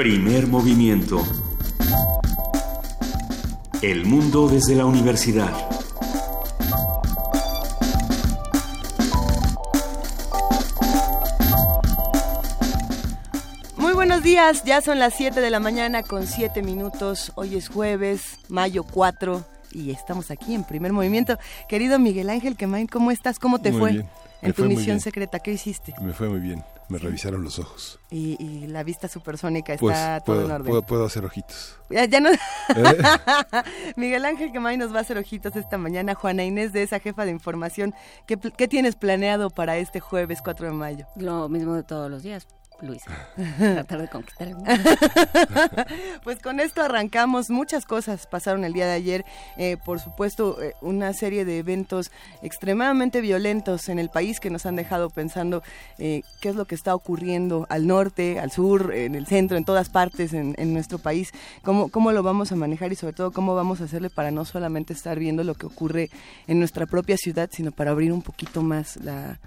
Primer movimiento. El mundo desde la universidad. Muy buenos días, ya son las 7 de la mañana con 7 minutos. Hoy es jueves, mayo 4 y estamos aquí en primer movimiento. Querido Miguel Ángel Quemain, ¿cómo estás? ¿Cómo te Muy fue? bien. Me En tu fue misión secreta, ¿qué hiciste? Me fue muy bien. Me revisaron los ojos. Y, y la vista supersónica está Pues todo en orden. puedo, puedo hacer ojitos. Ya, ya no. ¿Eh? Miguel Ángel Quemay nos va a hacer ojitos esta mañana. Juana Inés de esa jefa de información. ¿Qué, qué tienes planeado para este jueves 4 de mayo? Lo mismo de todos los días, Luisa. Tratar de conquistar el mundo. Pues con esto arrancamos. Muchas cosas pasaron el día de ayer. Eh, por supuesto, eh, una serie de eventos extremadamente violentos en el país que nos han dejado pensando eh, qué es lo que está ocurriendo al norte, al sur, en el centro, en todas partes en, en nuestro país. Cómo, cómo lo vamos a manejar y sobre todo cómo vamos a hacerle para no solamente estar viendo lo que ocurre en nuestra propia ciudad, sino para abrir un poquito más la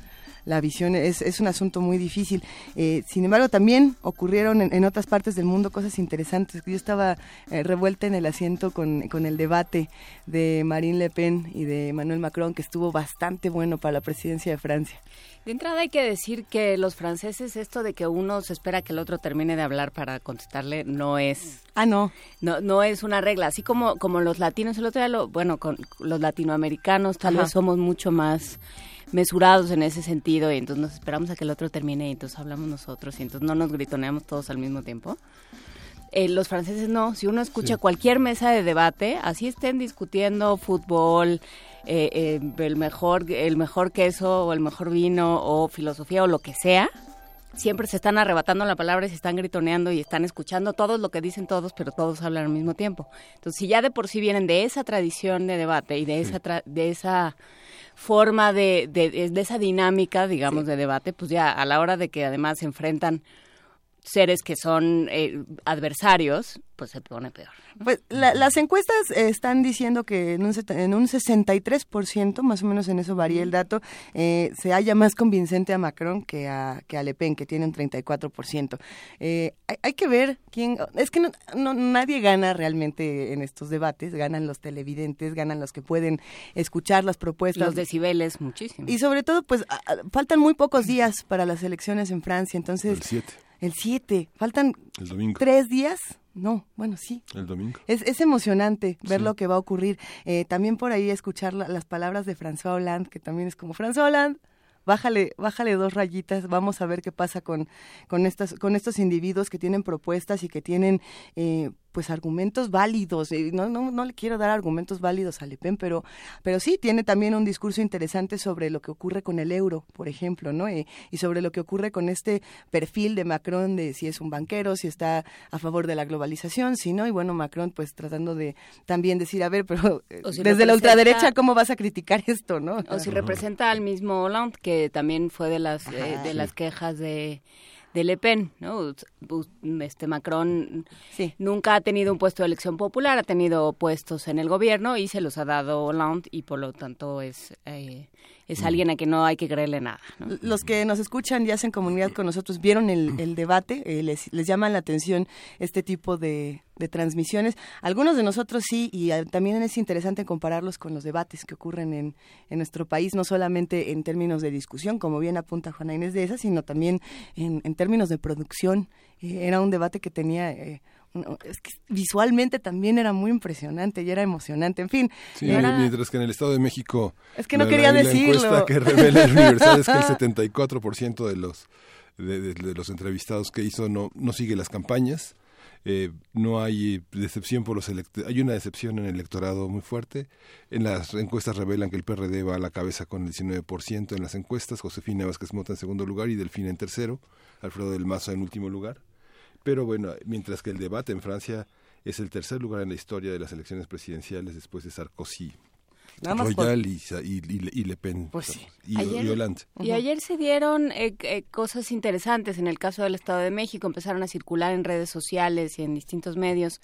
la visión es, es un asunto muy difícil. Eh, sin embargo, también ocurrieron en, en otras partes del mundo cosas interesantes. Yo estaba eh, revuelta en el asiento con, con el debate de Marine Le Pen y de Emmanuel Macron, que estuvo bastante bueno para la presidencia de Francia. De entrada hay que decir que los franceses, esto de que uno se espera que el otro termine de hablar para contestarle, no es... Ah, no. No, no es una regla. Así como, como los latinos, el otro día, lo, bueno, con los latinoamericanos tal Ajá. vez somos mucho más mesurados en ese sentido y entonces nos esperamos a que el otro termine y entonces hablamos nosotros y entonces no nos gritoneamos todos al mismo tiempo. Eh, los franceses no, si uno escucha Sí. cualquier mesa de debate, así estén discutiendo fútbol, eh, eh, el mejor el mejor queso o el mejor vino o filosofía o lo que sea, siempre se están arrebatando la palabra y se están gritoneando y están escuchando todos lo que dicen todos, pero todos hablan al mismo tiempo. Entonces, si ya de por sí vienen de esa tradición de debate y de esa tra- de esa forma de, de, de esa dinámica, digamos, de debate, pues ya a la hora de que además se enfrentan seres que son eh, adversarios, pues se pone peor. Pues la- las encuestas están diciendo que en un, en un 63%, más o menos en eso varía el dato, eh, se halla más convincente a Macron que a, que a Le Pen, que tiene un 34%. Eh, hay, hay que ver quién... Es que no, no- nadie gana realmente en estos debates, ganan los televidentes, ganan los que pueden escuchar las propuestas. Los decibeles, muchísimo. y sobre todo, pues a- a- faltan muy pocos días para las elecciones en Francia, entonces... El 7, El 7, faltan el domingo. tres días. No, bueno, sí, El domingo. es, es emocionante ver Sí. lo que va a ocurrir. Eh, también por ahí escuchar la- las palabras de François Hollande, que también es como, François Hollande, bájale, bájale dos rayitas, vamos a ver qué pasa con, con, estas, con estos individuos que tienen propuestas y que tienen eh, pues argumentos válidos. Eh, no, no, no le quiero dar argumentos válidos a Le Pen, pero, pero sí tiene también un discurso interesante sobre lo que ocurre con el euro, por ejemplo, ¿no? Eh, y sobre lo que ocurre con este perfil de Macron de si es un banquero, si está a favor de la globalización, si no, y bueno, Macron pues tratando de también decir, a ver, pero eh, si desde la ultraderecha, ¿cómo vas a criticar esto, no? O si representa al mismo Hollande, que también fue de las eh, de las quejas de, de Le Pen, ¿no? Este Macron Sí. nunca ha tenido un puesto de elección popular, ha tenido puestos en el gobierno y se los ha dado Hollande y por lo tanto es eh, es alguien a quien no hay que creerle nada, ¿no? Los que nos escuchan y hacen comunidad con nosotros vieron el, el debate, eh, les, les llaman la atención este tipo de, de transmisiones. Algunos de nosotros sí, y eh, también es interesante compararlos con los debates que ocurren en, en nuestro país, no solamente en términos de discusión, como bien apunta Juana Inés de esa, sino también en, en términos de producción. Eh, era un debate que tenía... eh, un- es que visualmente también era muy impresionante y era emocionante, en fin. Sí, mientras que en el Estado de México... Es que no la- quería la, decirlo. La encuesta que revela el Universal es que el 74% de los, de, de- de los entrevistados que hizo no, no sigue las campañas. Eh, no hay decepción por los hay una decepción en el electorado muy fuerte. En las encuestas revelan que el PRD va a la cabeza con el 19% en las encuestas, Josefina Vázquez Mota en segundo lugar y Delfina en tercero, Alfredo del Mazo en último lugar. Pero bueno, mientras que el debate en Francia es el tercer lugar en la historia de las elecciones presidenciales después de Sarkozy, Nada más por- Royal y, y- y- y Le Pen Pues sí. y, Ayer- y Hollande. Y ayer se dieron eh, eh, cosas interesantes en el caso del Estado de México, empezaron a circular en redes sociales y en distintos medios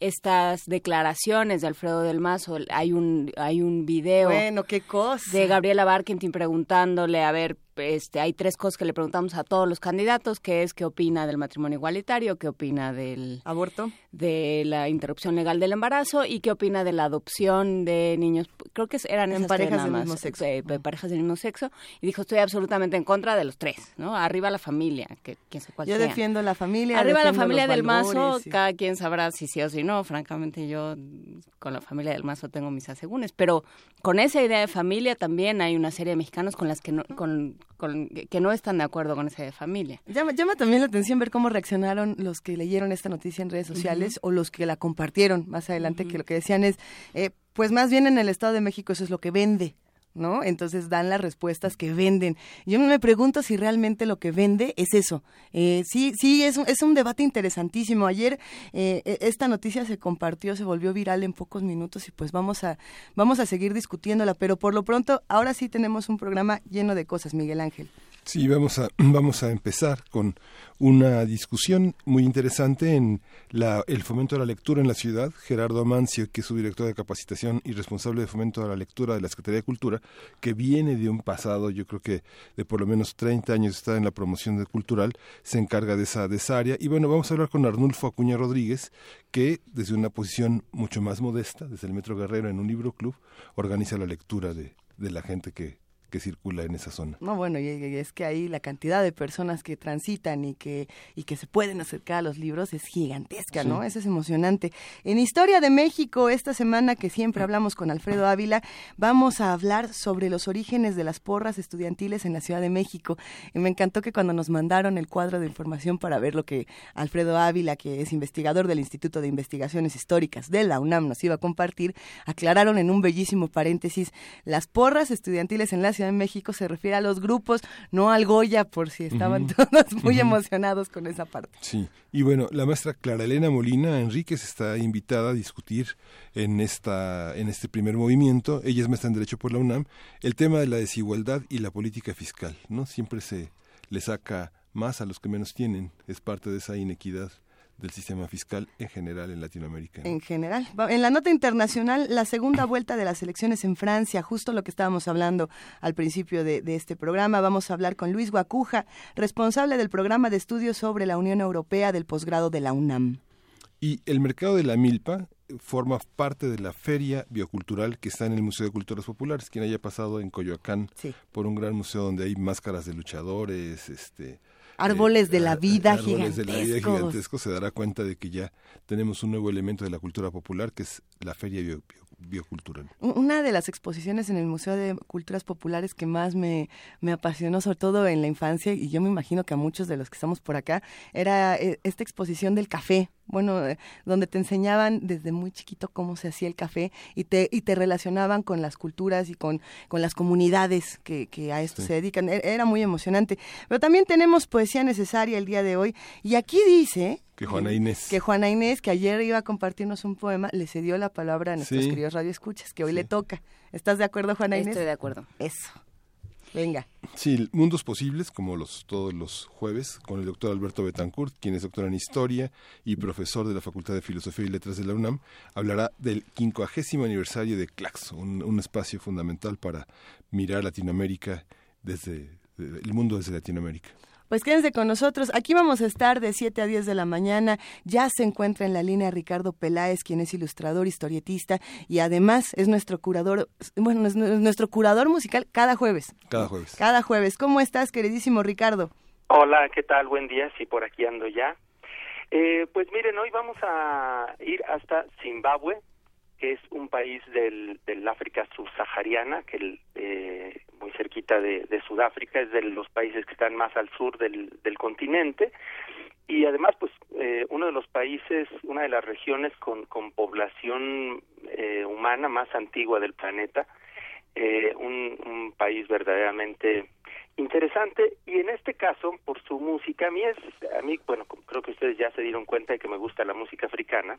estas declaraciones de Alfredo del Mazo. Hay un hay un video Bueno, qué cosa. de Gabriela Barkentin preguntándole, a ver, este, hay tres cosas que le preguntamos a todos los candidatos, que es qué opina del matrimonio igualitario, qué opina del aborto, de la interrupción legal del embarazo y qué opina de la adopción de niños, creo que eran en parejas del mismo sexo. De, parejas del mismo sexo, y dijo estoy absolutamente en contra de los tres, ¿no? Arriba la familia, que quien se Yo defiendo la familia. Arriba la familia del mazo, cada quien sabrá si sí o si no, francamente yo con la familia del mazo tengo mis asegúnes, pero con esa idea de familia también hay una serie de mexicanos con las que no, con, que no están de acuerdo con esa de familia. Llama, llama también la atención ver cómo reaccionaron los que leyeron esta noticia en redes sociales o los que la compartieron más adelante, que lo que decían es, eh, pues más bien en el Estado de México eso es lo que vende. ¿No? Entonces dan las respuestas que venden. Yo me pregunto si realmente lo que vende es eso. Eh, sí, sí, es un, es un debate interesantísimo. Ayer eh, e, esta noticia se compartió, se volvió viral en pocos minutos y pues vamos a, vamos a seguir discutiéndola. Pero por lo pronto, ahora sí tenemos un programa lleno de cosas, Miguel Ángel. Sí, vamos a, vamos a empezar con una discusión muy interesante en la, el fomento de la lectura en la ciudad. Gerardo Amancio, que es su director de capacitación y responsable de fomento de la lectura de la Secretaría de Cultura, que viene de un pasado, yo creo que de por lo menos 30 años está en la promoción de cultural, se encarga de esa, de esa área. Y bueno, vamos a hablar con Arnulfo Acuña Rodríguez, que desde una posición mucho más modesta, desde el Metro Guerrero en un libro club, organiza la lectura de, de la gente que que circula en esa zona. No, bueno, y, es que ahí la cantidad de personas que transitan y que, y que se pueden acercar a los libros es gigantesca, ¿no? Eso es emocionante. En Historia de México, esta semana que siempre hablamos con Alfredo Ávila, vamos a hablar sobre los orígenes de las porras estudiantiles en la Ciudad de México. Y me encantó que cuando nos mandaron el cuadro de información para ver lo que Alfredo Ávila, que es investigador del Instituto de Investigaciones Históricas de la UNAM, nos iba a compartir, aclararon en un bellísimo paréntesis las porras estudiantiles en la Ciudad de México se refiere a los grupos, no al Goya, por si estaban todos muy emocionados con esa parte. Sí, y bueno, la maestra Clara Elena Molina Enríquez está invitada a discutir en, esta, en este primer movimiento, ella es maestra en Derecho por la UNAM, el tema de la desigualdad y la política fiscal, ¿no? Siempre se le saca más a los que menos tienen, es parte de esa inequidad del sistema fiscal en general en Latinoamérica. En general. En la nota internacional, la segunda vuelta de las elecciones en Francia, justo lo que estábamos hablando al principio de, este programa, vamos a hablar con Luis Guacuja, responsable del programa de estudios sobre la Unión Europea del posgrado de la UNAM. Y el mercado de la milpa forma parte de la feria biocultural que está en el Museo de Culturas Populares. Quien haya pasado en Coyoacán por un gran museo donde hay máscaras de luchadores, este, árboles de la vida árboles de la vida gigantescos se dará cuenta de que ya tenemos un nuevo elemento de la cultura popular que es la feria biocultural. Una de las exposiciones en el Museo de Culturas Populares que más me, me, apasionó, sobre todo en la infancia, y yo me imagino que a muchos de los que estamos por acá, era eh, esta exposición del café bueno, eh, donde te enseñaban desde muy chiquito cómo se hacía el café y te, y te relacionaban con las culturas y con, con las comunidades que, que a esto se dedican. E, era muy emocionante. Pero también tenemos poesía necesaria el día de hoy. Y aquí dice... Que Juana Inés. Que Juana Inés, que ayer iba a compartirnos un poema, le cedió la palabra a nuestros queridos radioescuchas, que hoy le toca. ¿Estás de acuerdo, Juana Inés? Estoy de acuerdo. Eso. Venga. Sí, Mundos Posibles, como los, todos los jueves, con el doctor Alberto Betancourt, quien es doctor en Historia y profesor de la Facultad de Filosofía y Letras de la UNAM, hablará del quincuagésimo aniversario de Claxo, un, espacio fundamental para mirar Latinoamérica desde el mundo desde Latinoamérica. Pues quédense con nosotros. Aquí vamos a estar de 7 a 10 de la mañana. Ya se encuentra en la línea Ricardo Peláez, quien es ilustrador, historietista y además es nuestro curador, bueno, es nuestro curador musical cada jueves. Cada jueves. Cada jueves. ¿Cómo estás, queridísimo Ricardo? Hola, ¿qué tal? Buen día. Sí, por aquí ando ya. Eh, pues miren, hoy vamos a ir hasta Zimbabue, que es un país del, del África subsahariana, que eh, muy cerquita de, Sudáfrica, es de los países que están más al sur del, del continente, y además, pues, eh, uno de los países, una de las regiones con, población eh, humana más antigua del planeta, eh, un, un país verdaderamente interesante. Y en este caso por su música a mí es a mí bueno creo que ustedes ya se dieron cuenta de que me gusta la música africana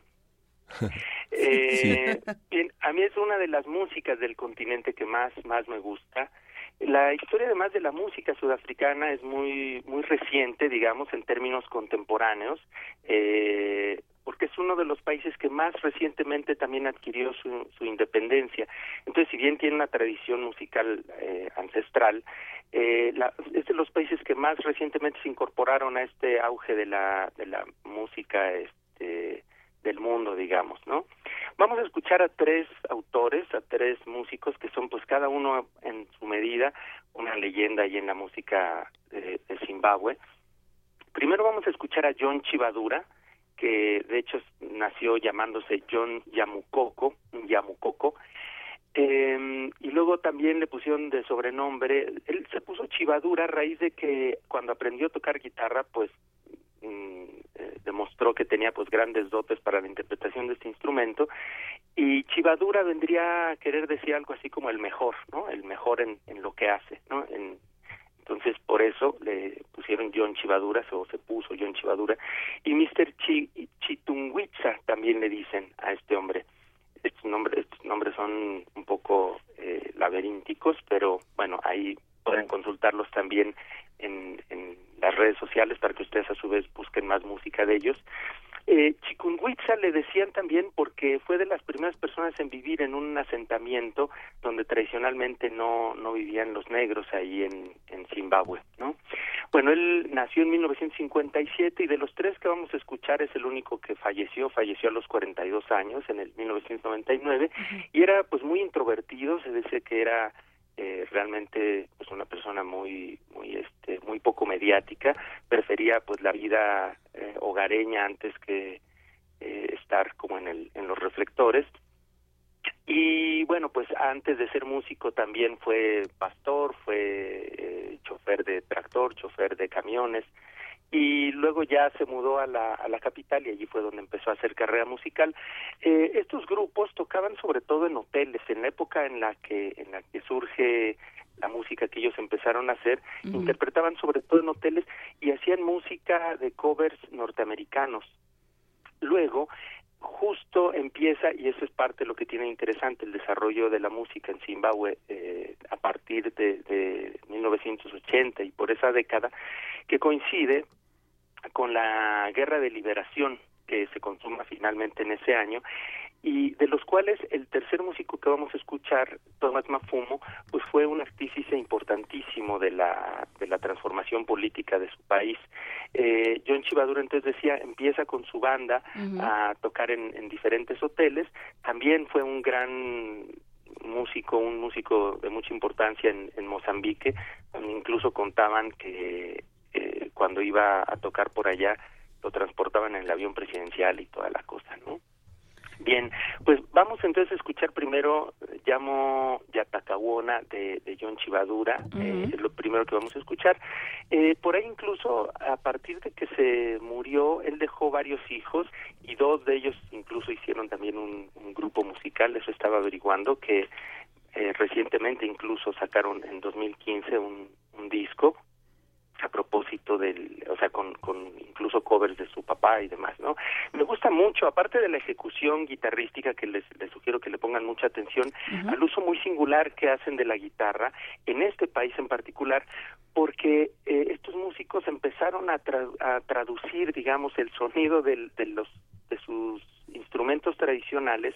eh, bien, a mí es una de las músicas del continente que más más me gusta. La historia además de la música sudafricana es muy muy reciente, digamos, en términos contemporáneos. Eh, porque es uno de los países que más recientemente también adquirió su, su independencia. Entonces, si bien tiene una tradición musical eh, ancestral, eh, la, es de los países que más recientemente se incorporaron a este auge de la, de la música este, del mundo, digamos, ¿no? Vamos a escuchar a tres autores, a tres músicos que son pues cada uno en su medida una leyenda ahí en la música de, de Zimbabue. Primero vamos a escuchar a John Chivadura, que de hecho nació llamándose John Yamukoko, Yamukoko, eh, y luego también le pusieron de sobrenombre, él se puso Chivadura a raíz de que cuando aprendió a tocar guitarra, pues mm, eh, demostró que tenía pues grandes dotes para la interpretación de este instrumento y Chivadura vendría a querer decir algo así como el mejor, ¿no? El mejor en, lo que hace, ¿no? En, entonces, por eso le pusieron John Chivadura, o se puso John Chivadura, y Mr. Chi, también le dicen a este hombre. Estos nombres, estos nombres son un poco eh, laberínticos, pero bueno, ahí pueden consultarlos también en, en las redes sociales para que ustedes a su vez busquen más música de ellos. Eh, Chikunguitza le decían también porque fue de las primeras personas en vivir en un asentamiento donde tradicionalmente no, no vivían los negros ahí en, en Zimbabue, ¿no? Bueno, él nació en 1957 y de los tres que vamos a escuchar es el único que falleció, falleció a los 42 años en el 1999 y era pues muy introvertido, se dice que era eh, realmente pues una persona muy muy este muy poco mediática prefería pues la vida eh, hogareña antes que eh, estar como en el en los reflectores. Y bueno pues antes de ser músico también fue pastor fue eh, chofer de tractor chofer de camiones y luego ya se mudó a la, a la capital y allí fue donde empezó a hacer carrera musical. Eh, estos grupos tocaban sobre todo en hoteles, en la época en la que, en la que surge la música que ellos empezaron a hacer, interpretaban sobre todo en hoteles y hacían música de covers norteamericanos. Luego, justo empieza, y eso es parte de lo que tiene interesante, el desarrollo de la música en Zimbabue eh, a partir de, de 1980 y por esa década, que coincide con la guerra de liberación que se consuma finalmente en ese año y de los cuales el tercer músico que vamos a escuchar, Thomas Mafumo, pues fue un artífice importantísimo de la de la transformación política de su país. Eh, John Chivadura entonces decía, empieza con su banda a tocar en, en diferentes hoteles, también fue un gran músico, un músico de mucha importancia en, en Mozambique, incluso contaban que eh, cuando iba a tocar por allá lo transportaban en el avión presidencial y toda la cosa, ¿no? Bien, pues vamos entonces a escuchar primero Llamo Yatakawona de, de John Chivadura, eh, es lo primero que vamos a escuchar. Eh, por ahí incluso, a partir de que se murió, él dejó varios hijos y dos de ellos incluso hicieron también un, un grupo musical, eso estaba averiguando, que eh, recientemente incluso sacaron en 2015 un, un disco a propósito del, o sea, con, con incluso covers de su papá y demás, ¿no? Me gusta mucho, aparte de la ejecución guitarrística que les, les sugiero que le pongan mucha atención, al uso muy singular que hacen de la guitarra en este país en particular, porque eh, estos músicos empezaron a, tra- a traducir, digamos, el sonido del, de los de sus instrumentos tradicionales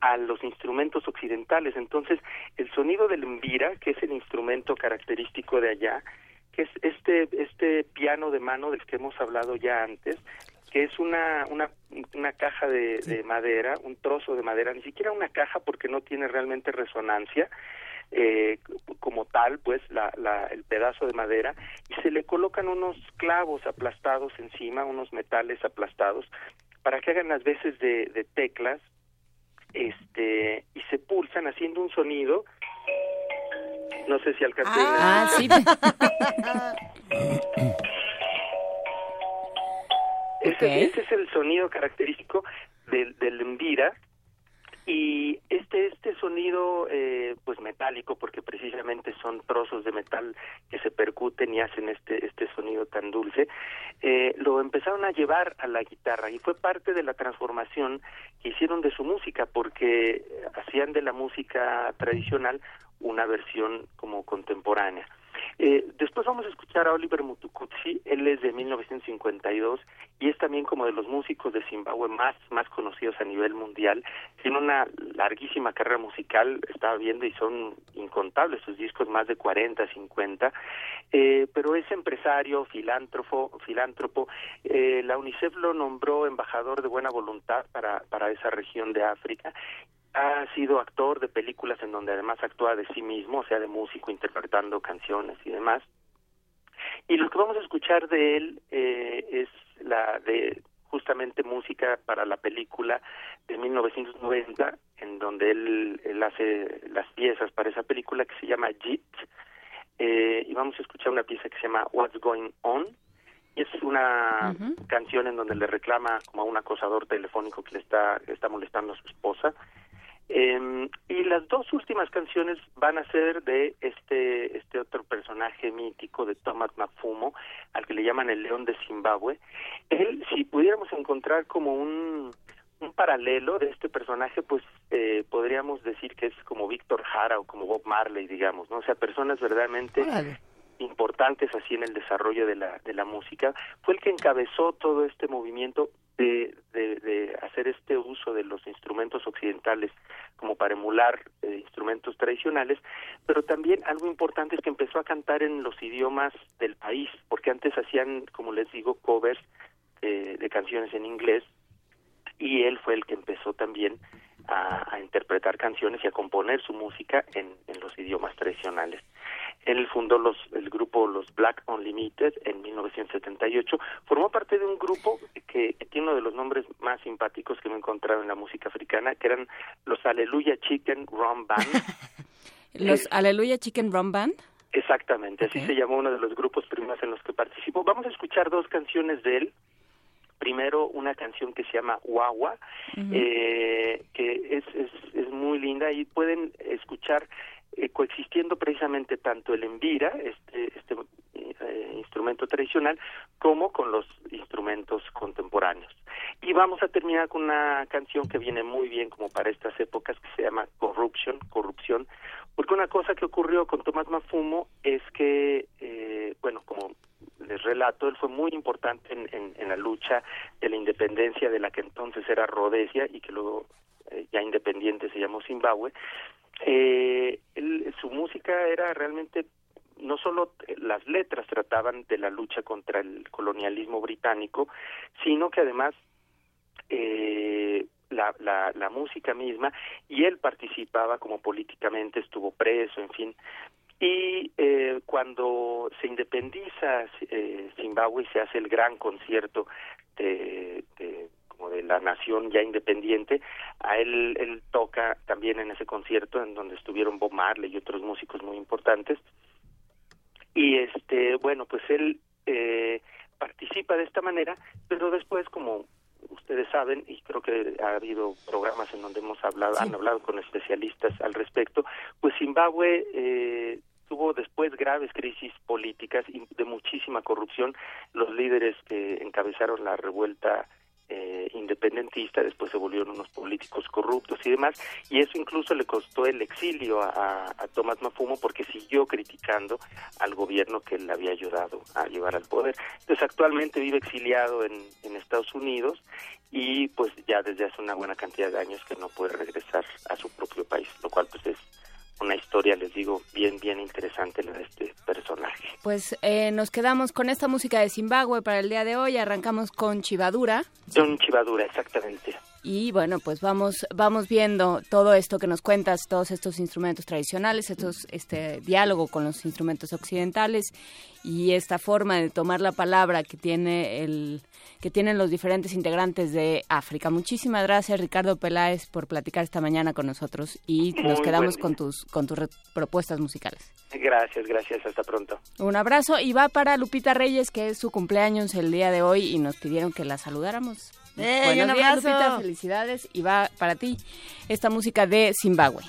a los instrumentos occidentales. Entonces, el sonido del mbira, que es el instrumento característico de allá, que es este este piano de mano del que hemos hablado ya antes que es una una, una caja de, de madera un trozo de madera ni siquiera una caja porque no tiene realmente resonancia eh, como tal pues la, la, el pedazo de madera y se le colocan unos clavos aplastados encima unos metales aplastados para que hagan las veces de, de teclas este y se pulsan haciendo un sonido no sé si alcancé Ah, sí. Ese, Ok. ese es el sonido característico del, del y este este sonido eh, pues metálico porque precisamente son trozos de metal que se percuten y hacen este este sonido tan dulce eh, lo empezaron a llevar a la guitarra y fue parte de la transformación que hicieron de su música porque hacían de la música tradicional una versión como contemporánea Eh, después vamos a escuchar a Oliver Mutukutsi, él es de 1952 y es también como de los músicos de Zimbabue más, más conocidos a nivel mundial. Tiene una larguísima carrera musical, estaba viendo y son incontables sus discos, más de 40, 50, eh, pero es empresario, filántropo, filántropo. Eh, la UNICEF lo nombró embajador de buena voluntad para, para esa región de África ha sido actor de películas en donde además actúa de sí mismo, o sea, de músico interpretando canciones y demás. Y lo que vamos a escuchar de él eh, es la de justamente música para la película de 1990, en donde él, él hace las piezas para esa película que se llama JIT, eh, y vamos a escuchar una pieza que se llama What's Going On, es una canción en donde le reclama como a un acosador telefónico que le está, le está molestando a su esposa eh, y las dos últimas canciones van a ser de este este otro personaje mítico de Thomas Mafumo, al que le llaman el León de Zimbabue. Él, si pudiéramos encontrar como un, un paralelo de este personaje, pues eh, podríamos decir que es como Víctor Jara o como Bob Marley, digamos, ¿no? O sea, personas verdaderamente importantes así en el desarrollo de la, de la música, fue el que encabezó todo este movimiento de, de, hacer este uso de los instrumentos occidentales como para emular eh, instrumentos tradicionales, pero también algo importante es que empezó a cantar en los idiomas del país, porque antes hacían, como les digo, covers eh, de canciones en inglés, y él fue el que empezó también a, a interpretar canciones y a componer su música en, en los idiomas tradicionales. Él fundó los, el grupo Los Black Unlimited en 1978. Formó parte de un grupo que, tiene uno de los nombres más simpáticos que me he encontrado en la música africana, que eran los Aleluya Chicken Rum Band. ¿Los Aleluya Chicken Rum Band? Exactamente, así se llamó uno de los grupos primeros en los que participó. Vamos a escuchar dos canciones de él. Primero, una canción que se llama Wawa, eh, que es, es, es muy linda y pueden escuchar eh, coexistiendo precisamente tanto el envira, este, este eh, instrumento tradicional, como con los instrumentos contemporáneos. Y vamos a terminar con una canción que viene muy bien como para estas épocas, que se llama Corruption, Corrupción, porque una cosa que ocurrió con Tomás Mafumo es que, eh, bueno, como les relato, él fue muy importante en, la lucha de la independencia de la que entonces era Rhodesia y que luego eh, ya independiente se llamó Zimbabue, eh, su música era realmente no solo las letras trataban de la lucha contra el colonialismo británico, sino que además eh, la, la, la música misma y él participaba como políticamente, estuvo preso, en fin. Y eh, cuando se independiza eh, Zimbabue y se hace el gran concierto de, de como de la nación ya independiente, a él, él toca también en ese concierto en donde estuvieron Bob Marley y otros músicos muy importantes. Y este, bueno, pues él eh, participa de esta manera, pero después como ustedes saben y creo que ha habido programas en donde hemos hablado han hablado con especialistas al respecto pues Zimbabue eh, tuvo después graves crisis políticas y de muchísima corrupción. Los líderes que encabezaron la revuelta eh, independentista, después se volvieron unos políticos corruptos y demás, y eso incluso le costó el exilio a, Tomás Mafumo porque siguió criticando al gobierno que le había ayudado a llevar al poder. Entonces actualmente vive exiliado en, en Estados Unidos y pues ya desde hace una buena cantidad de años que no puede regresar a su propio país, lo cual pues es una historia, les digo, bien, bien interesante la de este personaje. Pues eh, nos quedamos con esta música de Zimbabue para el día de hoy. Arrancamos con Chivadura. Con Chivadura, exactamente. Y bueno, pues vamos, vamos viendo todo esto que nos cuentas, todos estos instrumentos tradicionales, estos, este diálogo con los instrumentos occidentales y esta forma de tomar la palabra que tiene el que tienen los diferentes integrantes de África. Muchísimas gracias Ricardo Peláez por platicar esta mañana con nosotros y Muy nos quedamos con tus con tus propuestas musicales. Gracias, gracias, hasta pronto. Un abrazo y va para Lupita Reyes que es su cumpleaños el día de hoy y nos pidieron que la saludáramos. ¡Eh, Buenos un días! Lupita, felicidades y va para ti esta música de Zimbabue.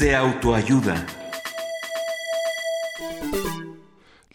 De autoayuda.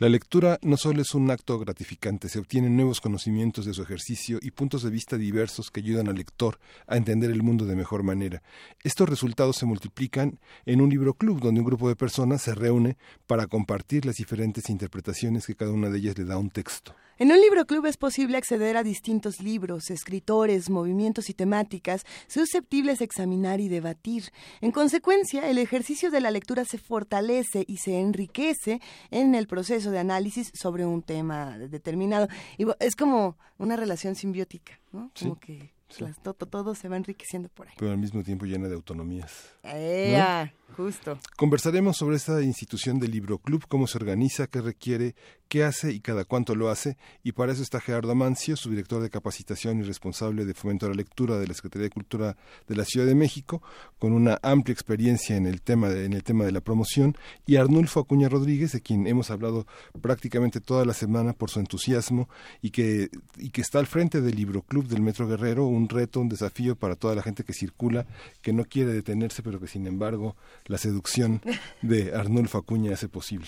La lectura no solo es un acto gratificante, se obtienen nuevos conocimientos de su ejercicio y puntos de vista diversos que ayudan al lector a entender el mundo de mejor manera. Estos resultados se multiplican en un libro club donde un grupo de personas se reúne para compartir las diferentes interpretaciones que cada una de ellas le da a un texto. En un libro club es posible acceder a distintos libros, escritores, movimientos y temáticas susceptibles de examinar y debatir. En consecuencia, el ejercicio de la lectura se fortalece y se enriquece en el proceso de análisis sobre un tema determinado. Y es como una relación simbiótica, ¿no? Como que las- to- to- todo se va enriqueciendo por ahí. pero al mismo tiempo llena de autonomías. ¡Ea! Justo. Conversaremos sobre esta institución del Libro Club, cómo se organiza, qué requiere, qué hace y cada cuánto lo hace. Y para eso está Gerardo Amancio, su director de capacitación y responsable de fomento a la lectura de la Secretaría de Cultura de la Ciudad de México, con una amplia experiencia en el tema de, en el tema de la promoción, y Arnulfo Acuña Rodríguez, de quien hemos hablado prácticamente toda la semana por su entusiasmo y que, y que está al frente del Libro Club del Metro Guerrero, un reto, un desafío para toda la gente que circula, que no quiere detenerse, pero que sin embargo la seducción de Arnulfo Acuña hace posible.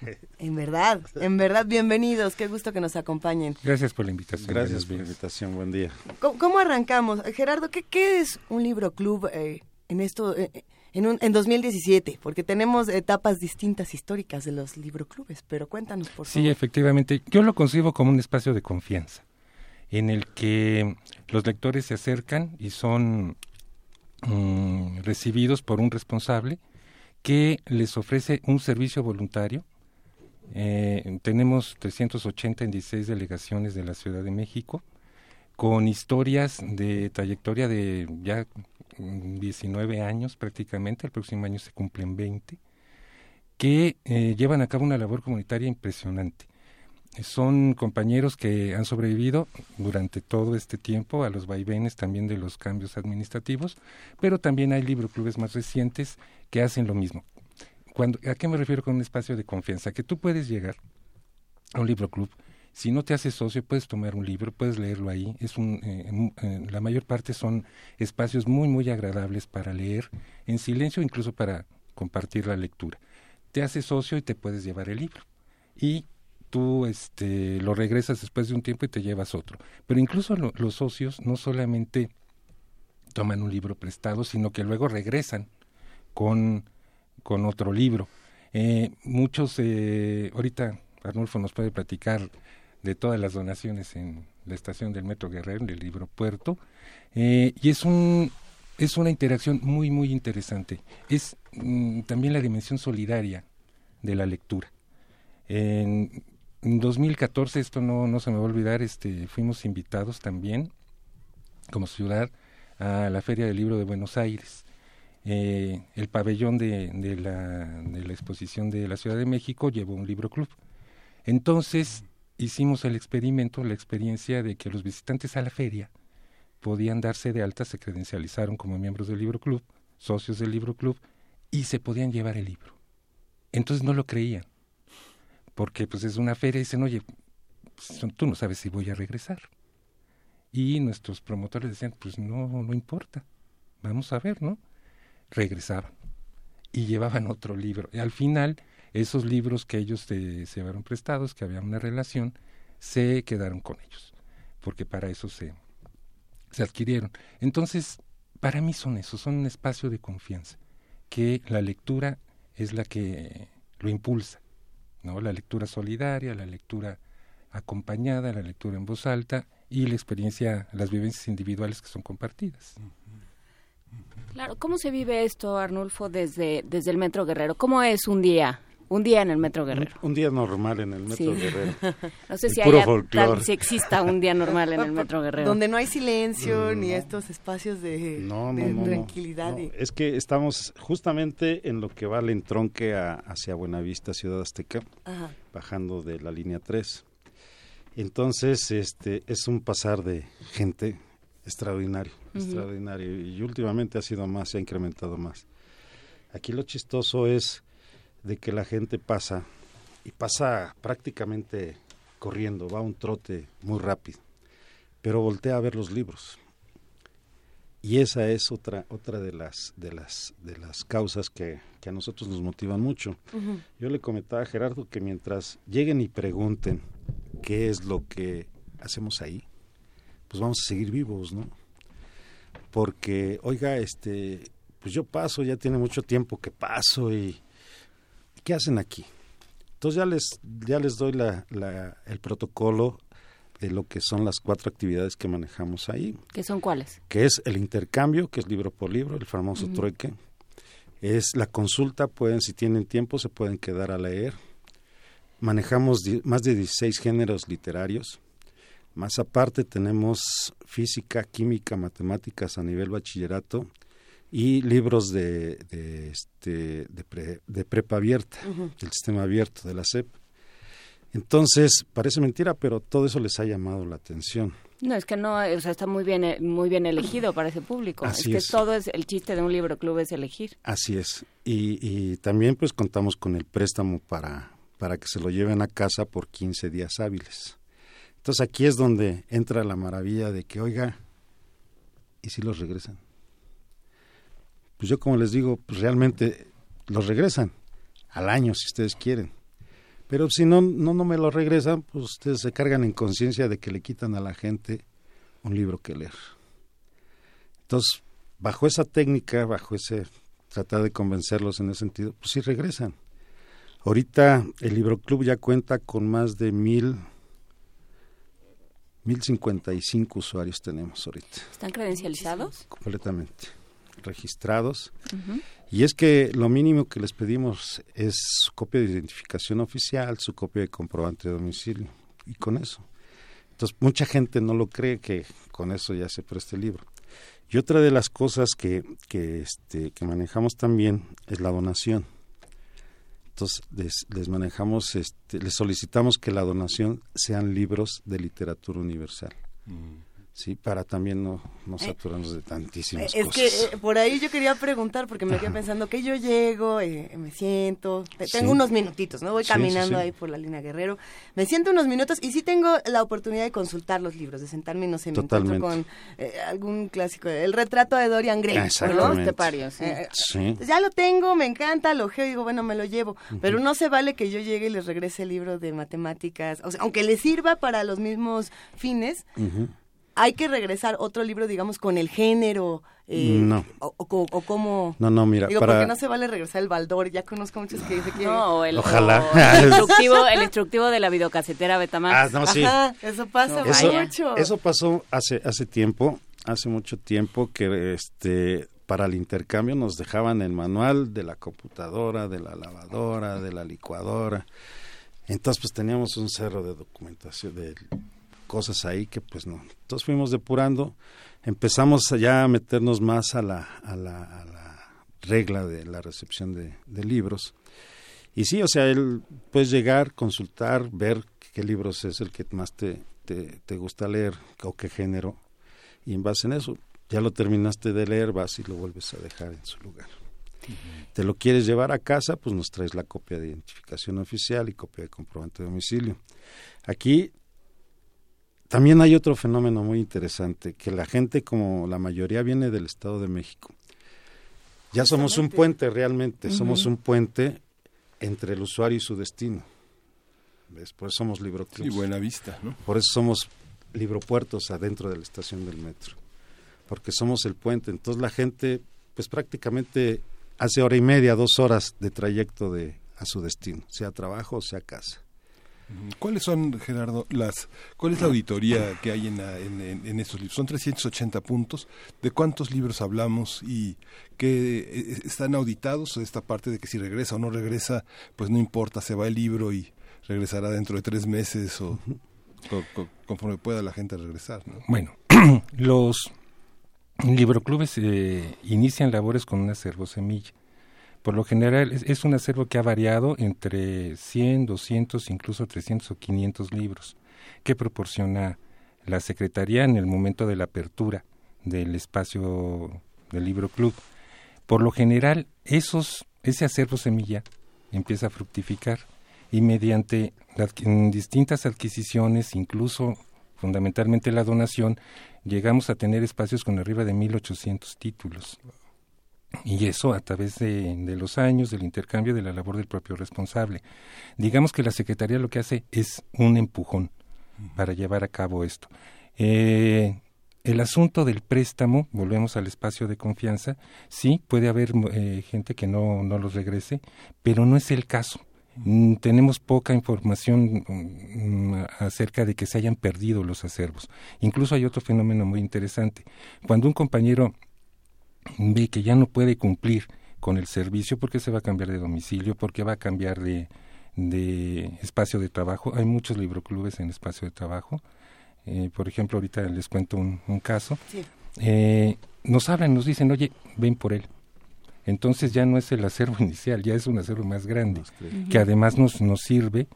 En verdad, en verdad, bienvenidos. Qué gusto que nos acompañen. Gracias por la invitación. Gracias por la invitación, buen día. ¿Cómo, cómo arrancamos? Eh, Gerardo, ¿qué, qué es un libro club eh, en esto, eh, en, un, en 2017? Porque tenemos etapas distintas históricas de los libroclubes, pero cuéntanos, por favor. Sí, efectivamente. Yo lo concibo como un espacio de confianza en el que los lectores se acercan y son mm, recibidos por un responsable que les ofrece un servicio voluntario. Eh, tenemos 380 en 16 delegaciones de la Ciudad de México con historias de trayectoria de ya mm, 19 años prácticamente, el próximo año se cumplen 20, que eh, llevan a cabo una labor comunitaria impresionante. Son compañeros que han sobrevivido durante todo este tiempo a los vaivenes también de los cambios administrativos, pero también hay libroclubes más recientes que hacen lo mismo. Cuando, ¿A qué me refiero con un espacio de confianza? Que tú puedes llegar a un libroclub, si no te haces socio, puedes tomar un libro, puedes leerlo ahí. Es un, eh, eh, la mayor parte son espacios muy, muy agradables para leer, en silencio, incluso para compartir la lectura. Te haces socio y te puedes llevar el libro. Y tú este, lo regresas después de un tiempo y te llevas otro. Pero incluso lo- los socios no solamente toman un libro prestado, sino que luego regresan con, con otro libro. Eh, muchos, eh, ahorita Arnulfo nos puede platicar de todas las donaciones en la estación del Metro Guerrero, del libro Puerto, eh, y es un es una interacción muy muy interesante. Es mm, también la dimensión solidaria de la lectura. En, en 2014, esto no, no se me va a olvidar, este, fuimos invitados también como ciudad a la Feria del Libro de Buenos Aires. Eh, el pabellón de, la, de la exposición de la Ciudad de México llevó un libro club. Entonces hicimos el experimento, la experiencia de que los visitantes a la feria podían darse de alta, se credencializaron como miembros del libro club, socios del libro club, y se podían llevar el libro. Entonces no lo creían, porque pues es una feria y dicen, oye, pues, tú no sabes si voy a regresar. Y nuestros promotores decían, pues no, no importa, vamos a ver, ¿no? Regresaban y llevaban otro libro. Y al final, esos libros que ellos se llevaron prestados, que había una relación, se quedaron con ellos, porque para eso se, se adquirieron. Entonces, para mí son eso, son un espacio de confianza, que la lectura es la que lo impulsa, ¿no? La lectura solidaria, la lectura acompañada, la lectura en voz alta y la experiencia, las vivencias individuales que son compartidas. Claro, ¿cómo se vive esto, Arnulfo, desde, desde el Metro Guerrero? ¿Cómo es un día un día en el Metro Guerrero. Un, día normal en el Metro Guerrero. no sé si, haya tal, si exista un día normal en el Metro Guerrero. Donde no hay silencio ni estos espacios de, tranquilidad. Es que estamos justamente en lo que va el entronque hacia Buenavista, Ciudad Azteca, bajando de la línea 3. Entonces, este es un pasar de gente extraordinario, extraordinario. Y últimamente ha sido más, se ha incrementado más. Aquí lo chistoso es de que la gente pasa y pasa prácticamente corriendo, va a un trote muy rápido, pero voltea a ver los libros. Y esa es otra otra de las de las de las causas que, a nosotros nos motivan mucho. Yo le comentaba a Gerardo que mientras lleguen y pregunten qué es lo que hacemos ahí, pues vamos a seguir vivos, ¿no? Porque, oiga, este, pues yo paso, ya tiene mucho tiempo que paso y ¿qué hacen aquí? Entonces ya les, ya les doy la, el protocolo de lo que son las cuatro actividades que manejamos ahí. ¿Qué son cuáles? Que es el intercambio, que es libro por libro, el famoso trueque. Es la consulta, pueden, si tienen tiempo, se pueden quedar a leer. Manejamos más de 16 géneros literarios. Más aparte tenemos física, química, matemáticas a nivel bachillerato y libros de, de, este, de, prepa abierta, del sistema abierto de la SEP. Entonces, parece mentira, pero todo eso les ha llamado la atención. No, es que no, o sea, está muy bien, eh, muy bien elegido para ese público. Así es que todo es, el chiste de un libro club es elegir. Así es. Y, y también pues contamos con el préstamo para, para que se lo lleven a casa por 15 días hábiles. Entonces aquí es donde entra la maravilla de que, oiga, ¿y si los regresan? Pues yo como les digo, pues realmente los regresan al año si ustedes quieren. Pero si no, no, no me lo regresan, pues ustedes se cargan en conciencia de que le quitan a la gente un libro que leer. Entonces, bajo esa técnica, bajo ese tratar de convencerlos en ese sentido, pues sí regresan. Ahorita el Libro Club ya cuenta con más de mil, mil cincuenta y cinco usuarios tenemos ahorita. ¿Están credencializados? Completamente registrados. Y es que lo mínimo que les pedimos es su copia de identificación oficial, su copia de comprobante de domicilio. Y con eso. Entonces, mucha gente no lo cree que con eso ya se preste el libro. Y otra de las cosas que, que, este, que manejamos también es la donación. Entonces, les, manejamos, este, les solicitamos que la donación sean libros de literatura universal. Mm. Sí, para también no, no eh, saturarnos de tantísimas es cosas. Es que eh, por ahí yo quería preguntar, porque me quedé pensando que yo llego, eh, me siento, tengo unos minutitos, ¿no? Voy caminando ahí por la línea Guerrero, me siento unos minutos y sí tengo la oportunidad de consultar los libros, de sentarme y no sé, me encuentro con algún clásico, el retrato de Dorian Gray, ¿no? sí. Ya lo tengo, me encanta, lo geo digo, bueno, me lo llevo, pero no se vale que yo llegue y les regrese el libro de matemáticas, o sea, aunque les sirva para los mismos fines, hay que regresar otro libro, digamos, con el género. Eh, no. O, o, como... No, no, mira, Digo, porque no se vale regresar el Baldor, ya conozco muchos que dicen que... No, el, Ojalá. el, instructivo, el instructivo de la videocasetera Betamax. Ah, no, sí. Ajá, eso pasa mucho. Eso pasó hace, hace tiempo, hace mucho tiempo que este para el intercambio nos dejaban el manual de la computadora, de la lavadora, de la licuadora. Entonces, pues teníamos un cerro de documentación, de cosas ahí que pues no. Entonces fuimos depurando, empezamos ya a meternos más a la, a la, a la regla de la recepción de, libros. Y sí, o sea, él puedes llegar, consultar, ver qué libros es el que más te, te, te gusta leer o qué género, y en base en eso, ya lo terminaste de leer, vas y lo vuelves a dejar en su lugar. Te lo quieres llevar a casa, pues nos traes la copia de identificación oficial y copia de comprobante de domicilio. Aquí también hay otro fenómeno muy interesante, que la gente, como la mayoría viene del Estado de México, ya somos un puente realmente, somos un puente entre el usuario y su destino. ¿Ves? Por eso somos libroclubs. Y buena vista, ¿no? Por eso somos libropuertos adentro de la estación del metro. Porque somos el puente. Entonces la gente, pues prácticamente hace hora y media, dos horas de trayecto de a su destino, sea trabajo o sea casa. ¿Cuáles son, Gerardo, las, cuál es la auditoría que hay en, en, en, estos libros? Son 380 puntos. ¿De cuántos libros hablamos y que eh, están auditados? Esta parte de que si regresa o no regresa, pues no importa, se va el libro y regresará dentro de tres meses o, conforme pueda la gente regresar. Bueno, los libroclubes eh, inician labores con un acervo semilla. Por lo general es, un acervo que ha variado entre 100, 200, incluso 300 o 500 libros, que proporciona la Secretaría en el momento de la apertura del espacio del libro club. Por lo general, esos, ese acervo semilla empieza a fructificar y mediante distintas adquisiciones, incluso fundamentalmente la donación, llegamos a tener espacios con arriba de 1.800 títulos. Y eso a través de, los años, del intercambio, de la labor del propio responsable. Digamos que la Secretaría lo que hace es un empujón para llevar a cabo esto. Eh, el asunto del préstamo, volvemos al espacio de confianza, sí, puede haber eh, gente que no, no los regrese, pero no es el caso. Mm, tenemos poca información mm, acerca de que se hayan perdido los acervos. Incluso hay otro fenómeno muy interesante. Cuando un compañero ve que ya no puede cumplir con el servicio porque se va a cambiar de domicilio, porque va a cambiar de, de espacio de trabajo. Hay muchos libroclubes en espacio de trabajo. Eh, por ejemplo, ahorita les cuento un, caso. Eh, nos hablan, nos dicen, oye, ven por él. Entonces ya no es el acervo inicial, ya es un acervo más grande, que además nos, nos sirve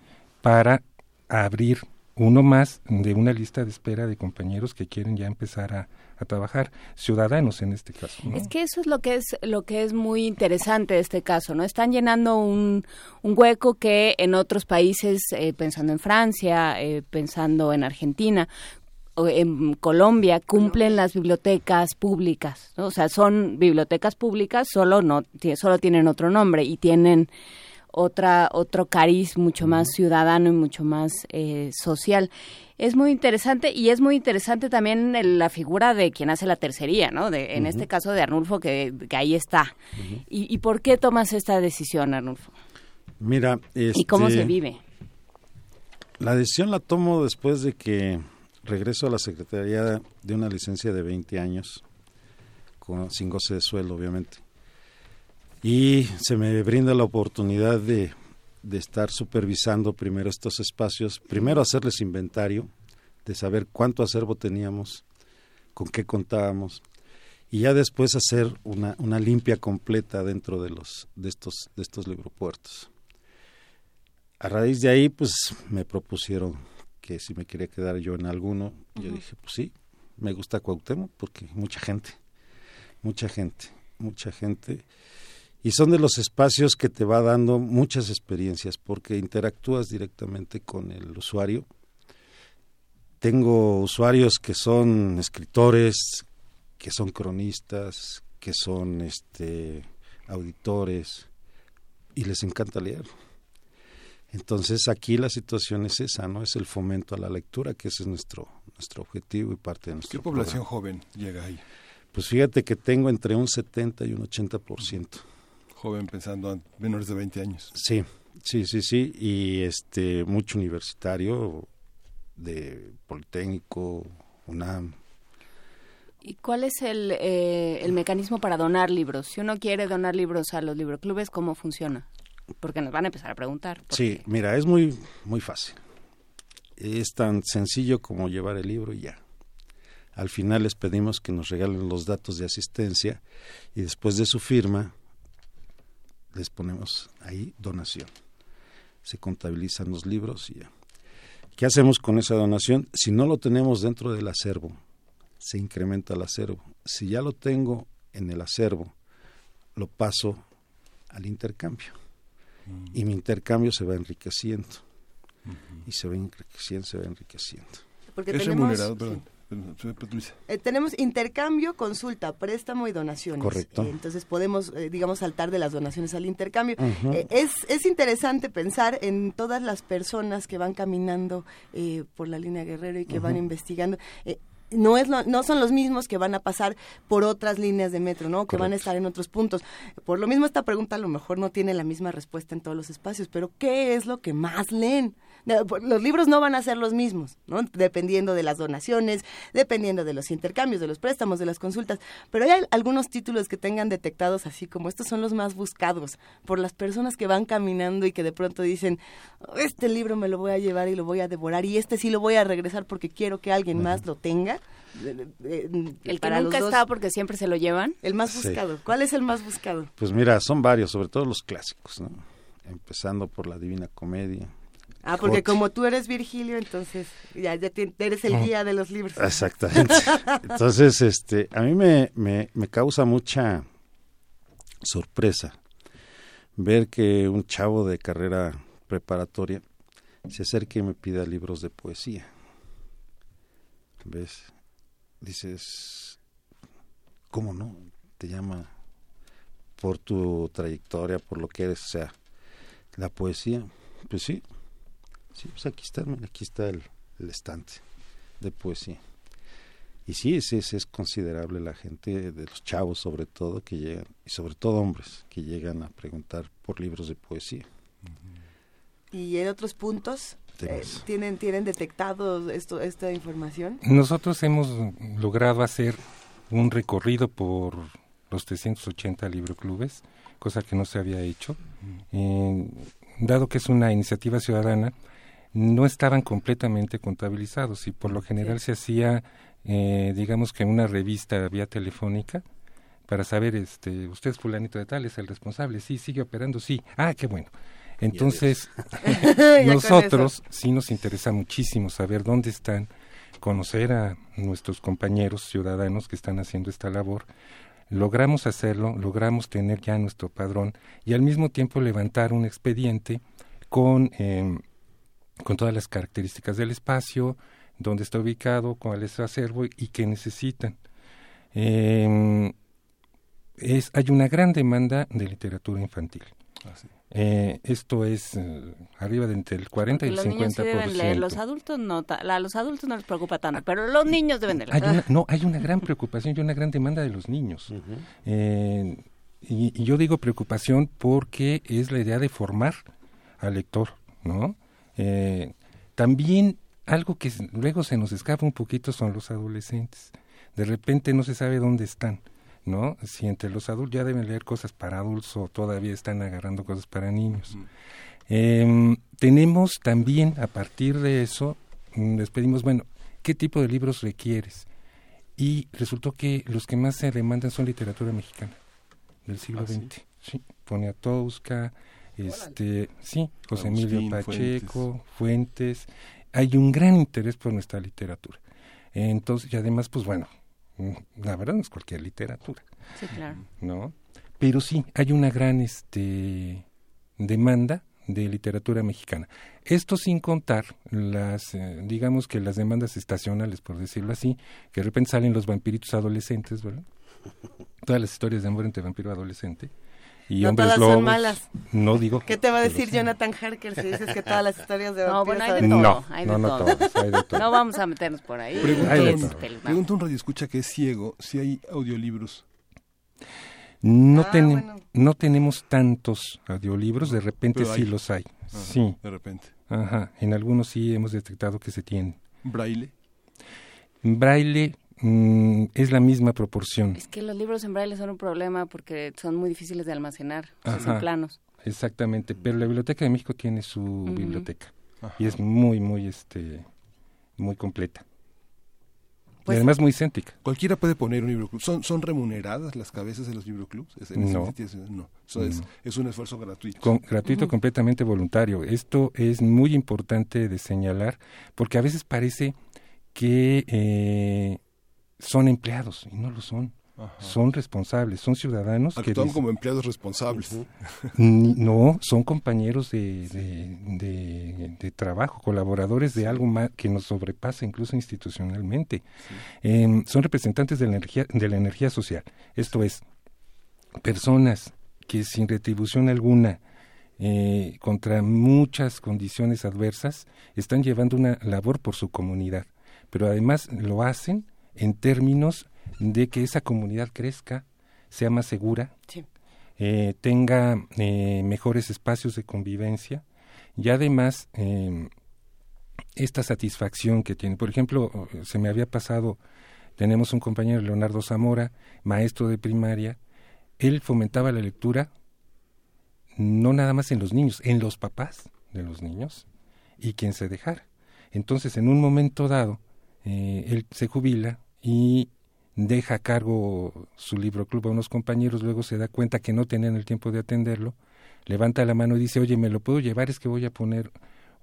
para abrir uno más de una lista de espera de compañeros que quieren ya empezar a, trabajar, ciudadanos en este caso. Es que eso es lo que es lo que es muy interesante de este caso, ¿no? Están llenando un, hueco que en otros países, eh, pensando en Francia, eh, pensando en Argentina, en Colombia cumplen las bibliotecas públicas, o sea, son bibliotecas públicas, solo no solo tienen otro nombre y tienen otra otro cariz mucho más ciudadano y mucho más eh, social. Es muy interesante y es muy interesante también la figura de quien hace la tercería, ¿no? De, en este caso de Arnulfo, que, ahí está. ¿Y, por qué tomas esta decisión, Arnulfo? Mira, ¿y cómo se este, vive? La decisión la tomo después de que regreso a la Secretaría de una licencia de 20 años, con, sin goce de sueldo, obviamente. Y se me brinda la oportunidad de, de estar supervisando primero estos espacios, primero hacerles inventario, de saber cuánto acervo teníamos, con qué contábamos, y ya después hacer una, una limpia completa dentro de, los, de, estos, de estos libropuertos. A raíz de ahí, pues me propusieron que si me quería quedar yo en alguno, yo dije, pues sí, me gusta Cuauhtémoc porque mucha gente, mucha gente, mucha gente. Y son de los espacios que te va dando muchas experiencias porque interactúas directamente con el usuario. Tengo usuarios que son escritores, que son cronistas, que son este auditores y les encanta leer. Entonces aquí la situación es esa, ¿no? Es el fomento a la lectura, que ese es nuestro, nuestro objetivo y parte de nuestro ¿Qué población joven llega ahí? Pues fíjate que tengo entre un 70 y un 80%. Joven pensando en menores de 20 años. Sí, sí, sí, sí. Y este mucho universitario de Politécnico, UNAM. ¿Y cuál es el, eh, el mecanismo para donar libros? Si uno quiere donar libros a los libroclubes, ¿cómo funciona? porque nos van a empezar a preguntar. Sí, mira, es muy, muy fácil. Es tan sencillo como llevar el libro y ya. Al final les pedimos que nos regalen los datos de asistencia y después de su firma les ponemos ahí donación. Se contabilizan los libros y ya. ¿Qué hacemos con esa donación? Si no lo tenemos dentro del acervo, se incrementa el acervo. Si ya lo tengo en el acervo, lo paso al intercambio. Y mi intercambio se va enriqueciendo. Y se va enriqueciendo, se va enriqueciendo. Porque Es tenemos, remunerado, perdón. Luisa. Eh, tenemos intercambio, consulta, préstamo y donaciones. Correcto. Eh, entonces podemos, eh, digamos, saltar de las donaciones al intercambio. Eh, es, es interesante pensar en todas las personas que van caminando eh, por la línea Guerrero y que van investigando. Eh, no, es lo- no son los mismos que van a pasar por otras líneas de metro, ¿no? Que van a estar en otros puntos. Por lo mismo, esta pregunta a lo mejor no tiene la misma respuesta en todos los espacios, pero ¿qué es lo que más leen? Por- Los libros no van a ser los mismos, ¿no? Dependiendo de las donaciones, dependiendo de los intercambios, de los préstamos, de las consultas. Pero hay algunos títulos que tengan detectados así como estos son los más buscados por las personas que van caminando y que de pronto dicen, este libro me lo voy a llevar y lo voy a devorar y este sí lo voy a regresar porque quiero que alguien más lo tenga. El que nunca dos, está porque siempre se lo llevan. El más Sí. buscado. ¿Cuál es el más buscado? Pues mira, son varios, sobre todo los clásicos, ¿no? Empezando por la Divina Comedia. Ah, porque como tú eres Virgilio, entonces ya, ya te- eres el guía de los libros. Exactamente. Entonces, este, a mí me, me, me causa mucha sorpresa ver que un chavo de carrera preparatoria se acerque y me pida libros de poesía. ¿Ves? Dices, ¿cómo no? Te llama por tu trayectoria, por lo que eres, o sea, la poesía. Pues sí, sí, pues aquí está, mira, aquí está el, el estante de poesía. Y sí, es, es, es considerable la gente, de los chavos sobre todo, que llegan, y sobre todo hombres, que llegan a preguntar por libros de poesía. ¿Y en otros puntos eh, tienen tienen detectado esto esta información? Nosotros hemos logrado hacer un recorrido por los 380 libroclubes, cosa que no se había hecho. Eh, dado que es una iniciativa ciudadana, no estaban completamente contabilizados y por lo general se hacía, eh, digamos que una revista vía telefónica para saber, este, usted es fulanito de tal, es el responsable, sí, sigue operando, sí, ah, qué bueno. Entonces, nosotros sí nos interesa muchísimo saber dónde están, conocer a nuestros compañeros ciudadanos que están haciendo esta labor. Logramos hacerlo, logramos tener ya nuestro padrón y al mismo tiempo levantar un expediente con, eh, con todas las características del espacio, dónde está ubicado, cuál es su acervo y qué necesitan. Eh, es, hay una gran demanda de literatura infantil. Ah, sí. Eh, esto es eh, arriba de entre el 40 y el Porque los niños sí 50%. deben leer, los adultos no, a los adultos no les preocupa tanto, pero los niños deben de leer. hay una, no, hay una gran preocupación y una gran demanda de los niños. Eh, y, y yo digo preocupación porque es la idea de formar al lector, ¿no? Eh, también algo que luego se nos escapa un poquito son los adolescentes. De repente no se sabe dónde están, ¿no? Si entre los adultos ya deben leer cosas para adultos o todavía están agarrando cosas para niños. Em, tenemos también, a partir de eso, mm, les pedimos, bueno, ¿qué tipo de libros requieres? Y resultó que los que más se demandan son literatura mexicana del siglo ¿Ah, sí? XX. Sí, Poniatowska, este, sí, José Emilio Pacheco, Fuentes. Hay un gran interés por nuestra literatura. Entonces, y además, pues bueno, mm, la verdad no es cualquier literatura. Sí, claro. ¿no? Pero sí, hay una gran este, demanda de literatura mexicana. Esto sin contar las, eh, digamos que las demandas estacionales, por decirlo así, que de repente salen los vampiritos adolescentes, ¿verdad? Todas las historias de amor entre vampiro adolescente. Y No hombres todas son malas. No digo. ¿Qué te va a decir. Jonathan Harker si dices que todas las historias de No, vampiros bueno, hay de todo. No, hay no, de no todo. todas, hay de todo. No vamos a meternos por ahí. Pregunta, Hay de un, radio escucha que es ciego si hay audiolibros. No, Ah, bueno. no tenemos tantos audiolibros, de repente sí los hay. Sí, De repente. ajá. En algunos sí hemos detectado que se tienen. Braille. Braille mm, es la misma proporción. Es que los libros en braille son un problema porque son muy difíciles de almacenar, o sea, son planos. Exactamente, pero la Biblioteca de México tiene su biblioteca Ajá. y es muy, muy, este, muy completa. Pues- y además muy céntrica. Cualquiera puede poner un libroclub. ¿Son, ¿Son remuneradas las cabezas de los libroclubs? ¿Es, en ese No. sentido? no. Eso es, No. es un esfuerzo gratuito. Con- gratuito, completamente voluntario. Esto es muy importante de señalar porque a veces parece que eh, son empleados y no lo son. son responsables, son ciudadanos que son como empleados responsables. No, son compañeros de, de, trabajo, colaboradores de algo más que nos sobrepasa incluso institucionalmente. Em, son representantes de la energía de la energía social. Esto es personas que sin retribución alguna eh, contra muchas condiciones adversas están llevando una labor por su comunidad, pero además lo hacen en términos de que esa comunidad crezca, sea más segura, eh, tenga eh, mejores espacios de convivencia y además em, esta satisfacción que tiene. Por ejemplo, se me había pasado, tenemos un compañero, Leonardo Zamora, maestro de primaria, él fomentaba la lectura no nada más en los niños, en los papás de los niños y quien se dejara. Entonces, en un momento dado, eh, él se jubila y deja a cargo su libro club a unos compañeros, luego se da cuenta que no tenían el tiempo de atenderlo, levanta la mano y dice, oye, ¿me lo puedo llevar? Es que voy a poner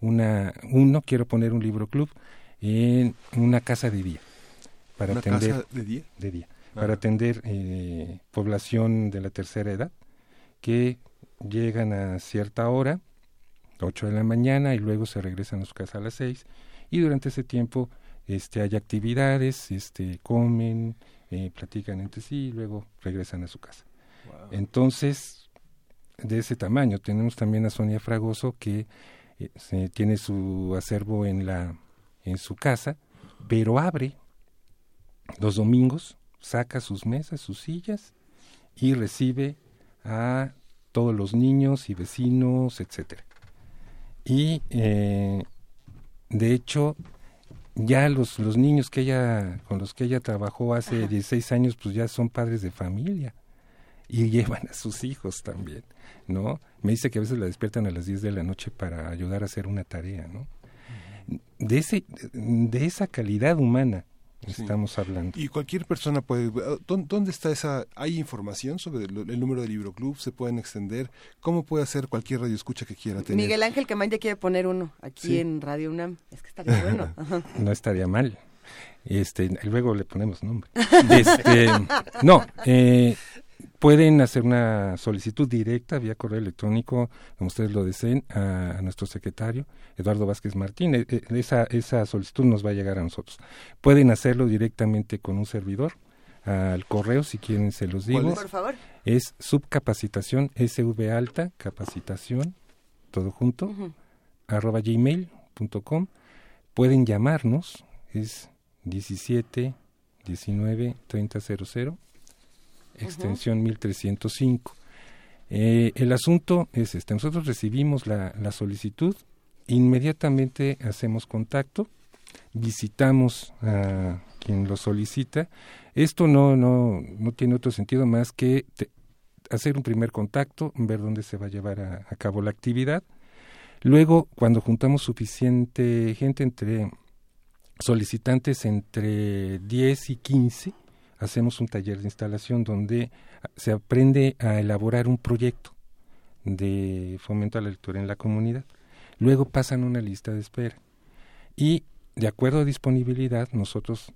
una, uno, quiero poner un libro club en una casa de día. Para ¿Una atender, casa de día? De día. Para atender eh, población de la tercera edad que llegan a cierta hora, 8 de la mañana, y luego se regresan a su casa a las 6, y durante ese tiempo este, hay actividades, este, comen, eh, platican entre sí y luego regresan a su casa. Entonces, de ese tamaño, tenemos también a Sonia Fragoso que eh, tiene su acervo en, la, en su casa, pero abre los domingos, saca sus mesas, sus sillas y recibe a todos los niños y vecinos, etcétera. Y eh, de hecho, ya los, los niños que ella, con los que ella trabajó hace 16 años, pues ya son padres de familia y llevan a sus hijos también, ¿no? Me dice que a veces la despiertan a las 10 de la noche para ayudar a hacer una tarea, ¿no? De, ese, de esa calidad humana estamos hablando. Y cualquier persona puede... ¿Dónde está esa... ¿Hay información sobre el, número de Libro Club? ¿Se pueden extender? ¿Cómo puede hacer cualquier radio escucha que quiera tener? Miguel Ángel Camaña quiere poner uno aquí en Radio UNAM. Es que estaría bueno. no estaría mal. Este, luego le ponemos nombre. Este, no, eh, pueden hacer una solicitud directa vía correo electrónico, como ustedes lo deseen, a, nuestro secretario, Eduardo Vázquez Martín. E, e, esa, esa solicitud nos va a llegar a nosotros. Pueden hacerlo directamente con un servidor, al correo, si quieren se los digo. Por favor. Es subcapacitación, SV alta, capacitación, todo junto, arroba gmail.com. Pueden llamarnos, es 17 19 30 00 extensión 1305. Eh, el asunto es este, nosotros recibimos la, la, solicitud, inmediatamente hacemos contacto, visitamos a quien lo solicita. Esto no, no, no tiene otro sentido más que hacer un primer contacto, ver dónde se va a llevar a, a cabo la actividad. Luego, cuando juntamos suficiente gente entre solicitantes entre 10 y 15, hacemos un taller de instalación donde se aprende a elaborar un proyecto de fomento a la lectura en la comunidad. Luego pasan una lista de espera. Y de acuerdo a disponibilidad, nosotros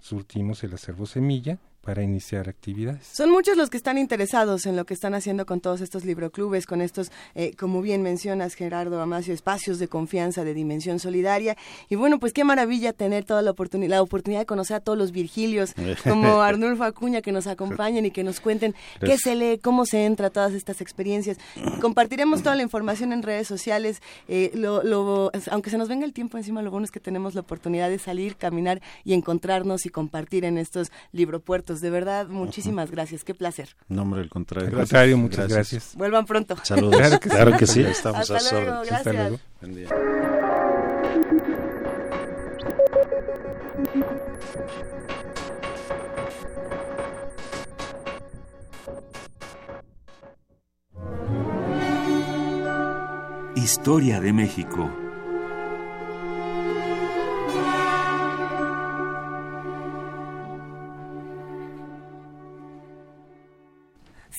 surtimos el acervo semilla para iniciar actividades. Son muchos los que están interesados en lo que están haciendo con todos estos libroclubes, con estos, eh, como bien mencionas, Gerardo Amacio, espacios de confianza, de dimensión solidaria. Y bueno, pues qué maravilla tener toda la oportunidad, la oportunidad de conocer a todos los Virgilios, como Arnulfo Acuña, que nos acompañen y que nos cuenten qué se lee, cómo se entra a todas estas experiencias. Compartiremos toda la información en redes sociales. Eh, lo, aunque se nos venga el tiempo encima, lo bueno es que tenemos la oportunidad de salir, caminar y encontrarnos y compartir en estos libropuertos de verdad, muchísimas gracias. Qué placer. Nombre del contrario. Al contrario, muchas gracias. Vuelvan pronto. Saludos. Claro que, sí. Estamos Hasta a luego, gracias. Hasta luego. Historia de México.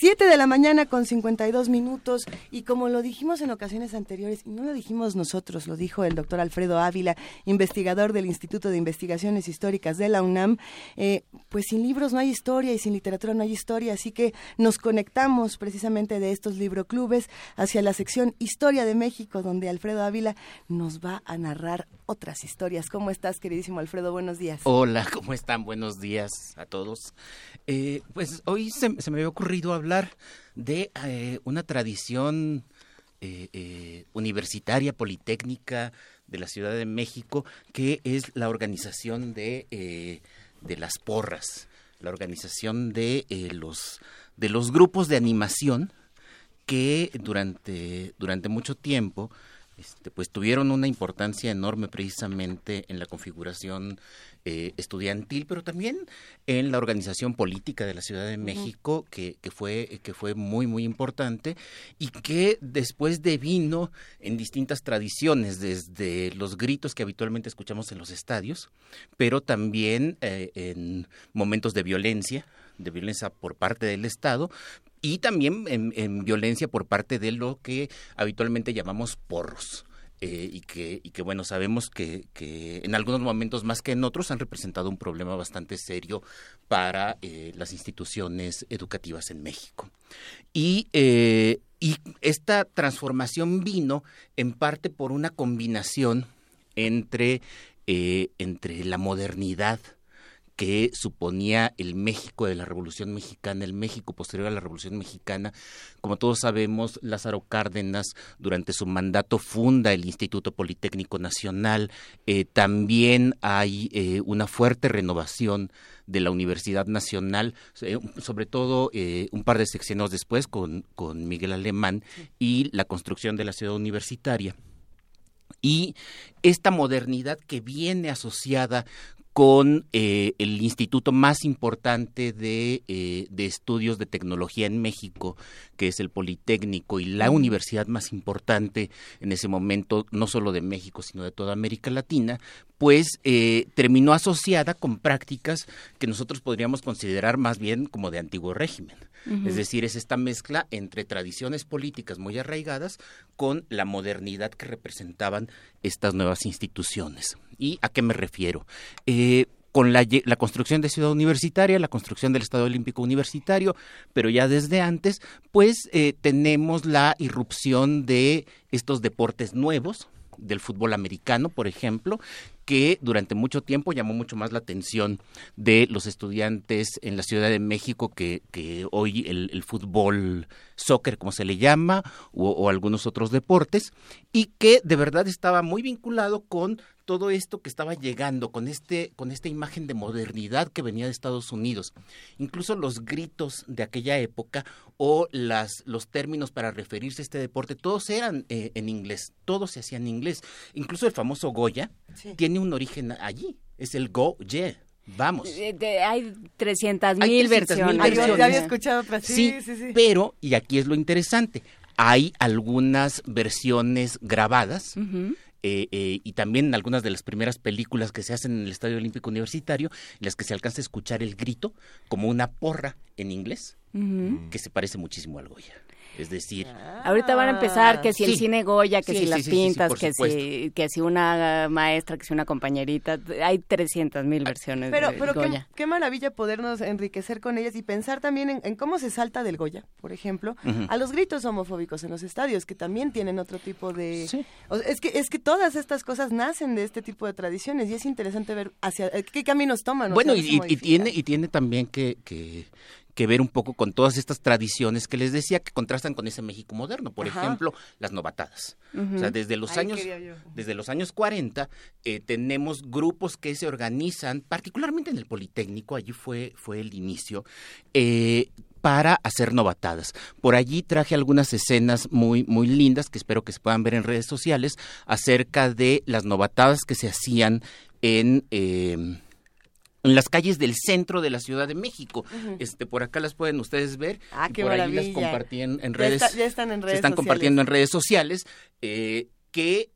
7 de la mañana con 52 minutos. Y como lo dijimos en ocasiones anteriores, y no lo dijimos nosotros, lo dijo el doctor Alfredo Ávila, investigador del Instituto de Investigaciones Históricas de la UNAM, eh, pues sin libros no hay historia y sin literatura no hay historia, así que nos conectamos precisamente de estos libroclubes hacia la sección Historia de México, donde Alfredo Ávila nos va a narrar otras historias. ¿Cómo estás, queridísimo Alfredo? Buenos días. Hola, ¿cómo están? Buenos días a todos. Eh, pues hoy se, se me había ocurrido hablar de eh, una tradición eh, eh, universitaria, politécnica de la Ciudad de México, que es la organización de, de las porras, la organización de, los, de los grupos de animación que durante, durante mucho tiempo este, pues tuvieron una importancia enorme precisamente en la configuración eh, estudiantil, pero también en la organización política de la Ciudad de México, que, que, fue, que fue muy, muy importante y que después devino en distintas tradiciones, desde los gritos que habitualmente escuchamos en los estadios, pero también eh, en momentos de violencia, de violencia por parte del Estado, y también en, en, violencia por parte de lo que habitualmente llamamos porros. Eh, y, que, bueno, sabemos que, en algunos momentos más que en otros han representado un problema bastante serio para eh, las instituciones educativas en México. Y, eh, y esta transformación vino en parte por una combinación entre, entre la modernidad, que suponía el México de la Revolución Mexicana, el México posterior a la Revolución Mexicana. Como todos sabemos, Lázaro Cárdenas durante su mandato funda el Instituto Politécnico Nacional. Eh, también hay eh, una fuerte renovación de la Universidad Nacional, eh, sobre todo un par de secciones después con, con Miguel Alemán y la construcción de la ciudad universitaria y esta modernidad que viene asociada con eh, el instituto más importante de, eh, de, estudios de tecnología en México, que es el Politécnico, y la universidad más importante en ese momento, no solo de México, sino de toda América Latina, pues eh, terminó asociada con prácticas que nosotros podríamos considerar más bien como de antiguo régimen. Es decir, es esta mezcla entre tradiciones políticas muy arraigadas con la modernidad que representaban estas nuevas instituciones. ¿Y a qué me refiero? Eh, con la, la, construcción de Ciudad Universitaria, la construcción del Estado Olímpico Universitario, pero ya desde antes, pues eh, tenemos la irrupción de estos deportes nuevos, del fútbol americano, por ejemplo, que durante mucho tiempo llamó mucho más la atención de los estudiantes en la Ciudad de México que, hoy el, fútbol soccer, como se le llama, o algunos otros deportes, y que de verdad estaba muy vinculado con todo esto que estaba llegando con este con esta imagen de modernidad que venía de Estados Unidos. Incluso los gritos de aquella época o las los términos para referirse a este deporte todos eran eh, en inglés, todos se hacían en inglés. Incluso el famoso Goya sí. tiene un origen allí, es el Go Yeah. Vamos. De, de, hay 300 mil versiones. Ay, yo ya había escuchado otras. Sí, sí, sí, sí, pero, y aquí es lo interesante, hay algunas versiones grabadas. Uh -huh. Eh, eh, y también algunas de las primeras películas que se hacen en el Estadio Olímpico Universitario, en las que se alcanza a escuchar el grito como una porra en inglés, uh -huh. que se parece muchísimo al Goya. Es decir, ah, ahorita van a empezar que si sí. el cine Goya, que sí, si las sí, pintas, que si que si una maestra, que si una compañerita, hay 300 mil versiones pero, de pero Goya. Qué, qué, maravilla podernos enriquecer con ellas y pensar también en, en cómo se salta del Goya, por ejemplo, uh -huh. a los gritos homofóbicos en los estadios, que también tienen otro tipo de... O sea, es, que, es que todas estas cosas nacen de este tipo de tradiciones y es interesante ver hacia qué caminos toman. Bueno, y, y, tiene, y tiene también que... que que ver un poco con todas estas tradiciones que les decía que contrastan con ese México moderno. Por Ajá. ejemplo, las novatadas. Uh -huh. O sea, desde los Ahí años desde los años 40 eh, tenemos grupos que se organizan, particularmente en el Politécnico, allí fue fue el inicio. Eh, para hacer novatadas. Por allí traje algunas escenas muy muy lindas que espero que se puedan ver en redes sociales acerca de las novatadas que se hacían en eh, en las calles del centro de la Ciudad de México. Uh -huh. Este por acá las pueden ustedes ver. Ah, qué por maravilla. ahí las compartí en, en redes. Ya, está, ya, están en redes. Se están sociales. compartiendo en redes sociales eh, que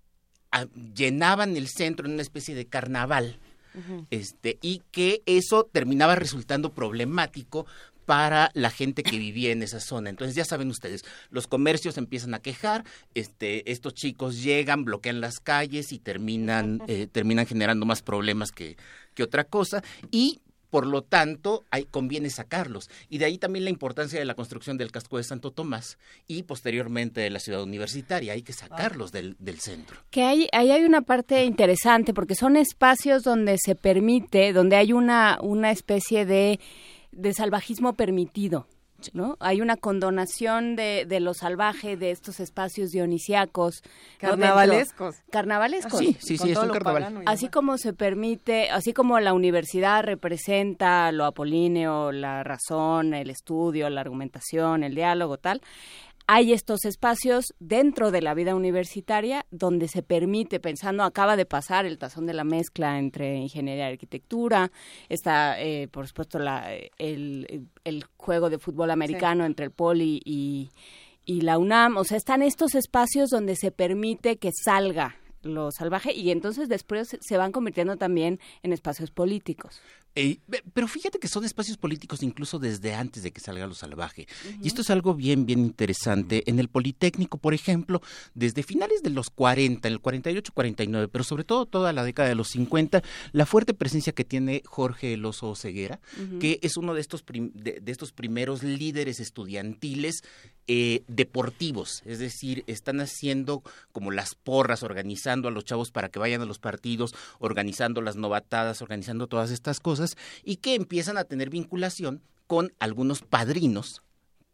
a, llenaban el centro en una especie de carnaval. Uh -huh. Este, y que eso terminaba resultando problemático para la gente que vivía en esa zona. Entonces ya saben ustedes, los comercios empiezan a quejar, este, estos chicos llegan, bloquean las calles y terminan, eh, terminan generando más problemas que, que otra cosa. Y por lo tanto, hay, conviene sacarlos. Y de ahí también la importancia de la construcción del casco de Santo Tomás y posteriormente de la ciudad universitaria. Hay que sacarlos del, del centro. Que hay, ahí hay una parte interesante porque son espacios donde se permite, donde hay una, una especie de, de salvajismo permitido. ¿no? Hay una condonación de, de lo salvaje, de estos espacios dionisiacos. ¿no? Carnavalescos. Carnavalescos. Sí, sí, Con sí, es un carnaval. Así como se permite, así como la universidad representa lo apolíneo, la razón, el estudio, la argumentación, el diálogo, tal, hay estos espacios dentro de la vida universitaria donde se permite, pensando, acaba de pasar el tazón de la mezcla entre ingeniería y arquitectura, está, eh, por supuesto, la, el, el juego de fútbol americano entre el Poli y, y la UNAM, o sea, están estos espacios donde se permite que salga lo salvaje y entonces después se- se van convirtiendo también en espacios políticos. Eh, pero fíjate que son espacios políticos incluso desde antes de que salga lo salvaje. Y esto es algo bien, bien interesante. En el Politécnico, por ejemplo, desde finales de los 40, el 48, 49, pero sobre todo toda la década de los 50, la fuerte presencia que tiene Jorge El Oso Ceguera, que es uno de estos, prim- de, de estos primeros líderes estudiantiles eh, deportivos. Es decir, están haciendo como las porras, organizando a los chavos para que vayan a los partidos, organizando las novatadas, organizando todas estas cosas, y que empiezan a tener vinculación con algunos padrinos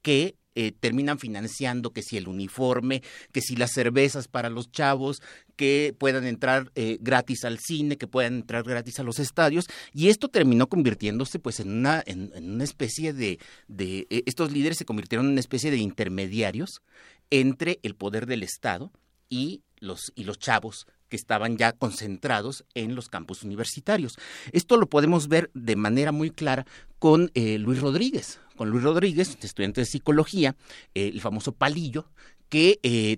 que eh, terminan financiando que si el uniforme, que si las cervezas para los chavos, que puedan entrar eh, gratis al cine, que puedan entrar gratis a los estadios, y esto terminó convirtiéndose pues en una, en, una especie de, de eh, estos líderes se convirtieron en una especie de intermediarios entre el poder del Estado y los, y los chavos que estaban ya concentrados en los campus universitarios. Esto lo podemos ver de manera muy clara con eh, Luis Rodríguez, con Luis Rodríguez, estudiante de psicología, eh, el famoso palillo, que eh,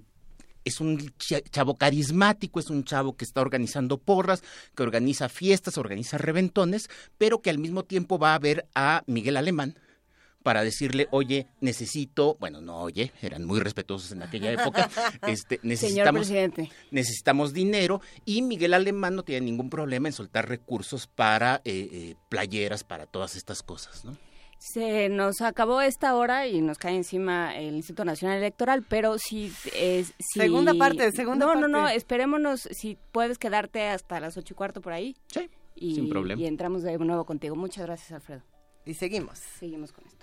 es un cha- chavo carismático, es un chavo que está organizando porras, que organiza fiestas, organiza reventones, pero que al mismo tiempo va a ver a Miguel Alemán para decirle, oye, necesito, bueno, no oye, eran muy respetuosos en aquella época, este, Señor necesitamos, presidente. necesitamos dinero y Miguel Alemán no tiene ningún problema en soltar recursos para eh, eh, playeras, para todas estas cosas, ¿no? Se nos acabó esta hora y nos cae encima el Instituto Nacional Electoral, pero si... es si... Segunda parte, segunda no, No, no, parte. esperémonos si puedes quedarte hasta las ocho y cuarto por ahí. Sí, Y, sin problema. Y entramos de nuevo contigo. Muchas gracias, Alfredo. Y seguimos. Seguimos con esto.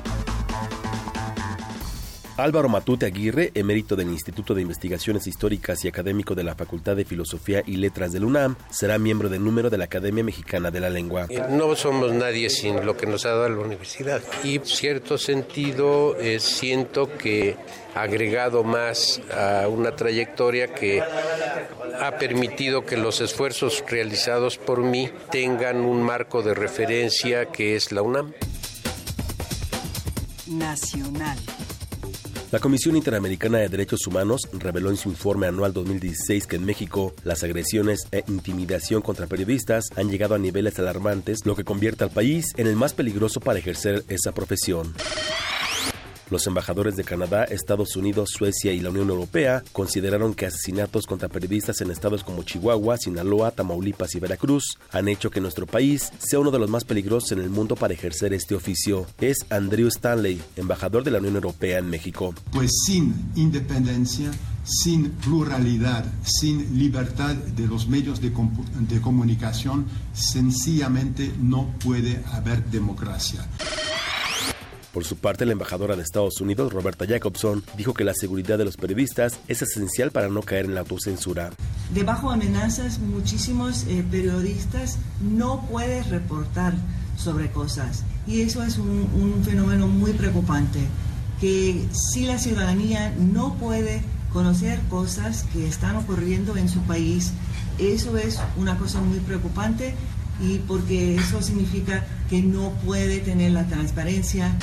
Álvaro Matute Aguirre, emérito del Instituto de Investigaciones Históricas y académico de la Facultad de Filosofía y Letras del UNAM, será miembro del número de la Academia Mexicana de la Lengua. No somos nadie sin lo que nos ha dado la universidad. Y en cierto sentido eh, siento que ha agregado más a una trayectoria que ha permitido que los esfuerzos realizados por mí tengan un marco de referencia que es la UNAM. Nacional. La Comisión Interamericana de Derechos Humanos reveló en su informe anual 2016 que en México las agresiones e intimidación contra periodistas han llegado a niveles alarmantes, lo que convierte al país en el más peligroso para ejercer esa profesión. Los embajadores de Canadá, Estados Unidos, Suecia y la Unión Europea consideraron que asesinatos contra periodistas en estados como Chihuahua, Sinaloa, Tamaulipas y Veracruz han hecho que nuestro país sea uno de los más peligrosos en el mundo para ejercer este oficio. Es Andrew Stanley, embajador de la Unión Europea en México. Pues sin independencia, sin pluralidad, sin libertad de los medios de, comunicación, sencillamente no puede haber democracia. Por su parte, la embajadora de Estados Unidos, Roberta Jacobson, dijo que la seguridad de los periodistas es esencial para no caer en la autocensura. Debajo de amenazas, muchísimos eh, periodistas no pueden reportar sobre cosas. Y eso es un fenómeno muy preocupante, que si la ciudadanía no puede conocer cosas que están ocurriendo en su país. Eso es una cosa muy preocupante y porque eso significa que no puede tener la transparencia.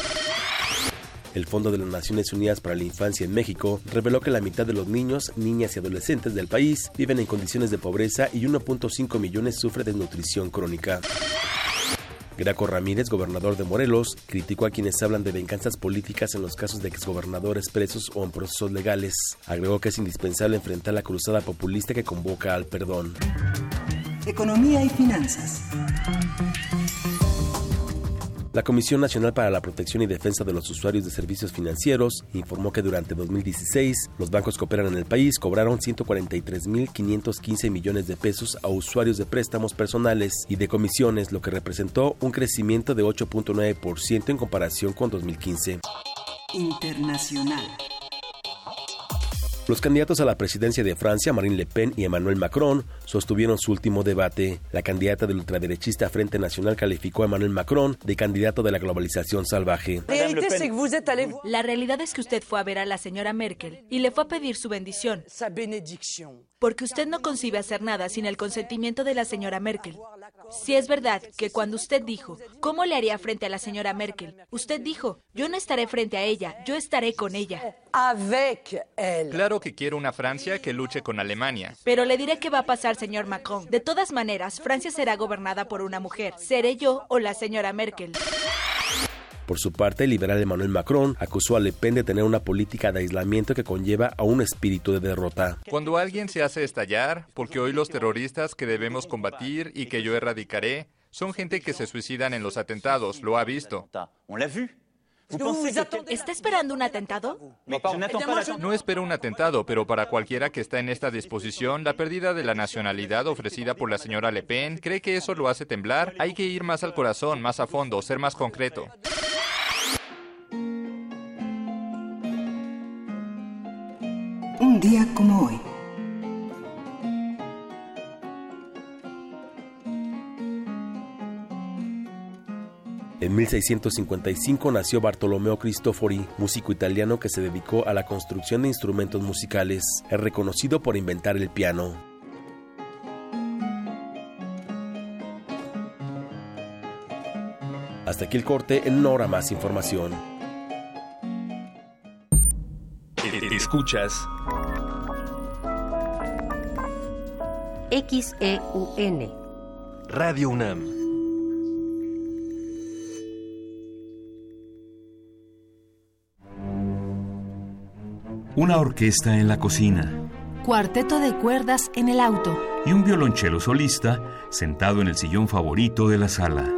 El Fondo de las Naciones Unidas para la Infancia en México reveló que la mitad de los niños, niñas y adolescentes del país viven en condiciones de pobreza y 1.5 millones sufren de nutrición crónica. Graco Ramírez, gobernador de Morelos, criticó a quienes hablan de venganzas políticas en los casos de exgobernadores presos o en procesos legales. Agregó que es indispensable enfrentar la cruzada populista que convoca al perdón. Economía y finanzas. La Comisión Nacional para la Protección y Defensa de los Usuarios de Servicios Financieros informó que durante 2016 los bancos que operan en el país cobraron 143.515 millones de pesos a usuarios de préstamos personales y de comisiones, lo que representó un crecimiento de 8.9% en comparación con 2015. Internacional. Los candidatos a la presidencia de Francia, Marine Le Pen y Emmanuel Macron, sostuvieron su último debate. La candidata del ultraderechista Frente Nacional calificó a Emmanuel Macron de candidato de la globalización salvaje. La realidad es que usted fue a ver a la señora Merkel y le fue a pedir su bendición. Porque usted no concibe hacer nada sin el consentimiento de la señora Merkel. Si es verdad que cuando usted dijo, ¿cómo le haría frente a la señora Merkel? Usted dijo, yo no estaré frente a ella, yo estaré con ella. Claro que quiero una Francia que luche con Alemania. Pero le diré qué va a pasar, señor Macron. De todas maneras, Francia será gobernada por una mujer. Seré yo o la señora Merkel. Por su parte, el liberal Emmanuel Macron acusó a Le Pen de tener una política de aislamiento que conlleva a un espíritu de derrota. Cuando alguien se hace estallar, porque hoy los terroristas que debemos combatir y que yo erradicaré, son gente que se suicidan en los atentados, lo ha visto. ¿Está esperando un atentado? No espero un atentado, pero para cualquiera que está en esta disposición, la pérdida de la nacionalidad ofrecida por la señora Le Pen, ¿cree que eso lo hace temblar? Hay que ir más al corazón, más a fondo, ser más concreto. Un día como hoy. En 1655 nació Bartolomeo Cristofori, músico italiano que se dedicó a la construcción de instrumentos musicales. Es reconocido por inventar el piano. Hasta aquí el corte, en una hora más información. Escuchas XEUN Radio UNAM. Una orquesta en la cocina Cuarteto de cuerdas en el auto. y un violonchelo solista sentado en el sillón favorito de la sala.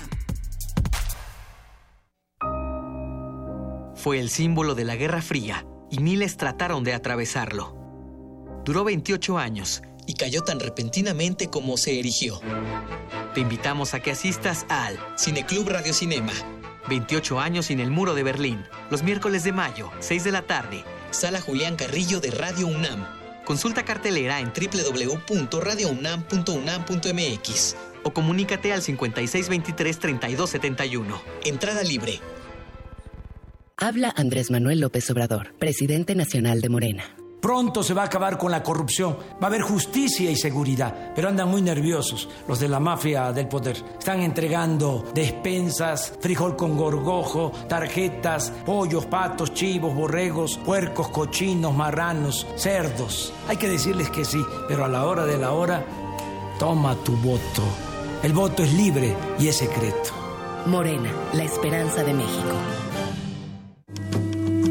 Fue el símbolo de la Guerra Fría y miles trataron de atravesarlo. Duró 28 años y cayó tan repentinamente como se erigió. Te invitamos a que asistas al Cineclub Radio Cinema. 28 años sin el muro de Berlín. Los miércoles de mayo, 6 de la tarde. Sala Julián Carrillo de Radio UNAM. Consulta cartelera en www.radiounam.unam.mx o comunícate al 5623-3271. Entrada libre. Habla Andrés Manuel López Obrador, presidente nacional de Morena. Pronto se va a acabar con la corrupción, va a haber justicia y seguridad, pero andan muy nerviosos los de la mafia del poder. Están entregando despensas, frijol con gorgojo, tarjetas, pollos, patos, chivos, borregos, puercos, cochinos, marranos, cerdos. Hay que decirles que sí, pero a la hora de la hora, toma tu voto. El voto es libre y es secreto. Morena, la esperanza de México.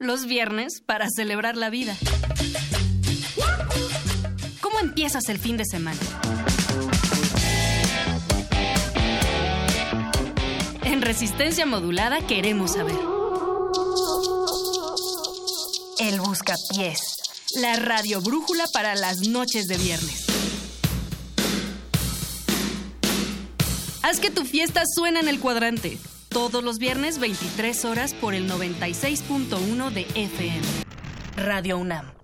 Los viernes para celebrar la vida. ¿Cómo empiezas el fin de semana? En resistencia modulada queremos saber. El Buscapiés. La radio brújula para las noches de viernes. Haz que tu fiesta suene en el cuadrante. Todos los viernes 23 horas por el 96.1 de FM. Radio UNAM.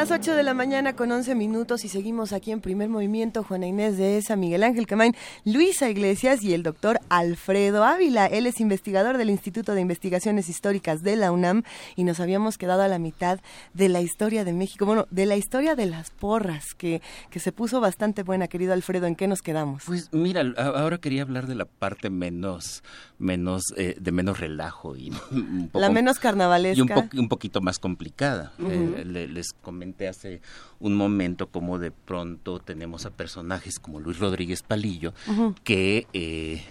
Las 8 de la mañana con 11 minutos y seguimos aquí en primer movimiento. Juana Inés de ESA, Miguel Ángel Camain, Luisa Iglesias y el doctor Alfredo Ávila. Él es investigador del Instituto de Investigaciones Históricas de la UNAM y nos habíamos quedado a la mitad de la historia de México. Bueno, de la historia de las porras, que, que se puso bastante buena, querido Alfredo. ¿En qué nos quedamos? Pues mira, ahora quería hablar de la parte menos, menos, eh, de menos relajo y un poco, la menos carnavalesca. Y un, po un poquito más complicada. Uh -huh. eh, le, les comenté hace un momento como de pronto tenemos a personajes como Luis Rodríguez Palillo uh -huh. que eh,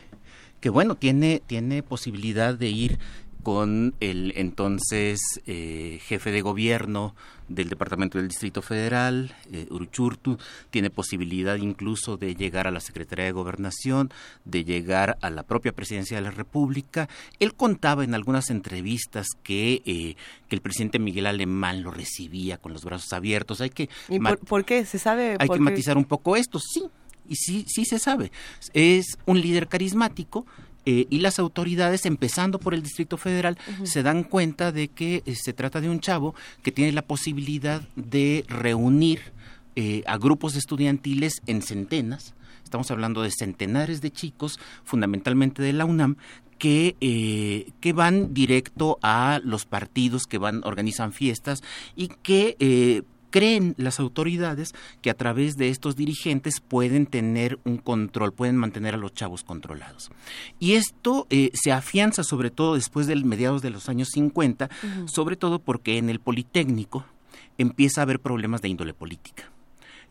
que bueno tiene tiene posibilidad de ir con el entonces eh, jefe de gobierno del Departamento del Distrito Federal, eh, Uruchurtu, tiene posibilidad incluso de llegar a la Secretaría de Gobernación, de llegar a la propia Presidencia de la República. Él contaba en algunas entrevistas que, eh, que el presidente Miguel Alemán lo recibía con los brazos abiertos. Hay que ¿Y por, qué? ¿Se sabe? Hay que matizar un poco esto, sí, y sí, sí se sabe. Es un líder carismático, eh, y las autoridades, empezando por el Distrito Federal, se dan cuenta de que eh, se trata de un chavo que tiene la posibilidad de reunir eh, a grupos estudiantiles en centenas, estamos hablando de centenares de chicos, fundamentalmente de la UNAM, que, que van directo a los partidos que van organizan fiestas y que creen las autoridades que a través de estos dirigentes pueden tener un control, pueden mantener a los chavos controlados. Y esto eh, se afianza sobre todo después del mediados de los años 50, sobre todo porque en el Politécnico empieza a haber problemas de índole política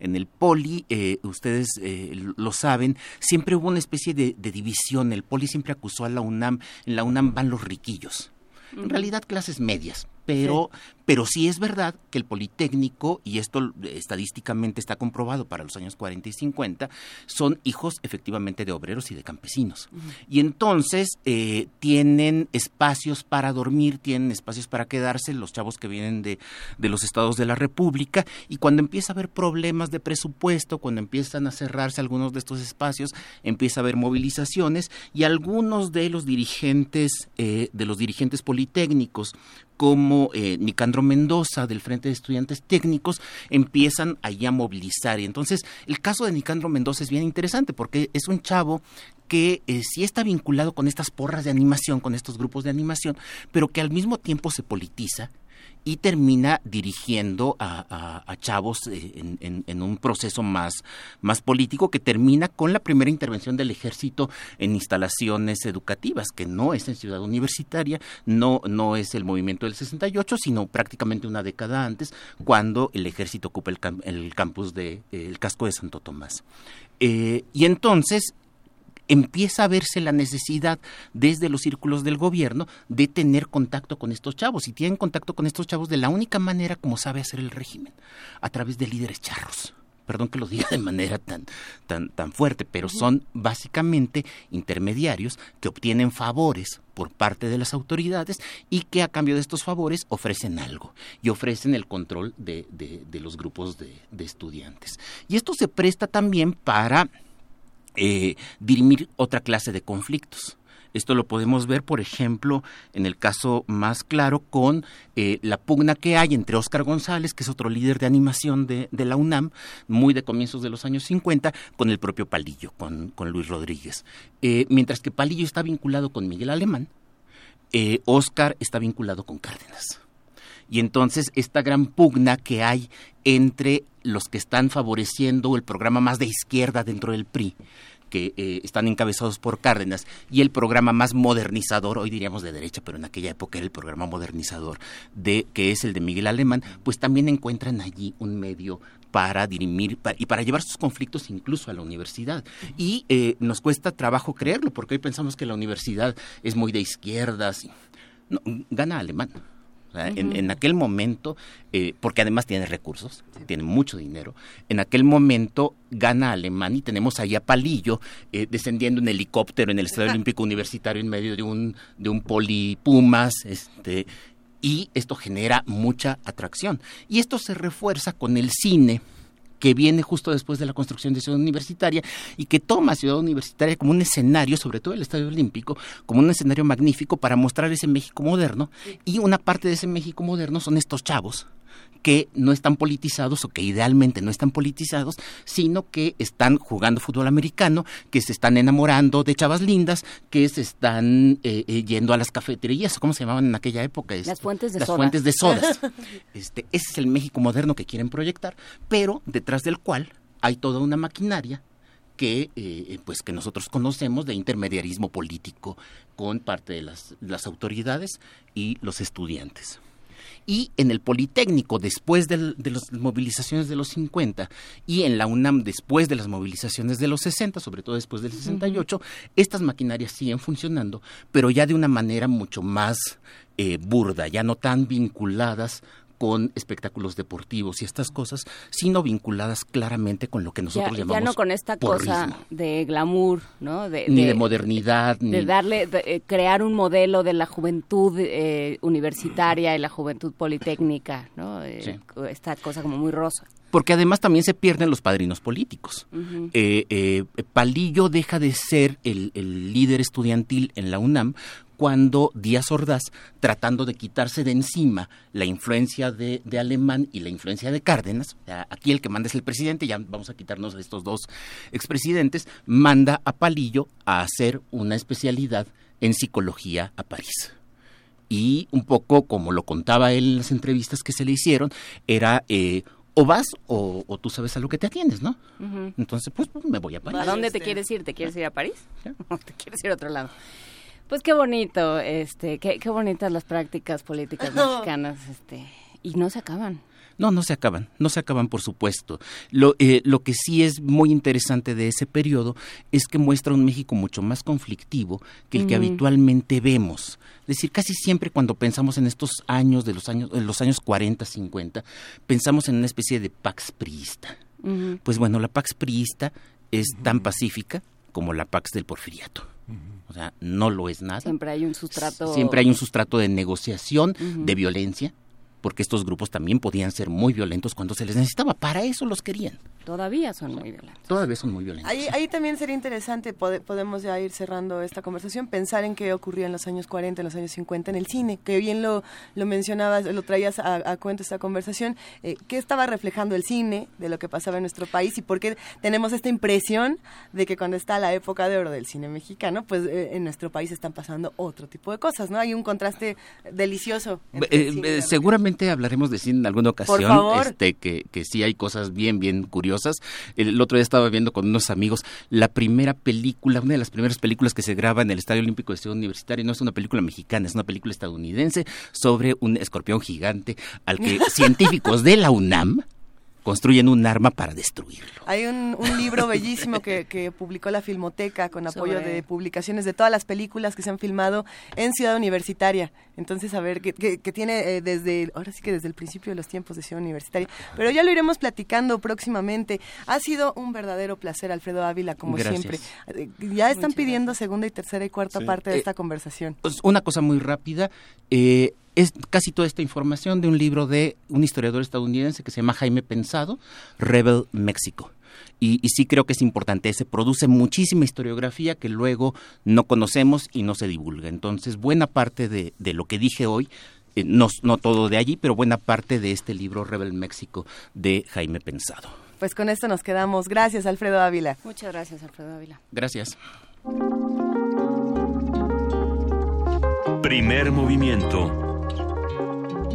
en el poli, eh, ustedes eh, lo saben, siempre hubo una especie de, división. El poli siempre acusó a la UNAM, en la UNAM van los riquillos. En realidad clases medias, pero, pero sí es verdad que el Politécnico, y esto estadísticamente está comprobado para los años 40 y 50, son hijos efectivamente de obreros y de campesinos. Y entonces eh, tienen espacios para dormir, tienen espacios para quedarse, los chavos que vienen de, de los estados de la República, y cuando empieza a haber problemas de presupuesto, cuando empiezan a cerrarse algunos de estos espacios, empieza a haber movilizaciones, y algunos de los dirigentes, eh, de los dirigentes politécnicos, como eh, Nicandro Mendoza del Frente de Estudiantes Técnicos empiezan allí a movilizar. Y entonces el caso de Nicandro Mendoza es bien interesante porque es un chavo que eh, sí está vinculado con estas porras de animación, con estos grupos de animación, pero que al mismo tiempo se politiza y termina dirigiendo a, chavos eh, en, un proceso más, más político que termina con la primera intervención del ejército en instalaciones educativas, que no es en Ciudad Universitaria, no, no es el movimiento del 68, sino prácticamente una década antes, cuando el ejército ocupa el, el campus de el casco de Santo Tomás. Eh, y entonces empieza a verse la necesidad desde los círculos del gobierno de tener contacto con estos chavos y tienen contacto con estos chavos de la única manera como sabe hacer el régimen, a través de líderes charros. Perdón que lo diga de manera tan, tan, tan fuerte, pero son básicamente intermediarios que obtienen favores por parte de las autoridades y que a cambio de estos favores ofrecen algo y ofrecen el control de, de, los grupos de, de estudiantes. Y esto se presta también para eh, dirimir otra clase de conflictos. Esto lo podemos ver, por ejemplo, en el caso más claro con eh, la pugna que hay entre Óscar González, que es otro líder de animación de, la UNAM, muy de comienzos de los años 50, con el propio Palillo, con, Luis Rodríguez. Eh, mientras que Palillo está vinculado con Miguel Alemán, Óscar está vinculado con Cárdenas. Y entonces esta gran pugna que hay entre los que están favoreciendo el programa más de izquierda dentro del PRI, que eh, están encabezados por Cárdenas, y el programa más modernizador, hoy diríamos de derecha, pero en aquella época era el programa modernizador, de, que es el de Miguel Alemán, pues también encuentran allí un medio para dirimir y para llevar sus conflictos incluso a la universidad. Y eh, nos cuesta trabajo creerlo, porque hoy pensamos que la universidad es muy de izquierdas. No, gana Alemán en, aquel momento, eh, porque además tiene recursos, tiene mucho dinero, en aquel momento gana Alemania y tenemos ahí a Palillo eh, descendiendo en helicóptero en el Estadio Olímpico Universitario en medio de un, de un polipumas, este, y esto genera mucha atracción. Y esto se refuerza con el cine que viene justo después de la construcción de Ciudad Universitaria y que toma Ciudad Universitaria como un escenario, sobre todo el Estadio Olímpico, como un escenario magnífico para mostrar ese México moderno. Y una parte de ese México moderno son estos chavos que no están politizados o que idealmente no están politizados, sino que están jugando fútbol americano, que se están enamorando de chavas lindas, que se están eh, eh, yendo a las cafeterías, ¿cómo se llamaban en aquella época? las fuentes de las fuentes de sodas. este, ese es el México moderno que quieren proyectar, pero detrás del cual hay toda una maquinaria que eh, pues que nosotros conocemos de intermediarismo político con parte de las, las autoridades y los estudiantes. Y en el Politécnico, después de las movilizaciones de los 50, y en la UNAM, después de las movilizaciones de los 60, sobre todo después del 68, estas maquinarias siguen funcionando, pero ya de una manera mucho más eh, burda, ya no tan vinculadas con espectáculos deportivos y estas cosas, sino vinculadas claramente con lo que nosotros llamamos ya no con esta cosa de glamour, ¿no? De, ni de, modernidad, de ni darle eh, crear un modelo de la juventud eh, universitaria y la juventud politécnica, ¿no? Eh, esta cosa como muy rosa porque además también se pierden los padrinos políticos. Palillo deja de ser el, líder estudiantil en la UNAM cuando Díaz Ordaz, tratando de quitarse de encima la influencia de, Alemán y la influencia de Cárdenas, aquí el que manda es el presidente, ya vamos a quitarnos a estos dos expresidentes, manda a Palillo a hacer una especialidad en psicología a París. Y un poco como lo contaba él en las entrevistas que se le hicieron, era eh, o vas o, tú sabes a lo que te atiendes, ¿no? Entonces, pues, pues, me voy a París. ¿A dónde te quieres ir? ¿Te quieres ir a París? ¿O te quieres ir a otro lado? Pues qué bonito, este, qué, qué bonitas las prácticas políticas mexicanas, este, y no se acaban. No, no se acaban, no se acaban, por supuesto. Lo, eh, lo que sí es muy interesante de ese periodo es que muestra un México mucho más conflictivo que el que habitualmente vemos. Es decir, casi siempre cuando pensamos en estos años de los años, en los años 40, 50, pensamos en una especie de pax priista. Pues bueno, la pax priista es tan pacífica como la pax del porfiriato. O sea, no lo es nada. Siempre hay un sustrato. Siempre hay un sustrato de negociación, de violencia, porque estos grupos también podían ser muy violentos cuando se les necesitaba. Para eso los querían. Todavía son muy violentos. Todavía son muy violentos. Ahí, también sería interesante, podemos ya ir cerrando esta conversación, pensar en qué ocurría en los años 40, en los años 50 en el cine, que bien lo, lo mencionabas, lo traías a, cuenta esta conversación. Eh, ¿Qué estaba reflejando el cine de lo que pasaba en nuestro país y por qué tenemos esta impresión de que cuando está la época de oro del cine mexicano, pues eh, en nuestro país están pasando otro tipo de cosas, ¿no? Hay un contraste delicioso. Eh, seguramente hablaremos de cine en alguna ocasión, este que, que sí hay cosas bien, bien curiosas el otro día estaba viendo con unos amigos la primera película, una de las primeras películas que se graba en el Estadio Olímpico de Ciudad Universitaria. No es una película mexicana, es una película estadounidense sobre un escorpión gigante al que científicos de la UNAM construyen un arma para destruirlo. Hay un, libro bellísimo que, publicó la Filmoteca con apoyo de publicaciones de todas las películas que se han filmado en Ciudad Universitaria. Entonces, a ver, que, tiene eh, desde, ahora sí que desde el principio de los tiempos de Ciudad Universitaria. Pero ya lo iremos platicando próximamente. Ha sido un verdadero placer, Alfredo Ávila, como siempre. Eh, ya están pidiendo segunda y tercera y cuarta parte de eh, esta conversación. Pues, una cosa muy rápida. Eh, es casi toda esta información de un libro de un historiador estadounidense que se llama Jaime Pensado, Rebel México. Y, sí creo que es importante, se produce muchísima historiografía que luego no conocemos y no se divulga. Entonces, buena parte de, lo que dije hoy, eh, no, no todo de allí, pero buena parte de este libro Rebel México de Jaime Pensado. Pues con esto nos quedamos. Gracias, Alfredo Ávila. Muchas gracias, Alfredo Ávila. Gracias. Primer movimiento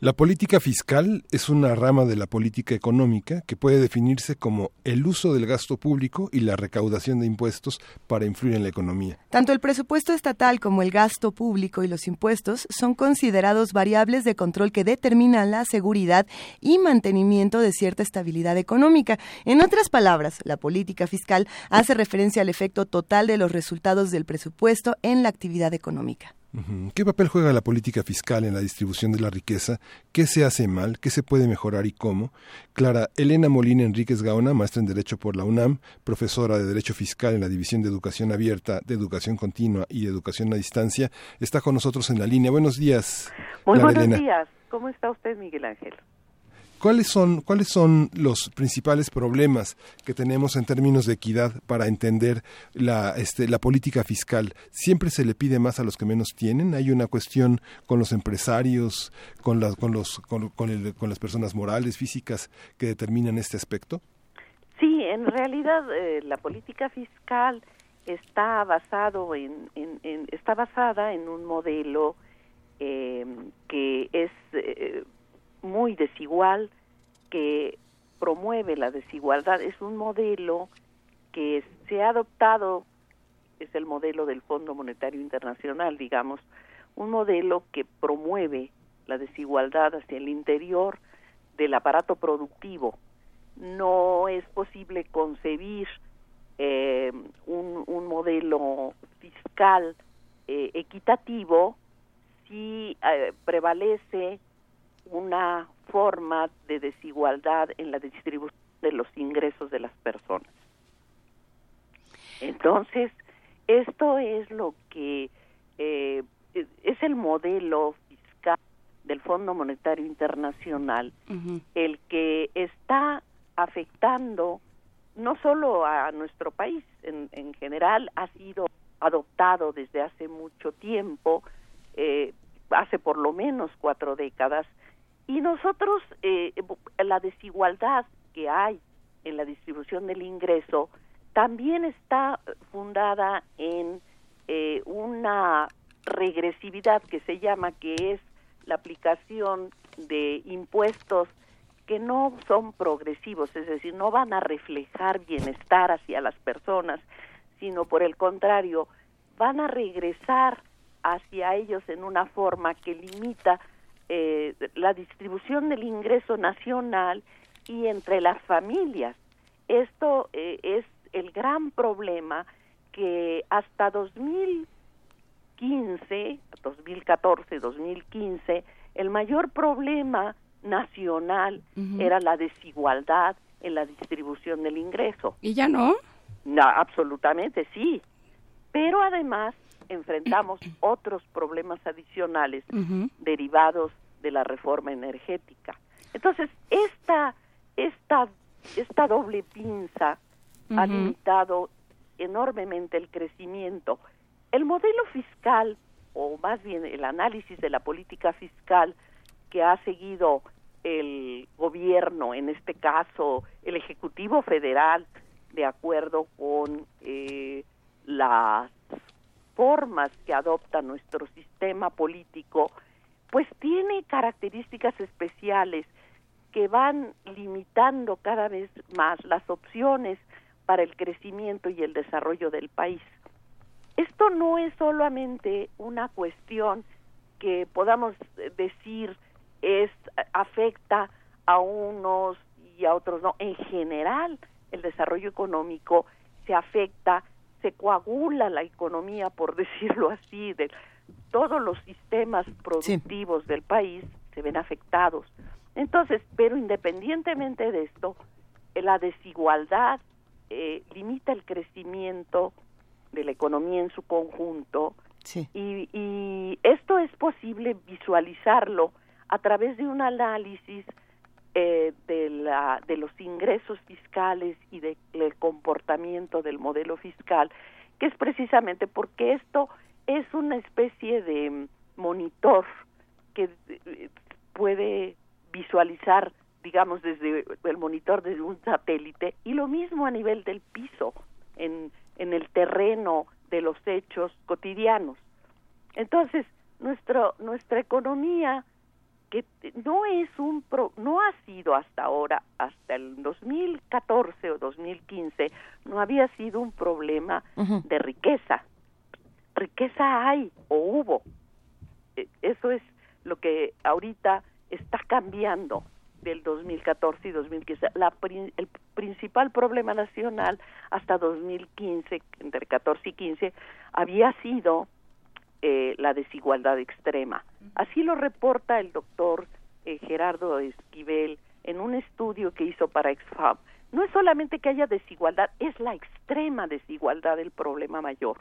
La política fiscal es una rama de la política económica que puede definirse como el uso del gasto público y la recaudación de impuestos para influir en la economía. Tanto el presupuesto estatal como el gasto público y los impuestos son considerados variables de control que determinan la seguridad y mantenimiento de cierta estabilidad económica. En otras palabras, la política fiscal hace referencia al efecto total de los resultados del presupuesto en la actividad económica. ¿Qué papel juega la política fiscal en la distribución de la riqueza? ¿Qué se hace mal? ¿Qué se puede mejorar y cómo? Clara Elena Molina Enríquez Gaona, maestra en Derecho por la UNAM, profesora de Derecho Fiscal en la División de Educación Abierta, de Educación Continua y Educación a Distancia, está con nosotros en la línea. Buenos días. Muy buenos días. ¿Cómo está usted, Miguel Ángel? ¿Cuáles son, ¿Cuáles son los principales problemas que tenemos en términos de equidad para entender la, este, la política fiscal? ¿Siempre se le pide más a los que menos tienen? ¿Hay una cuestión con los empresarios, con, con, los, con, con, las personas morales, físicas que determinan este aspecto? Sí, en realidad eh, la política fiscal está basado en, en, está basada en un modelo eh, que es eh, muy desigual, que promueve la desigualdad. Es un modelo que se ha adoptado, es el modelo del Fondo Monetario Internacional, digamos, un modelo que promueve la desigualdad hacia el interior del aparato productivo. No es posible concebir eh, un, un, modelo fiscal eh, equitativo si eh, prevalece una forma de desigualdad en la distribución de los ingresos de las personas. Entonces, esto es lo que eh, es el modelo fiscal del Fondo Monetario Internacional, el que está afectando no solo a nuestro país, en, en general ha sido adoptado desde hace mucho tiempo, eh, hace por lo menos cuatro décadas, y nosotros eh, la desigualdad que hay en la distribución del ingreso también está fundada en eh, una regresividad que se llama, que es la aplicación de impuestos que no son progresivos, es decir, no van a reflejar bienestar hacia las personas, sino por el contrario, van a regresar hacia ellos en una forma que limita eh, la distribución del ingreso nacional y entre las familias. Esto eh, es el gran problema que hasta 2015, 2014, 2015, el mayor problema nacional era la desigualdad en la distribución del ingreso. ¿Y ya no? No, absolutamente sí. Pero además enfrentamos otros problemas adicionales derivados de la reforma energética. Entonces, esta, esta, esta doble pinza ha limitado enormemente el crecimiento. El modelo fiscal, o más bien el análisis de la política fiscal que ha seguido el gobierno, en este caso el Ejecutivo Federal, de acuerdo con eh, las formas que adopta nuestro sistema político, pues tiene características especiales que van limitando cada vez más las opciones para el crecimiento y el desarrollo del país. Esto no es solamente una cuestión que podamos decir es afecta a unos y a otros no. En general, el desarrollo económico se afecta se coagula la economía, por decirlo así, de todos los sistemas productivos del país se ven afectados. Entonces, pero independientemente de esto, la desigualdad eh, limita el crecimiento de la economía en su conjunto y, y esto es posible visualizarlo a través de un análisis eh, de, la, de los ingresos fiscales y de, del comportamiento del modelo fiscal, que es precisamente porque esto es una especie de monitor que eh, puede visualizar, digamos, desde el monitor desde un satélite y lo mismo a nivel del piso, en, en el terreno de los hechos cotidianos. Entonces, nuestro, nuestra economía que no es un pro, no ha sido hasta ahora hasta el 2014 o 2015 no había sido un problema de riqueza. Riqueza hay o hubo. E, eso es lo que ahorita está cambiando del 2014 y 2015 la, el principal problema nacional hasta 2015 entre 14 y 15 había sido eh, la desigualdad extrema. Así lo reporta el doctor eh, Gerardo Esquivel en un estudio que hizo para Exfab. No es solamente que haya desigualdad, es la extrema desigualdad el problema mayor.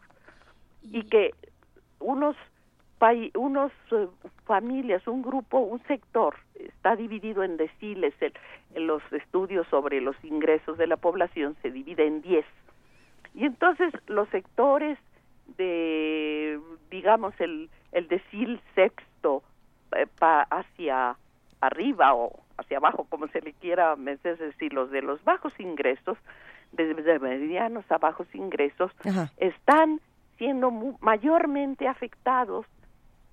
Y que unos unos eh, familias, un grupo, un sector está dividido en deciles. en los estudios sobre los ingresos de la población se divide en diez. Y entonces los sectores de, digamos, el, el decil sexto eh, hacia arriba o hacia abajo, como se le quiera, es decir, los de los bajos ingresos, desde medianos a bajos ingresos, están siendo mayormente afectados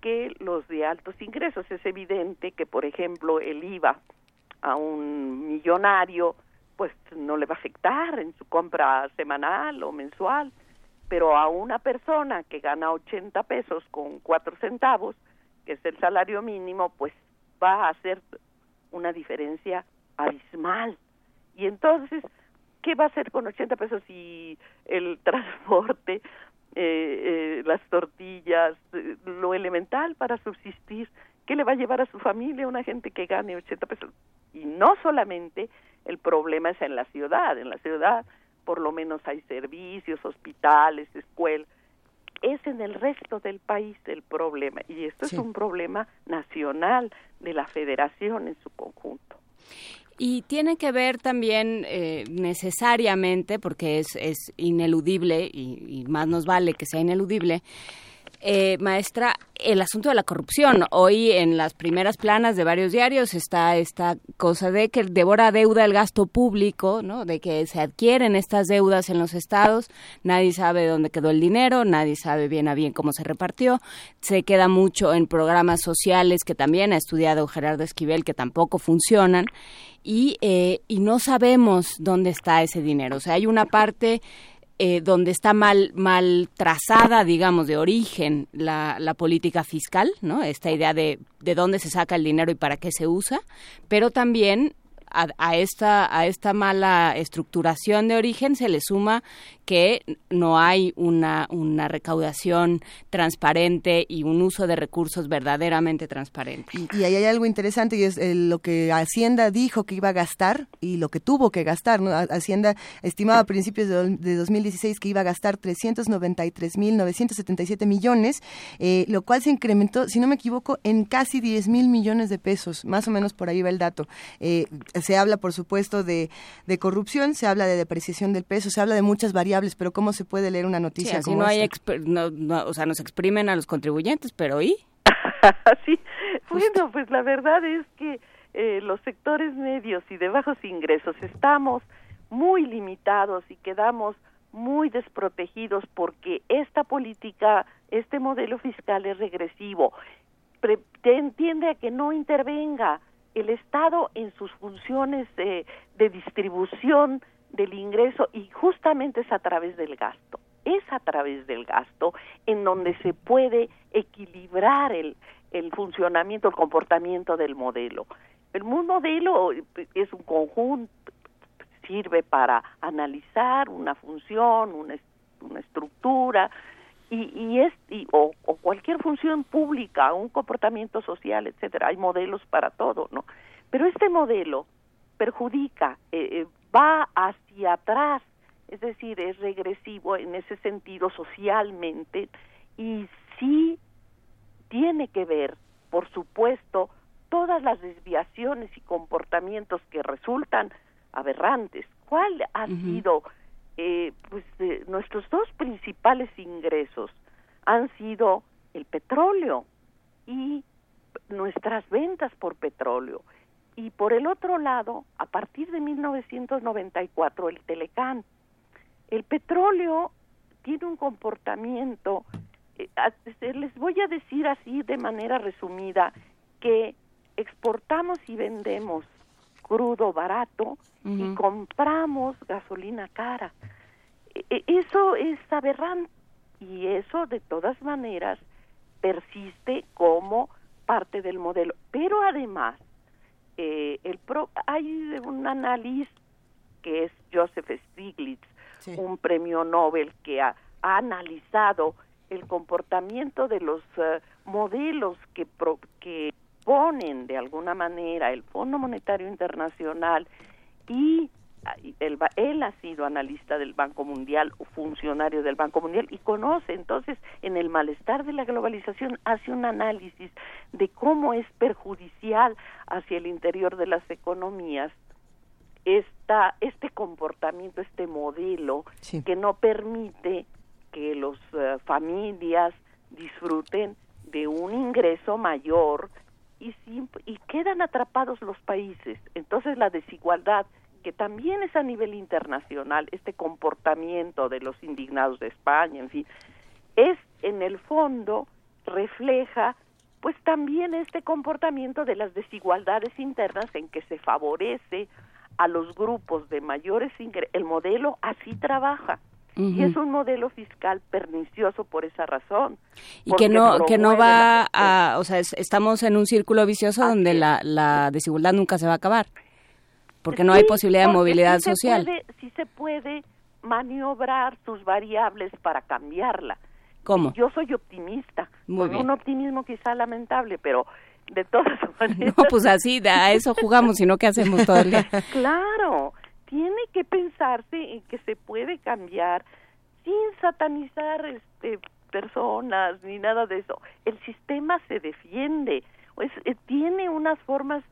que los de altos ingresos. Es evidente que, por ejemplo, el IVA a un millonario, pues no le va a afectar en su compra semanal o mensual, pero a una persona que gana 80 pesos con 4 centavos, que es el salario mínimo, pues va a hacer una diferencia abismal. Y entonces, ¿qué va a hacer con 80 pesos si el transporte, eh, eh, las tortillas, lo elemental para subsistir? ¿Qué le va a llevar a su familia una gente que gane 80 pesos? Y no solamente el problema es en la ciudad, en la ciudad por lo menos hay servicios, hospitales, escuelas, es en el resto del país el problema y esto es un problema nacional de la federación en su conjunto. Y tiene que ver también eh, necesariamente, porque es, es ineludible y, y, más nos vale que sea ineludible, eh, maestra, el asunto de la corrupción. Hoy en las primeras planas de varios diarios está esta cosa de que devora deuda el gasto público, ¿no? De que se adquieren estas deudas en los estados, nadie sabe dónde quedó el dinero, nadie sabe bien a bien cómo se repartió, se queda mucho en programas sociales que también ha estudiado Gerardo Esquivel que tampoco funcionan y, eh, y no sabemos dónde está ese dinero. O sea, hay una parte eh, donde está mal, mal trazada, digamos, de origen la, la política fiscal, ¿no? Esta idea de, de dónde se saca el dinero y para qué se usa, pero también a, esta, a esta mala estructuración de origen se le suma que no hay una, una recaudación transparente y un uso de recursos verdaderamente transparente. Y, ahí hay algo interesante y es eh, lo que Hacienda dijo que iba a gastar y lo que tuvo que gastar. Hacienda estimaba a principios de, de 2016 que iba a gastar 393.977 millones, eh, lo cual se incrementó, si no me equivoco, en casi 10 mil millones de pesos. Más o menos por ahí va el dato. Eh, se habla, por supuesto, de, de, corrupción, se habla de depreciación del peso, se habla de muchas variables, pero ¿cómo se puede leer una noticia sí, no hay no, o sea, nos exprimen a los contribuyentes, pero ¿y? sí, bueno, pues la verdad es que eh, los sectores medios y de bajos ingresos estamos muy limitados y quedamos muy desprotegidos porque esta política, este modelo fiscal es regresivo. Pre entiende a que no intervenga el Estado en sus funciones de, de distribución del ingreso y justamente es a través del gasto. Es a través del gasto en donde se puede equilibrar el, el funcionamiento, el comportamiento del modelo. El modelo es un conjunto, sirve para analizar una función, una, una estructura, y, y es y, o, o, cualquier función pública, un comportamiento social, etcétera. Hay modelos para todo, ¿no? Pero este modelo perjudica, eh, eh, va hacia atrás, es decir, es regresivo en ese sentido socialmente y sí tiene que ver, por supuesto, todas las desviaciones y comportamientos que resultan aberrantes. ¿Cuál ha sido eh, pues eh, nuestros dos principales ingresos han sido el petróleo y nuestras ventas por petróleo. Y por el otro lado a partir de 1994 el Telecán. El petróleo tiene un comportamiento eh, les voy a decir así de manera resumida que exportamos y vendemos crudo barato y compramos gasolina cara. E, e, eso es aberrante y eso de todas maneras persiste como parte del modelo. Pero además, eh, el pro, hay un análisis que es Joseph Stiglitz, un premio Nobel que ha, analizado el comportamiento de los uh, modelos que, pro, que ponen de alguna manera el Fondo Monetario Internacional y él, él, ha sido analista del Banco Mundial o funcionario del Banco Mundial y conoce entonces en el malestar de la globalización hace un análisis de cómo es perjudicial hacia el interior de las economías esta, este comportamiento, este modelo que no permite que las uh, familias disfruten de un ingreso mayor y, y quedan atrapados los países. Entonces la desigualdad, que también es a nivel internacional, este comportamiento de los indignados de España, en fin, es en el fondo refleja pues también este comportamiento de las desigualdades internas en que se favorece a los grupos de mayores ingresos. El modelo así trabaja. Y es un modelo fiscal pernicioso por esa razón. Y que no, que no va a, o sea, estamos en un círculo vicioso donde la, la desigualdad nunca se va a acabar, porque no hay posibilidad de movilidad social. Si se puede maniobrar sus variables para cambiarla. ¿Cómo? Yo soy optimista, Muy bien. un optimismo quizá lamentable, pero de todas maneras. No, pues así, a eso jugamos, sino ¿qué hacemos todo el día? claro, tiene que pensarse en que se puede cambiar sin satanizar este personas ni nada de eso. El sistema se defiende, pues, tiene unas formas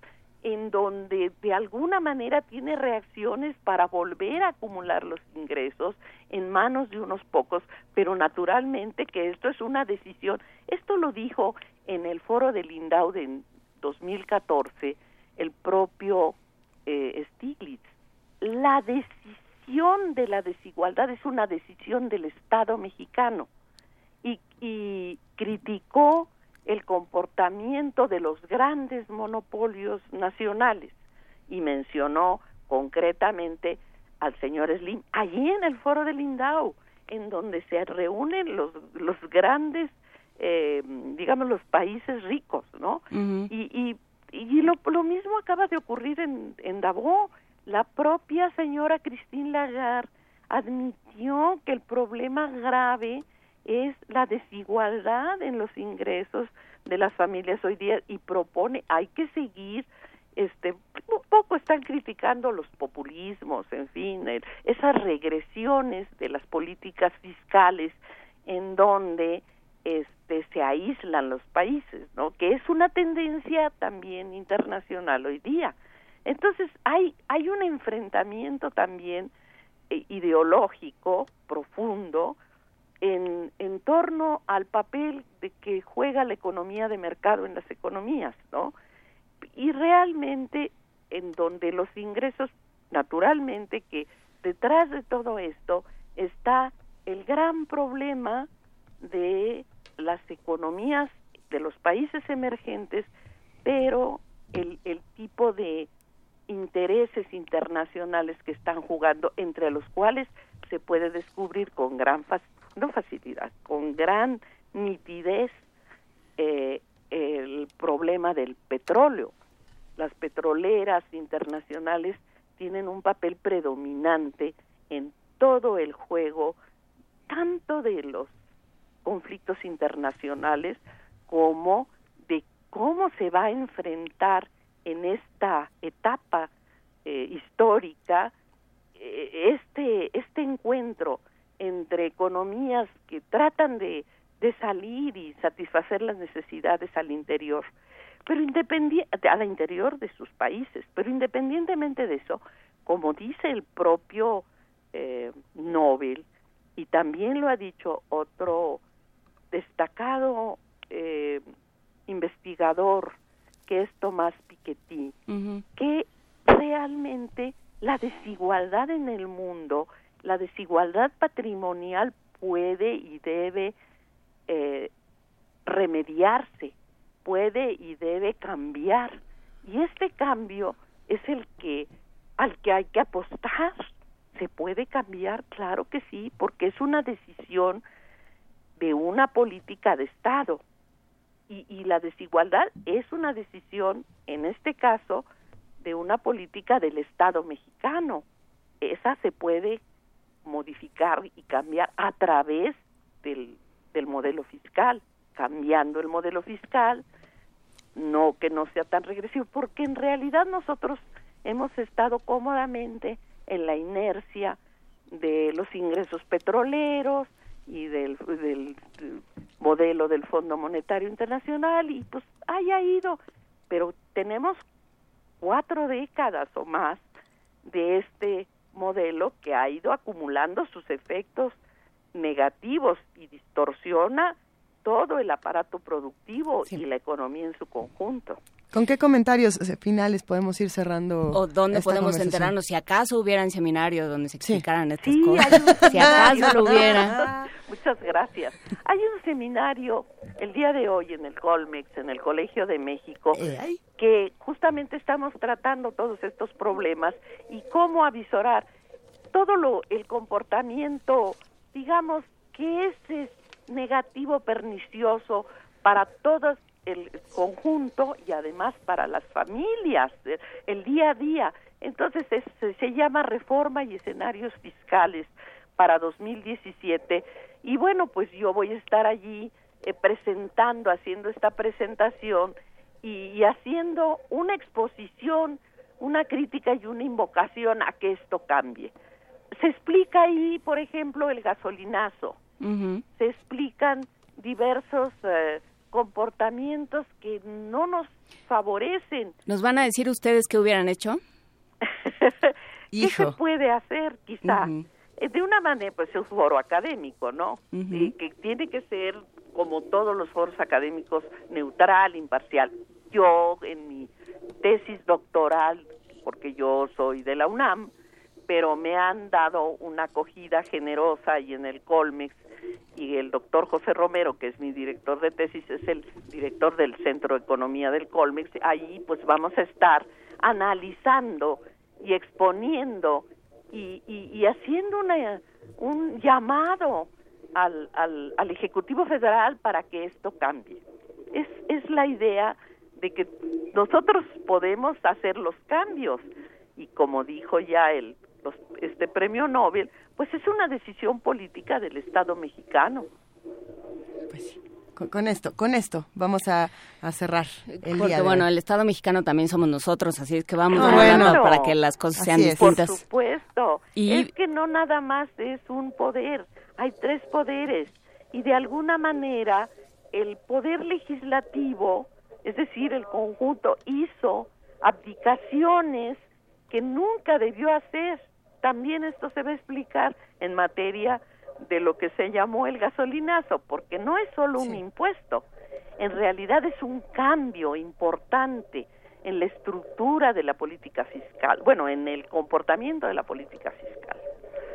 en donde de alguna manera tiene reacciones para volver a acumular los ingresos en manos de unos pocos, pero naturalmente que esto es una decisión. Esto lo dijo en el foro del Lindau de 2014 el propio eh, Stiglitz. La decisión de la desigualdad es una decisión del Estado mexicano y, y criticó el comportamiento de los grandes monopolios nacionales y mencionó concretamente al señor Slim allí en el foro del Lindau en donde se reúnen los los grandes eh, digamos los países ricos no y, y, y lo, lo mismo acaba de ocurrir en, en Davos. La propia señora Christine Lagarde admitió que el problema grave es la desigualdad en los ingresos de las familias hoy día y propone hay que seguir este poco están criticando los populismos en fin esas regresiones de las políticas fiscales en donde este se aíslan los países, ¿no? Que es una tendencia también internacional hoy día. Entonces hay hay un enfrentamiento también eh, ideológico profundo en, en torno al papel de que juega la economía de mercado en las economías, ¿no? Y realmente en donde los ingresos, naturalmente que detrás de todo esto está el gran problema de las economías de los países emergentes, pero el, el tipo de intereses internacionales que están jugando, entre los cuales se puede descubrir con gran fac- no facilidad, con gran nitidez eh, el problema del petróleo. Las petroleras internacionales tienen un papel predominante en todo el juego, tanto de los conflictos internacionales como de cómo se va a enfrentar en esta etapa eh, histórica eh, este este encuentro entre economías que tratan de, de salir y satisfacer las necesidades al interior pero independiente al interior de sus países pero independientemente de eso como dice el propio eh, Nobel y también lo ha dicho otro destacado eh, investigador que es Tomás Piketty que realmente la desigualdad en el mundo, la desigualdad patrimonial puede y debe eh, remediarse, puede y debe cambiar. Y este cambio es el que al que hay que apostar. ¿Se puede cambiar? Claro que sí, porque es una decisión de una política de Estado. Y, y la desigualdad es una decisión, en este caso, de una política del Estado mexicano. Esa se puede modificar y cambiar a través del, del modelo fiscal, cambiando el modelo fiscal, no que no sea tan regresivo, porque en realidad nosotros hemos estado cómodamente en la inercia de los ingresos petroleros y del, del modelo del Fondo Monetario Internacional y pues haya ido, pero tenemos cuatro décadas o más de este modelo que ha ido acumulando sus efectos negativos y distorsiona todo el aparato productivo y la economía en su conjunto. ¿Con qué comentarios eh, finales podemos ir cerrando? ¿O dónde esta podemos enterarnos? Si acaso hubieran seminarios donde se explicaran estas Sí, cosas. hay un Si acaso lo seminario. hubiera. Muchas gracias. Hay un seminario el día de hoy en el Colmex, en el Colegio de México, que justamente estamos tratando todos estos problemas y cómo avisorar todo lo el comportamiento, digamos, que es, es negativo, pernicioso para todos el conjunto y además para las familias, el, el día a día. Entonces es- se, llama Reforma y Escenarios Fiscales para 2017 y bueno, pues yo voy a estar allí eh, presentando, haciendo esta presentación y haciendo una exposición, una crítica y una invocación a que esto cambie. Se explica ahí, por ejemplo, el gasolinazo, Se explican diversos eh, comportamientos que no nos favorecen. ¿Nos van a decir ustedes qué hubieran hecho? ¿Qué se puede hacer, quizá? Eh, De una manera, pues es un foro académico, ¿no? Y que tiene que ser, como todos los foros académicos, neutral, imparcial. Yo, en mi tesis doctoral, porque yo soy de la UNAM, pero me han dado una acogida generosa y en el Colmex y el doctor José Romero, que es mi director de tesis, es el director del Centro de Economía del Colmex, ahí pues vamos a estar analizando y exponiendo y, y, y haciendo una, un llamado al, al, al Ejecutivo Federal para que esto cambie. Es, es la idea de que nosotros podemos hacer los cambios y como dijo ya el los- este premio Nobel, pues es una decisión política del Estado mexicano. Con, con esto, con esto vamos a, a cerrar el Porque día de bueno, hoy. el Estado mexicano también somos nosotros, así es que vamos Ah, hablando bueno. para que las cosas sean distintas. Por supuesto. Y- Es que no nada más es un poder, hay tres poderes y de alguna manera el poder legislativo, es decir, el conjunto hizo abdicaciones que nunca debió hacer. También esto se va a explicar en materia de lo que se llamó el gasolinazo, porque no es solo un impuesto, en realidad es un cambio importante en la estructura de la política fiscal, bueno, en el comportamiento de la política fiscal.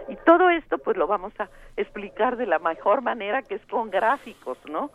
Y todo esto pues lo vamos a explicar de la mejor manera que es con gráficos, ¿no?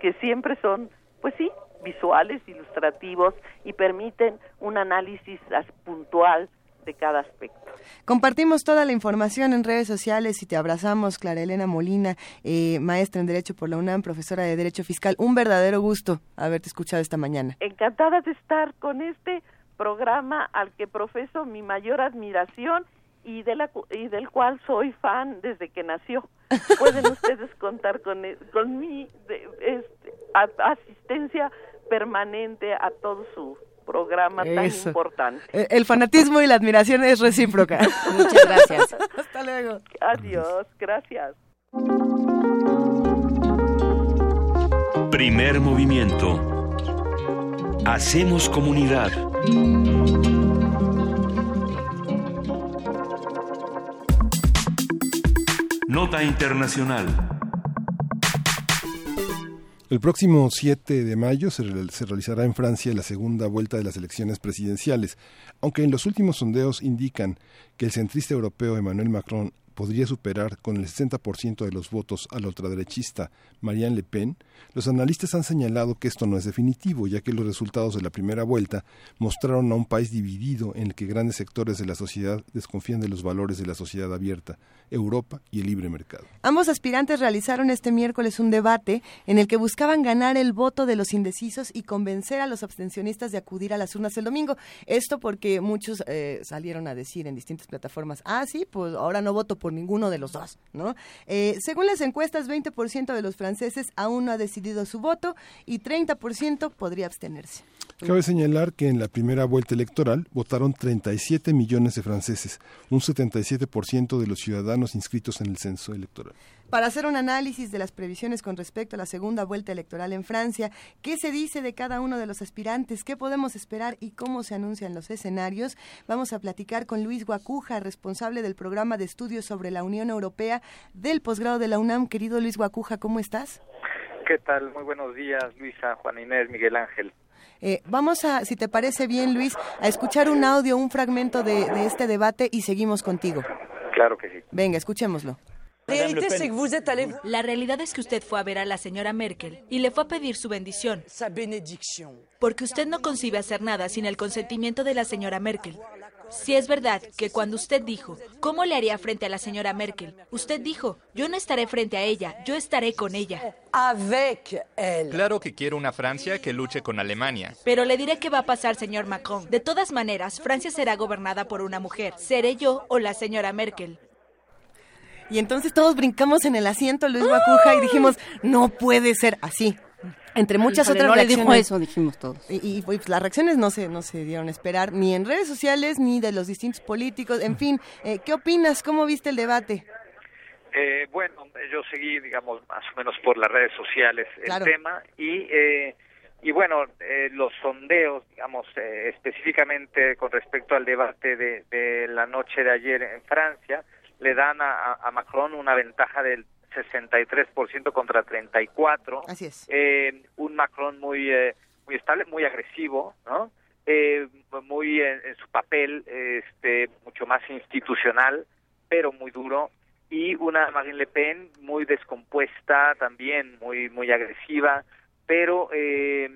Que siempre son, pues sí, visuales, ilustrativos y permiten un análisis puntual de cada aspecto. Compartimos toda la información en redes sociales y te abrazamos, Clara Elena Molina, eh, maestra en Derecho por la UNAM, profesora de Derecho Fiscal. Un verdadero gusto haberte escuchado esta mañana. Encantada de estar con este programa al que profeso mi mayor admiración y, de la, y del cual soy fan desde que nació. Pueden ustedes contar con, e- con mi de- este, asistencia permanente a todo su programa tan importante. El fanatismo y la admiración es recíproca. Muchas gracias. Hasta luego. Adiós, gracias. Primer movimiento. Hacemos comunidad. Nota Internacional. El próximo 7 de mayo se, real- se realizará en Francia la segunda vuelta de las elecciones presidenciales, aunque en los últimos sondeos indican que el centrista europeo Emmanuel Macron podría superar con el 60% de los votos a la ultraderechista Marianne Le Pen, los analistas han señalado que esto no es definitivo, ya que los resultados de la primera vuelta mostraron a un país dividido en el que grandes sectores de la sociedad desconfían de los valores de la sociedad abierta, Europa y el libre mercado. Ambos aspirantes realizaron este miércoles un debate en el que buscaban ganar el voto de los indecisos y convencer a los abstencionistas de acudir a las urnas el domingo. Esto porque muchos eh, salieron a decir en distintas plataformas, ah, sí, pues ahora no voto por ninguno de los dos, ¿no? Eh, según las encuestas, 20% de los franceses aún no ha decidido su voto y 30% podría abstenerse. Cabe señalar que en la primera vuelta electoral votaron 37 millones de franceses, un 77% de los ciudadanos inscritos en el censo electoral. Para hacer un análisis de las previsiones con respecto a la segunda vuelta electoral en Francia, qué se dice de cada uno de los aspirantes, qué podemos esperar y cómo se anuncian los escenarios, vamos a platicar con Luis Guacuja, responsable del programa de estudios sobre la Unión Europea del posgrado de la UNAM. Querido Luis Guacuja, ¿cómo estás? ¿Qué tal? Muy buenos días, Luisa, Juan Inés, Miguel Ángel. Eh, vamos a, si te parece bien, Luis, a escuchar un audio, un fragmento de, de este debate y seguimos contigo. Claro que sí. Venga, escuchémoslo. La realidad es que usted fue a ver a la señora Merkel y le fue a pedir su bendición. Porque usted no concibe hacer nada sin el consentimiento de la señora Merkel. Si es verdad que cuando usted dijo, ¿cómo le haría frente a la señora Merkel? Usted dijo, yo no estaré frente a ella, yo estaré con ella. Claro que quiero una Francia que luche con Alemania. Pero le diré qué va a pasar, señor Macron. De todas maneras, Francia será gobernada por una mujer. Seré yo o la señora Merkel. Y entonces todos brincamos en el asiento, Luis Bacuja, y dijimos, no puede ser así. Entre muchas Híjole, otras no le reacciones. dijo eso, dijimos todos. Y, y, pues, las reacciones no se, no se dieron a esperar, ni en redes sociales, ni de los distintos políticos. En fin, eh, ¿qué opinas? ¿Cómo viste el debate? Eh, bueno, yo seguí, digamos, más o menos por las redes sociales el Claro. tema y, eh, y bueno, eh, los sondeos, digamos, eh, específicamente con respecto al debate de, de la noche de ayer en Francia, le dan a, a Macron una ventaja del 63% contra 34. Así es. Eh, un Macron muy, eh, muy estable, muy agresivo, ¿no? Eh, muy en, en su papel, este, mucho más institucional, pero muy duro y una Marine Le Pen muy descompuesta también, muy muy agresiva, pero eh,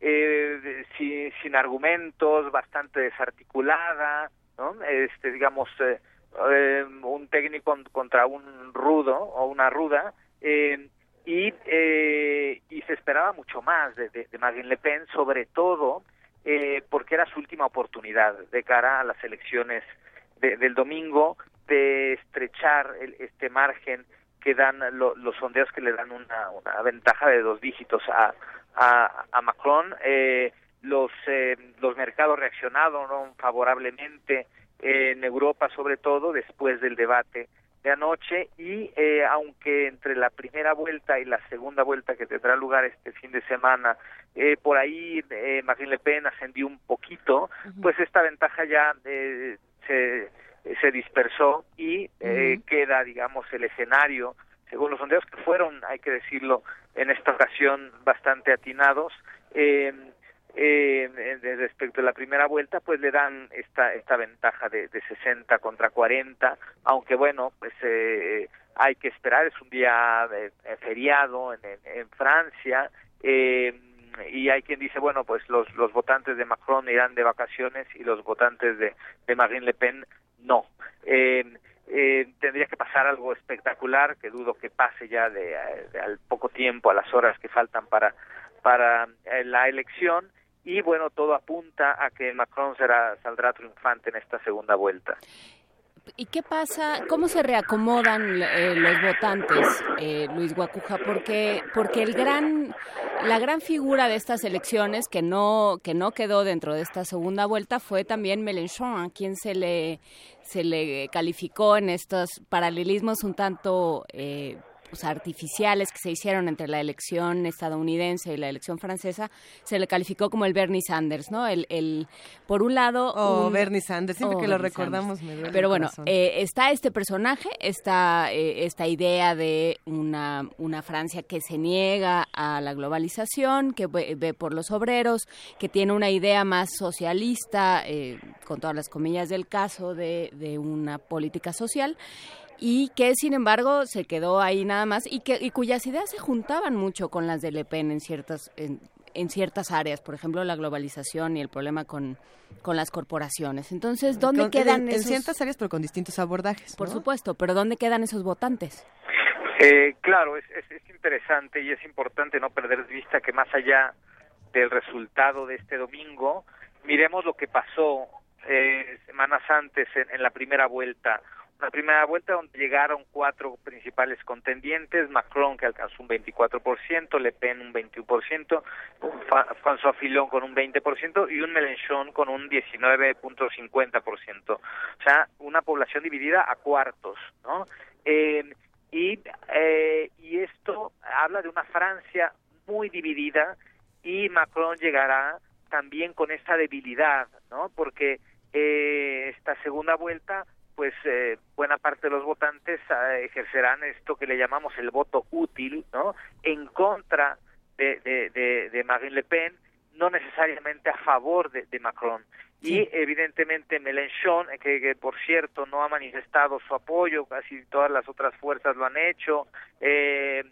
eh, sin, sin argumentos, bastante desarticulada, ¿no? Este, digamos, eh, un técnico contra un rudo o una ruda, eh, y, eh, y se esperaba mucho más de, de, de Marine Le Pen, sobre todo eh, porque era su última oportunidad de cara a las elecciones de- del domingo de estrechar el- este margen que dan lo- los sondeos que le dan una, una ventaja de dos dígitos a, a, a Macron. Eh, los, eh, los mercados reaccionaron favorablemente en Europa, sobre todo después del debate de anoche. Y eh, aunque entre la primera vuelta y la segunda vuelta que tendrá lugar este fin de semana eh, por ahí eh, Marine Le Pen ascendió un poquito, pues esta ventaja ya eh, se, se dispersó y eh, queda, digamos, el escenario, según los sondeos que fueron, hay que decirlo, en esta ocasión bastante atinados, eh, eh, respecto a la primera vuelta, pues le dan esta esta ventaja de, de 60 contra 40, aunque bueno, pues eh, hay que esperar, es un día eh, feriado en, en, Francia, eh, y hay quien dice, bueno, pues los, los votantes de Macron irán de vacaciones y los votantes de, de Marine Le Pen no. Eh, eh, tendría que pasar algo espectacular, que dudo que pase ya de, al poco tiempo, a las horas que faltan para, para eh, la elección, y bueno, todo apunta a que Macron será, saldrá triunfante en esta segunda vuelta. ¿Y qué pasa? ¿Cómo se reacomodan eh, los votantes, eh, Luis Guacuja? Porque porque el gran la gran figura de estas elecciones que no que no quedó dentro de esta segunda vuelta fue también Mélenchon, a quien se le se le calificó en estos paralelismos un tanto eh, pues, artificiales que se hicieron entre la elección estadounidense y la elección francesa, se le calificó como el Bernie Sanders, ¿no? El, el por un lado Oh, un- Bernie Sanders, siempre Oh, que lo Bernie recordamos Sanders. me duele el Pero bueno, eh, está este personaje, está eh, esta idea de una, una Francia que se niega a la globalización, que ve, ve por los obreros, que tiene una idea más socialista, eh, con todas las comillas del caso, de, de una política social y que sin embargo se quedó ahí nada más y que y cuyas ideas se juntaban mucho con las de Le Pen en ciertas en, en ciertas áreas, por ejemplo la globalización y el problema con, con las corporaciones. Entonces, ¿dónde Con- quedan en, en esos? ciertas áreas, pero con distintos abordajes. Por ¿no? supuesto, pero ¿dónde quedan esos votantes? Eh, claro, es, es, es interesante y es importante no perder de vista que más allá del resultado de este domingo, miremos lo que pasó eh, semanas antes en, en la primera vuelta. Una primera vuelta donde llegaron cuatro principales contendientes, Macron que alcanzó un 24%, Le Pen un 21%, Fa- François Fillon con un 20% y un Mélenchon con un 19.50%. O sea, una población dividida a cuartos, ¿no? Eh, y, eh, y esto habla de una Francia muy dividida y Macron llegará también con esta debilidad, ¿no? Porque eh, esta segunda vuelta, pues eh, buena parte de los votantes eh, ejercerán esto que le llamamos el voto útil, ¿no? En contra de, de, de, Marine Le Pen, no necesariamente a favor de, Macron. Y evidentemente Mélenchon, que, que, por cierto no ha manifestado su apoyo, casi todas las otras fuerzas lo han hecho, eh,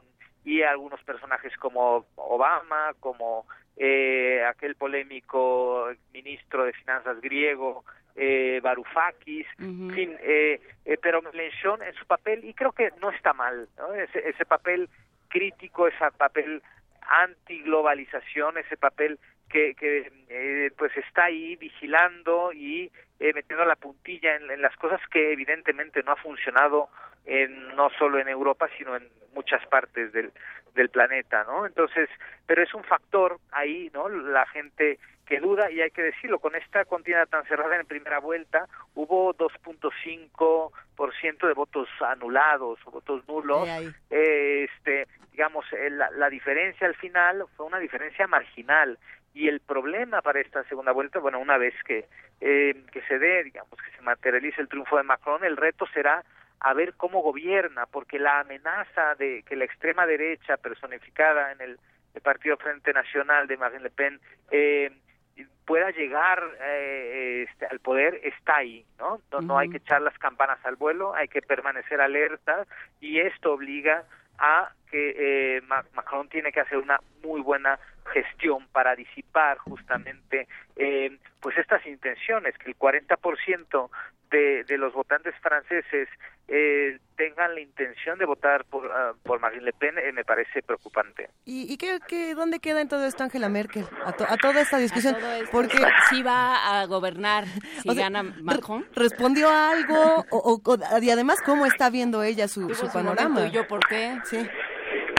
y algunos personajes como Obama, como eh, aquel polémico ministro de finanzas griego, eh, Varoufakis, en fin, eh, eh, pero Mélenchon en su papel, y creo que no está mal, ¿no? Ese, ese papel crítico, ese papel antiglobalización, ese papel que, que eh, pues está ahí vigilando y eh, metiendo la puntilla en, las cosas que evidentemente no ha funcionado en, no solo en Europa sino en muchas partes del, del planeta, ¿no? Entonces, pero es un factor ahí, ¿no? La gente que duda y hay que decirlo, con esta contienda tan cerrada en primera vuelta hubo 2.5% de votos anulados o votos nulos. Eh, este, digamos, eh, la, la diferencia al final fue una diferencia marginal y el problema para esta segunda vuelta, bueno, una vez que, eh, que se dé, digamos, que se materialice el triunfo de Macron, el reto será a ver cómo gobierna, porque la amenaza de que la extrema derecha personificada en el, Partido Frente Nacional de Marine Le Pen eh, pueda llegar eh, este, al poder está ahí, ¿no? No, no hay que echar las campanas al vuelo, hay que permanecer alerta y esto obliga a que eh, Macron tiene que hacer una muy buena gestión para disipar justamente eh, pues estas intenciones que el 40% de, de los votantes franceses eh, tengan la intención de votar por, uh, por Marine Le Pen eh, me parece preocupante. ¿Y, y qué, qué, dónde queda en todo esto Angela Merkel? A, to, a toda esta discusión. Porque si va a gobernar, si o sea, gana Macron. ¿Respondió a algo? O, o, y además, ¿cómo está viendo ella su, su panorama? ¿Y yo por qué? Sí.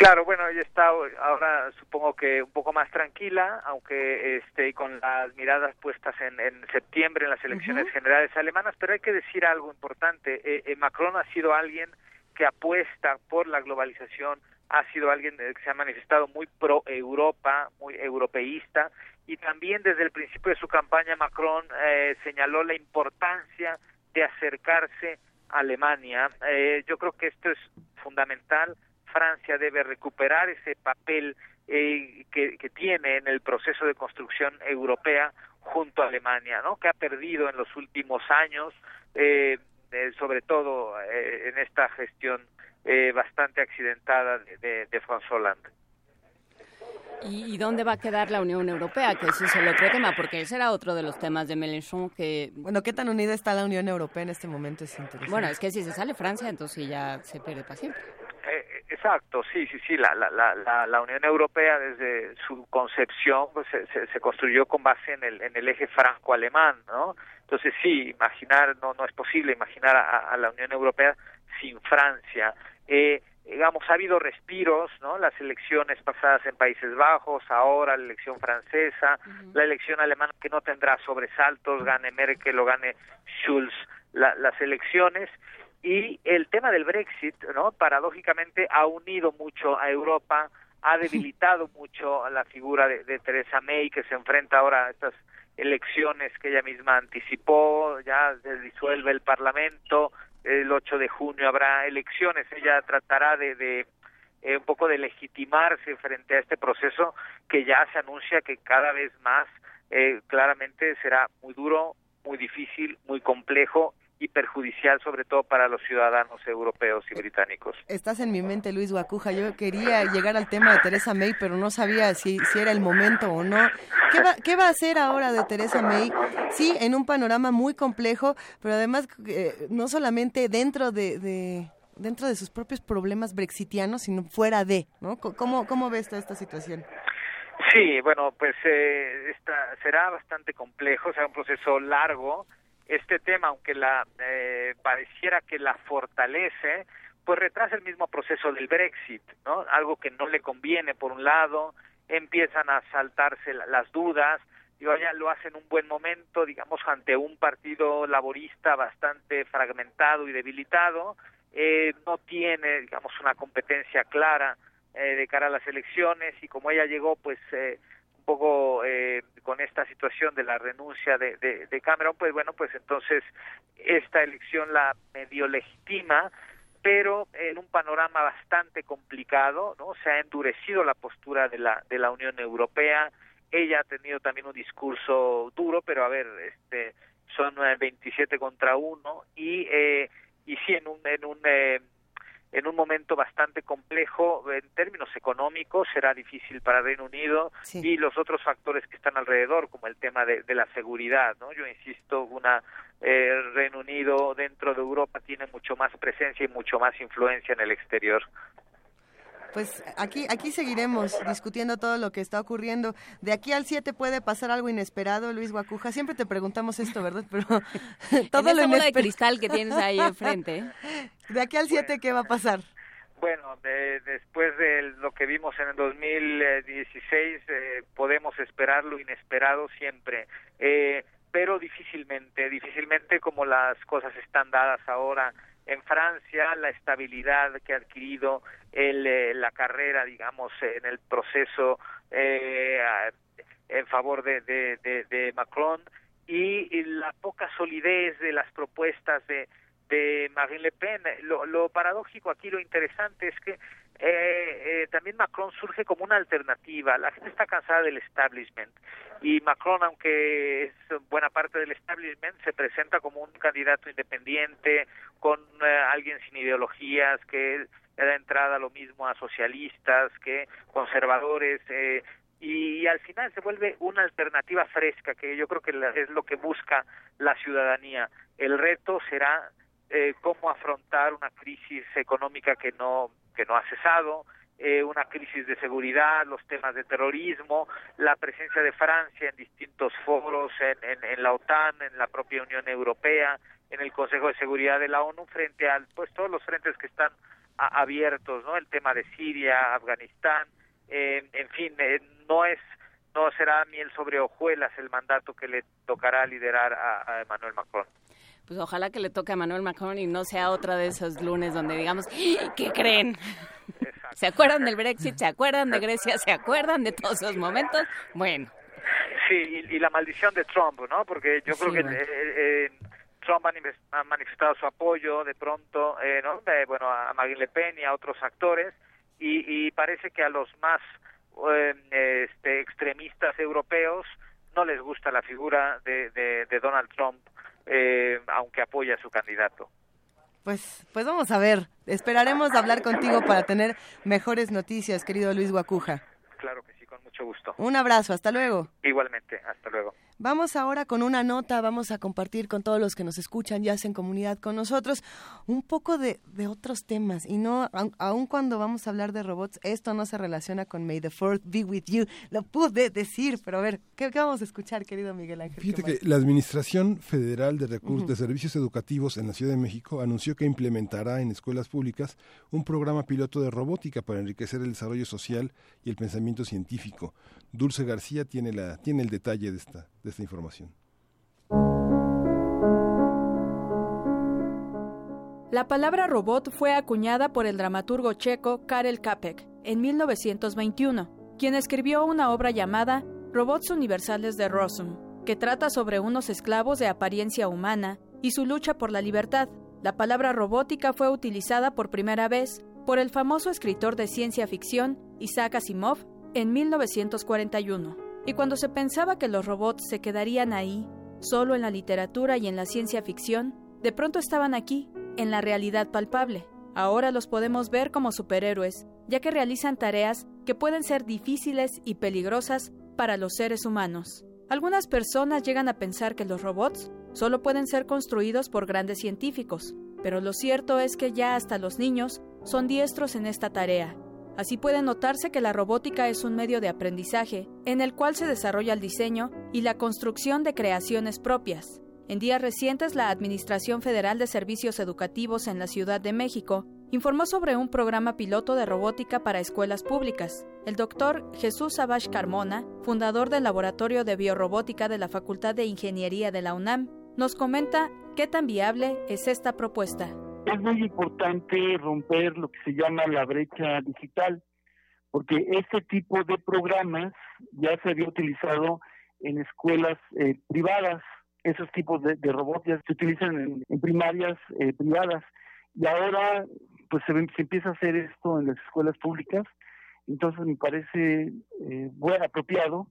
Claro, bueno, ella está ahora supongo que un poco más tranquila, aunque este con las miradas puestas en, en septiembre en las elecciones uh -huh. generales alemanas, pero hay que decir algo importante. Eh, eh, Macron ha sido alguien que apuesta por la globalización, ha sido alguien que se ha manifestado muy pro Europa, muy europeísta, y también desde el principio de su campaña Macron eh, señaló la importancia de acercarse a Alemania. Eh, yo creo que esto es fundamental Francia debe recuperar ese papel eh, que, que, tiene en el proceso de construcción europea junto a Alemania, ¿no? Que ha perdido en los últimos años, eh, eh, sobre todo eh, en esta gestión eh, bastante accidentada de, de, de François Hollande. ¿Y, ¿Y, dónde va a quedar la Unión Europea? Que ese es el otro tema, porque ese era otro de los temas de Mélenchon que... Bueno, ¿qué tan unida está la Unión Europea en este momento? Es interesante. Bueno, es que si se sale Francia, entonces ya se pierde para siempre. Eh, exacto, sí, sí, sí. La, la, la, la Unión Europea desde su concepción pues, se, se, se, construyó con base en el, en el eje franco-alemán, ¿no? Entonces sí, imaginar, no, no es posible imaginar a, a la Unión Europea sin Francia. Eh, digamos, ha habido respiros, ¿no? Las elecciones pasadas en Países Bajos, ahora la elección francesa, uh -huh. la elección alemana que no tendrá sobresaltos, gane Merkel o gane Schulz la, las elecciones y el tema del Brexit, ¿no? Paradójicamente ha unido mucho a Europa, ha debilitado mucho a la figura de, de Theresa May, que se enfrenta ahora a estas elecciones que ella misma anticipó, ya se disuelve el Parlamento, el 8 de junio habrá elecciones, ella tratará de, de eh, un poco de legitimarse frente a este proceso que ya se anuncia que cada vez más eh, claramente será muy duro, muy difícil, muy complejo y perjudicial sobre todo para los ciudadanos europeos y británicos. Estás en mi mente, Luis Guacuja. Yo quería llegar al tema de Teresa May, pero no sabía si, si era el momento o no. ¿Qué va, ¿Qué va a hacer ahora de Teresa May? Sí, en un panorama muy complejo, pero además eh, no solamente dentro de, de dentro de sus propios problemas brexitianos, sino fuera de, ¿no? ¿Cómo, cómo ves toda esta situación? Sí, bueno, pues eh, esta, será bastante complejo, será un proceso largo, este tema, aunque la eh, pareciera que la fortalece, pues retrasa el mismo proceso del Brexit, ¿no? Algo que no le conviene por un lado, empiezan a saltarse las dudas, digo, ya lo hacen en un buen momento, digamos, ante un partido laborista bastante fragmentado y debilitado, eh, no tiene, digamos, una competencia clara eh, de cara a las elecciones y como ella llegó, pues, eh, poco eh, con esta situación de la renuncia de, de, Cameron, pues bueno, pues entonces esta elección la medio legitima, pero en un panorama bastante complicado, ¿no? Se ha endurecido la postura de la, de la Unión Europea, ella ha tenido también un discurso duro, pero a ver, este, son 27 contra 1 y, eh, y sí, en un, en un eh, en un momento bastante complejo en términos económicos, será difícil para Reino Unido y los otros factores que están alrededor, como el tema de, la seguridad. ¿no? Yo insisto, una eh, Reino Unido dentro de Europa tiene mucho más presencia y mucho más influencia en el exterior. Pues aquí, aquí seguiremos discutiendo todo lo que está ocurriendo. De aquí al 7 puede pasar algo inesperado, Luis Guacuja. Siempre te preguntamos esto, ¿verdad? Pero todo en lo bola de cristal que tienes ahí enfrente. De aquí al 7, ¿qué va a pasar? Bueno, después de lo que vimos en el 2016, eh, podemos esperar lo inesperado siempre. Eh, pero difícilmente, difícilmente como las cosas están dadas ahora en Francia, la estabilidad que ha adquirido el, eh, la carrera, digamos, en el proceso eh, en favor de, de, de, Macron y, la poca solidez de las propuestas de, de Marine Le Pen. Lo, lo paradójico aquí, lo interesante es que eh, eh, también Macron surge como una alternativa. La gente está cansada del establishment y Macron, aunque es buena parte del establishment, se presenta como un candidato independiente, con eh, alguien sin ideologías, que da entrada lo mismo a socialistas, que conservadores. Eh, y, al final se vuelve una alternativa fresca, que yo creo que es lo que busca la ciudadanía. El reto será eh, cómo afrontar una crisis económica que no que no ha cesado, eh, una crisis de seguridad, los temas de terrorismo, la presencia de Francia en distintos foros, en, en, la OTAN, en la propia Unión Europea, en el Consejo de Seguridad de la ONU, frente a pues, todos los frentes que están abiertos, ¿no? El tema de Siria, Afganistán, eh, en fin, eh, no es no será miel sobre hojuelas el mandato que le tocará liderar a, a Emmanuel Macron pues ojalá que le toque a Manuel Macron y no sea otra de esos lunes donde digamos, ¡Ah! ¿qué creen? ¿Se acuerdan del Brexit? ¿Se acuerdan de Grecia? ¿Se acuerdan de todos esos momentos? Bueno. Sí, y, la maldición de Trump, ¿no? Porque yo creo que eh, eh, Trump ha manifestado su apoyo de pronto, eh, ¿no? bueno, a Marine Le Pen y a otros actores, y, parece que a los más este, extremistas europeos no les gusta la figura de, de Donald Trump eh, aunque apoya a su candidato. Pues, pues vamos a ver. Esperaremos hablar contigo para tener mejores noticias, querido Luis Guacuja. Claro que sí, con mucho gusto. Un abrazo, hasta luego. Igualmente, hasta luego. Vamos ahora con una nota, vamos a compartir con todos los que nos escuchan y hacen comunidad con nosotros un poco de, otros temas. Y no, aun, cuando vamos a hablar de robots, esto no se relaciona con May the Fourth be with you. Lo pude decir, pero a ver, ¿qué, vamos a escuchar, querido Miguel Ángel? Fíjate que la Administración Federal de Recursos de Servicios Educativos en la Ciudad de México anunció que implementará en escuelas públicas un programa piloto de robótica para enriquecer el desarrollo social y el pensamiento científico. Dulce García tiene, la, tiene el detalle de esta, de esta información. La palabra robot fue acuñada por el dramaturgo checo Karel Capek en 1921, quien escribió una obra llamada Robots Universales de Rossum, que trata sobre unos esclavos de apariencia humana y su lucha por la libertad. La palabra robótica fue utilizada por primera vez por el famoso escritor de ciencia ficción Isaac Asimov en 1941. Y cuando se pensaba que los robots se quedarían ahí, solo en la literatura y en la ciencia ficción, de pronto estaban aquí, en la realidad palpable. Ahora los podemos ver como superhéroes, ya que realizan tareas que pueden ser difíciles y peligrosas para los seres humanos. Algunas personas llegan a pensar que los robots solo pueden ser construidos por grandes científicos, pero lo cierto es que ya hasta los niños son diestros en esta tarea Así puede notarse que la robótica es un medio de aprendizaje en el cual se desarrolla el diseño y la construcción de creaciones propias. En días recientes, la Administración Federal de Servicios Educativos en la Ciudad de México informó sobre un programa piloto de robótica para escuelas públicas. El doctor Jesús Abash Carmona, fundador del Laboratorio de Biorrobótica de la Facultad de Ingeniería de la UNAM, nos comenta qué tan viable es esta propuesta es muy importante romper lo que se llama la brecha digital, porque este tipo de programas ya se había utilizado en escuelas eh, privadas, esos tipos de, robots ya se utilizan en, primarias eh, privadas. Y ahora pues se, se, empieza a hacer esto en las escuelas públicas, entonces me parece eh, bueno, apropiado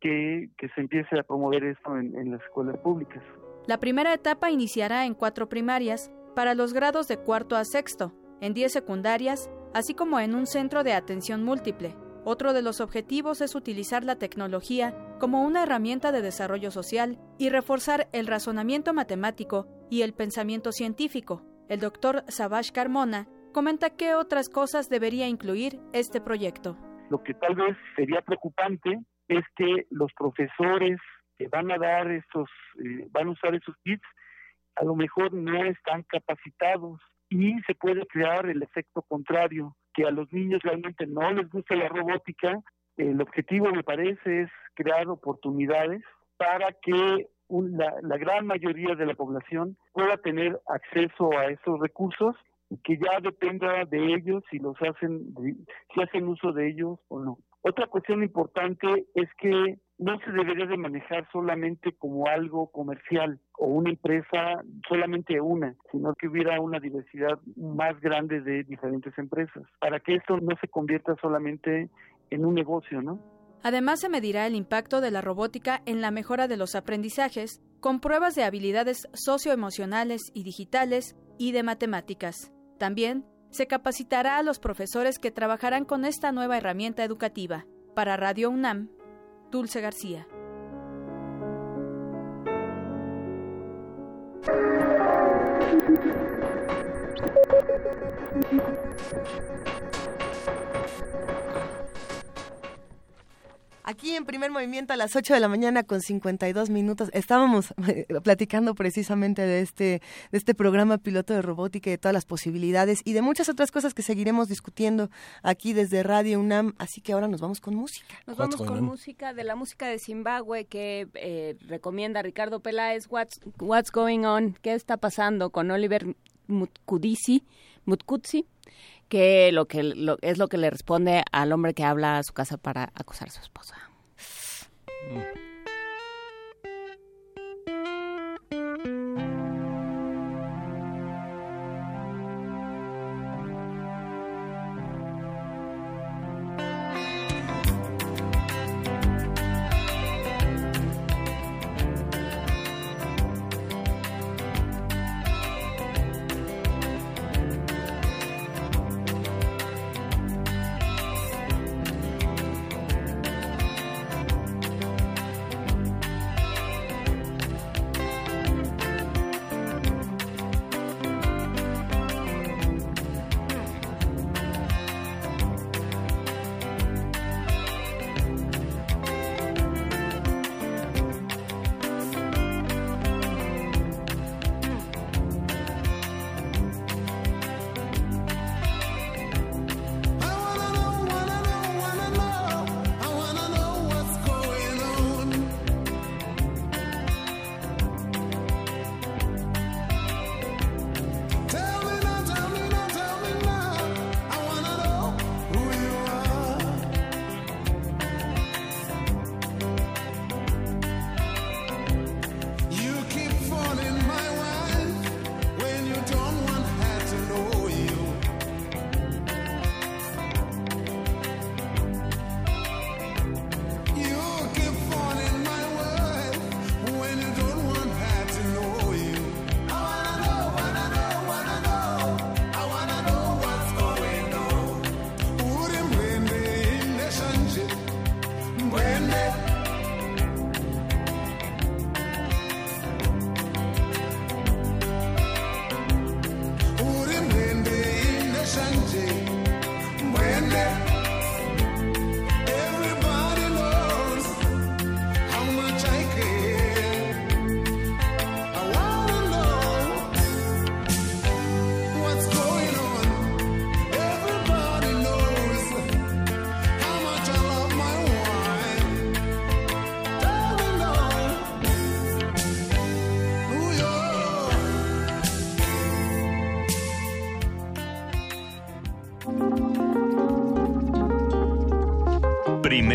que, que, se empiece a promover esto en, en las escuelas públicas. La primera etapa iniciará en cuatro primarias para los grados de cuarto a sexto, en diez secundarias, así como en un centro de atención múltiple. Otro de los objetivos es utilizar la tecnología como una herramienta de desarrollo social y reforzar el razonamiento matemático y el pensamiento científico. El doctor Savage Carmona comenta qué otras cosas debería incluir este proyecto. Lo que tal vez sería preocupante es que los profesores que van a dar estos, eh, van a usar esos kits, a lo mejor no están capacitados y se puede crear el efecto contrario, que a los niños realmente no les gusta la robótica. El objetivo, me parece, es crear oportunidades para que la, gran mayoría de la población pueda tener acceso a esos recursos y que ya dependa de ellos si los hacen, si hacen uso de ellos o no. Otra cuestión importante es que no se debería de manejar solamente como algo comercial o una empresa, solamente una, sino que hubiera una diversidad más grande de diferentes empresas, para que esto no se convierta solamente en un negocio, ¿no? Además, se medirá el impacto de la robótica en la mejora de los aprendizajes, con pruebas de habilidades socioemocionales y digitales y de matemáticas. También se capacitará a los profesores que trabajarán con esta nueva herramienta educativa. Para Radio UNAM, Dulce García. Aquí en primer movimiento a las 8 de la mañana con 52 minutos estábamos eh, platicando precisamente de este, de este programa piloto de robótica y de todas las posibilidades y de muchas otras cosas que seguiremos discutiendo aquí desde Radio UNAM. Así que ahora nos vamos con música. Nos vamos con música de la música de Zimbabue que eh, recomienda Ricardo Peláez. What's, what's Going On? ¿Qué está pasando con Oliver Mutkudisi? Mutkutsi? Que lo que es lo que le responde al hombre que habla a su casa para acosar a su esposa. Mm.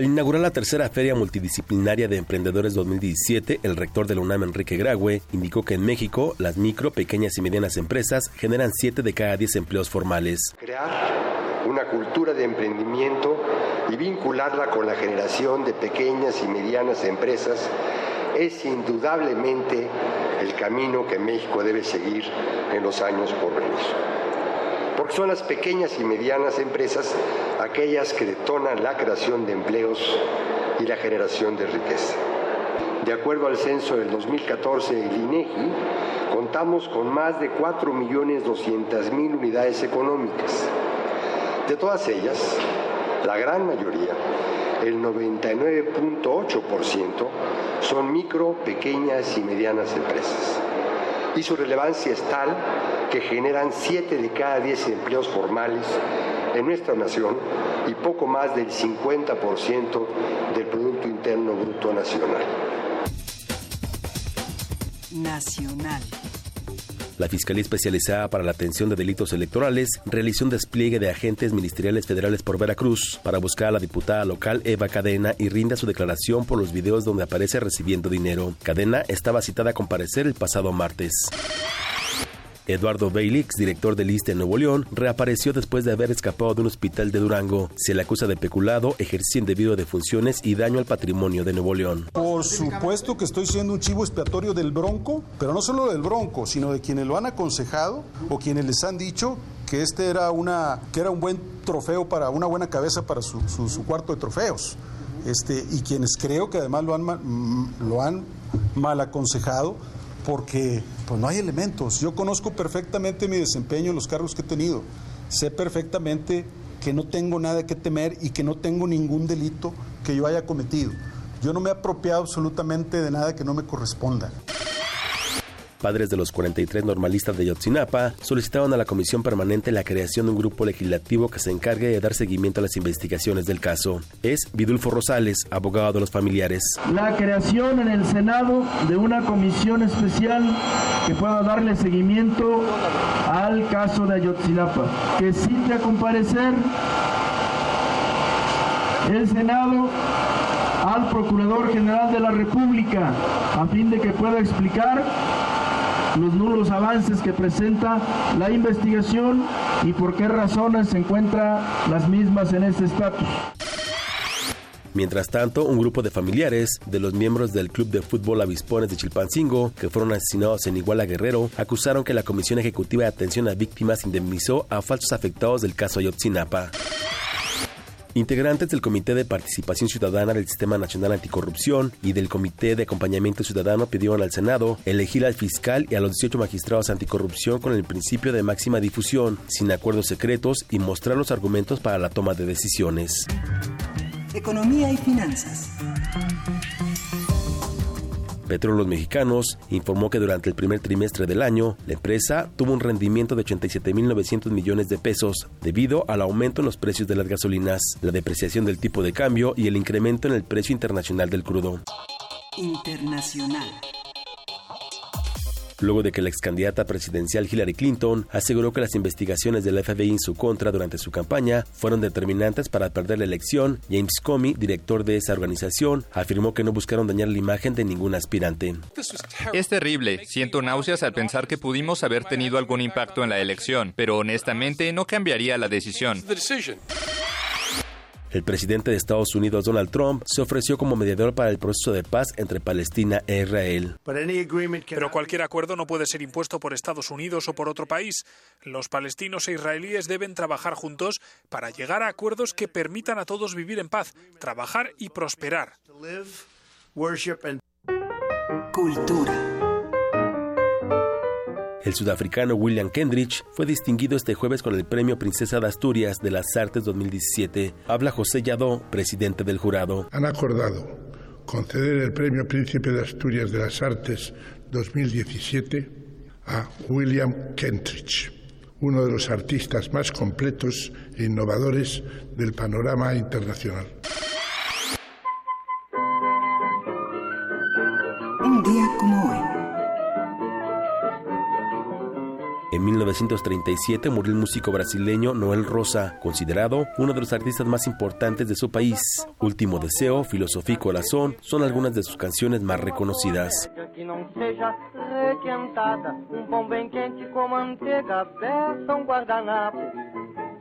Al inaugurar la tercera Feria Multidisciplinaria de Emprendedores 2017, el rector de la UNAM, Enrique Graue, indicó que en México las micro, pequeñas y medianas empresas generan 7 de cada 10 empleos formales. Crear una cultura de emprendimiento y vincularla con la generación de pequeñas y medianas empresas es indudablemente el camino que México debe seguir en los años por venir. Son las pequeñas y medianas empresas aquellas que detonan la creación de empleos y la generación de riqueza. De acuerdo al censo del 2014 del INEGI, contamos con más de 4.200.000 unidades económicas. De todas ellas, la gran mayoría, el 99.8%, son micro, pequeñas y medianas empresas. Y su relevancia es tal que generan 7 de cada 10 empleos formales en nuestra nación y poco más del 50% del Producto Interno Bruto Nacional. Nacional. La Fiscalía Especializada para la Atención de Delitos Electorales realizó un despliegue de agentes ministeriales federales por Veracruz para buscar a la diputada local Eva Cadena y rinda su declaración por los videos donde aparece recibiendo dinero. Cadena estaba citada a comparecer el pasado martes. Eduardo Bailix, director del ISTE en Nuevo León, reapareció después de haber escapado de un hospital de Durango. Se le acusa de peculado, ejercicio indebido de funciones y daño al patrimonio de Nuevo León. Por supuesto que estoy siendo un chivo expiatorio del Bronco, pero no solo del Bronco, sino de quienes lo han aconsejado o quienes les han dicho que este era una que era un buen trofeo para una buena cabeza para su, su, su cuarto de trofeos. Este, y quienes creo que además lo han, lo han mal aconsejado porque pues no hay elementos. Yo conozco perfectamente mi desempeño en los cargos que he tenido. Sé perfectamente que no tengo nada que temer y que no tengo ningún delito que yo haya cometido. Yo no me he apropiado absolutamente de nada que no me corresponda. Padres de los 43 normalistas de Yotzinapa solicitaron a la Comisión Permanente la creación de un grupo legislativo que se encargue de dar seguimiento a las investigaciones del caso. Es Vidulfo Rosales, abogado de los familiares. La creación en el Senado de una comisión especial que pueda darle seguimiento al caso de Ayotzinapa, que cite a comparecer el Senado al Procurador General de la República a fin de que pueda explicar los nulos avances que presenta la investigación y por qué razones se encuentran las mismas en este estatus. Mientras tanto, un grupo de familiares de los miembros del Club de Fútbol Avispones de Chilpancingo, que fueron asesinados en Iguala Guerrero, acusaron que la Comisión Ejecutiva de Atención a Víctimas indemnizó a falsos afectados del caso Ayotzinapa. Integrantes del Comité de Participación Ciudadana del Sistema Nacional Anticorrupción y del Comité de Acompañamiento Ciudadano pidieron al Senado elegir al fiscal y a los 18 magistrados anticorrupción con el principio de máxima difusión, sin acuerdos secretos y mostrar los argumentos para la toma de decisiones. Economía y finanzas. Petróleos Mexicanos informó que durante el primer trimestre del año, la empresa tuvo un rendimiento de 87.900 millones de pesos debido al aumento en los precios de las gasolinas, la depreciación del tipo de cambio y el incremento en el precio internacional del crudo. Internacional luego de que la ex candidata presidencial Hillary Clinton aseguró que las investigaciones del FBI en su contra durante su campaña fueron determinantes para perder la elección, James Comey, director de esa organización, afirmó que no buscaron dañar la imagen de ningún aspirante. Es terrible, siento náuseas al pensar que pudimos haber tenido algún impacto en la elección, pero honestamente no cambiaría la decisión. El presidente de Estados Unidos, Donald Trump, se ofreció como mediador para el proceso de paz entre Palestina e Israel. Pero cualquier acuerdo no puede ser impuesto por Estados Unidos o por otro país. Los palestinos e israelíes deben trabajar juntos para llegar a acuerdos que permitan a todos vivir en paz, trabajar y prosperar. Cultura. El sudafricano William Kendrick fue distinguido este jueves con el Premio Princesa de Asturias de las Artes 2017. Habla José Yadó, presidente del jurado. Han acordado conceder el Premio Príncipe de Asturias de las Artes 2017 a William Kentridge, uno de los artistas más completos e innovadores del panorama internacional. Un día como hoy. En 1937 murió el músico brasileño Noel Rosa, considerado uno de los artistas más importantes de su país. Último Deseo, Filosofía y Corazón son algunas de sus canciones más reconocidas. que não seja requentada, pão bem quente com manteiga, beça guardanapo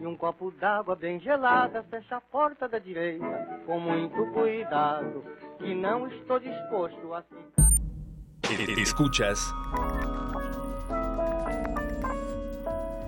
e um copo d'água bem gelada, fecha a porta da direita com muito cuidado, que não estou disposto a ficar. Escuchas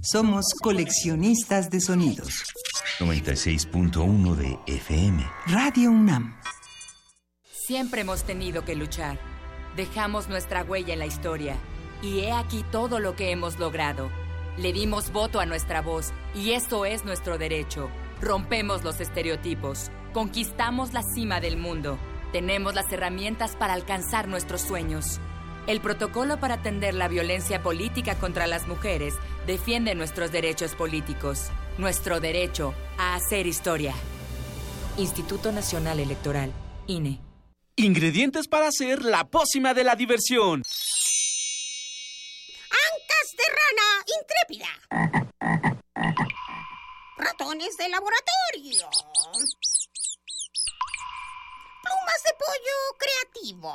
Somos coleccionistas de sonidos. 96.1 de FM. Radio UNAM. Siempre hemos tenido que luchar. Dejamos nuestra huella en la historia. Y he aquí todo lo que hemos logrado. Le dimos voto a nuestra voz y eso es nuestro derecho. Rompemos los estereotipos. Conquistamos la cima del mundo. Tenemos las herramientas para alcanzar nuestros sueños. El protocolo para atender la violencia política contra las mujeres defiende nuestros derechos políticos, nuestro derecho a hacer historia. Instituto Nacional Electoral, INE. Ingredientes para hacer la pócima de la diversión. Ancas de rana intrépida. Ratones de laboratorio. Plumas de pollo creativo.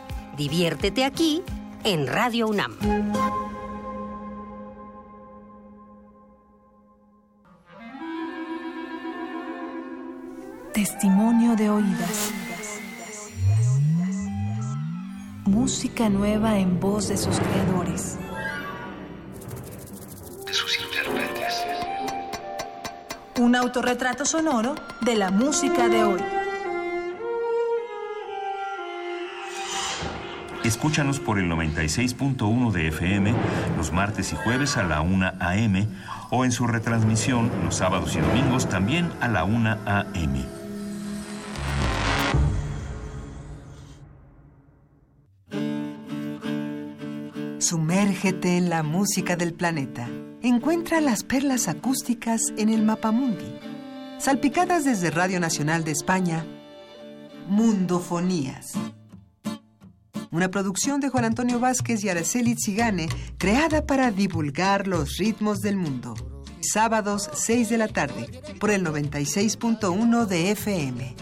Diviértete aquí en Radio UNAM. Testimonio de oídas. Música nueva en voz de sus creadores. De sus intérpretes. Un autorretrato sonoro de la música de hoy. Escúchanos por el 96.1 de FM los martes y jueves a la 1 a.m. o en su retransmisión los sábados y domingos también a la 1 a.m. Sumérgete en la música del planeta. Encuentra las perlas acústicas en el Mapamundi. Salpicadas desde Radio Nacional de España, Mundofonías. Una producción de Juan Antonio Vázquez y Araceli Zigane, creada para divulgar los ritmos del mundo. Sábados 6 de la tarde, por el 96.1 de FM.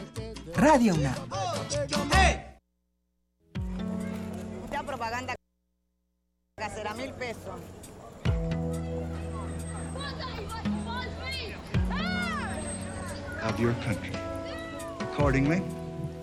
Radio UNAM. Mucha propaganda casera, mil pesos. of your country. Accordingly,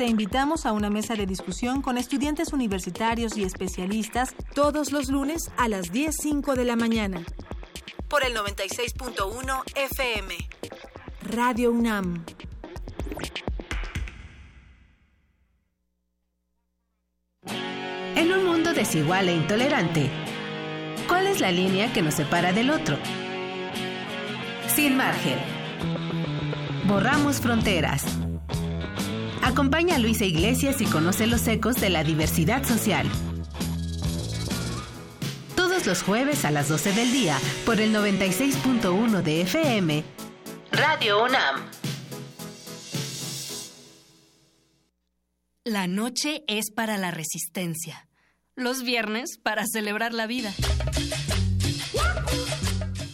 Te invitamos a una mesa de discusión con estudiantes universitarios y especialistas todos los lunes a las 10.05 de la mañana. Por el 96.1 FM. Radio UNAM. En un mundo desigual e intolerante, ¿cuál es la línea que nos separa del otro? Sin margen. Borramos fronteras. Acompaña a Luisa Iglesias y conoce los ecos de la diversidad social. Todos los jueves a las 12 del día por el 96.1 de FM. Radio UNAM. La noche es para la resistencia. Los viernes para celebrar la vida.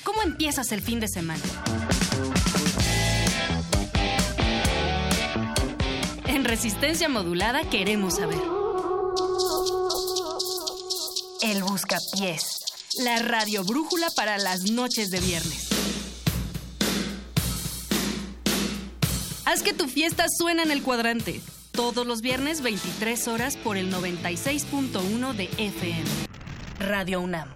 ¿Cómo empiezas el fin de semana? Resistencia modulada queremos saber. El Buscapiés. La radio brújula para las noches de viernes. Haz que tu fiesta suene en el cuadrante. Todos los viernes 23 horas por el 96.1 de FM. Radio UNAM.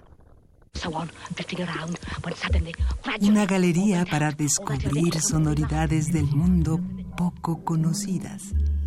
Una galería para descubrir sonoridades del mundo poco conocidas.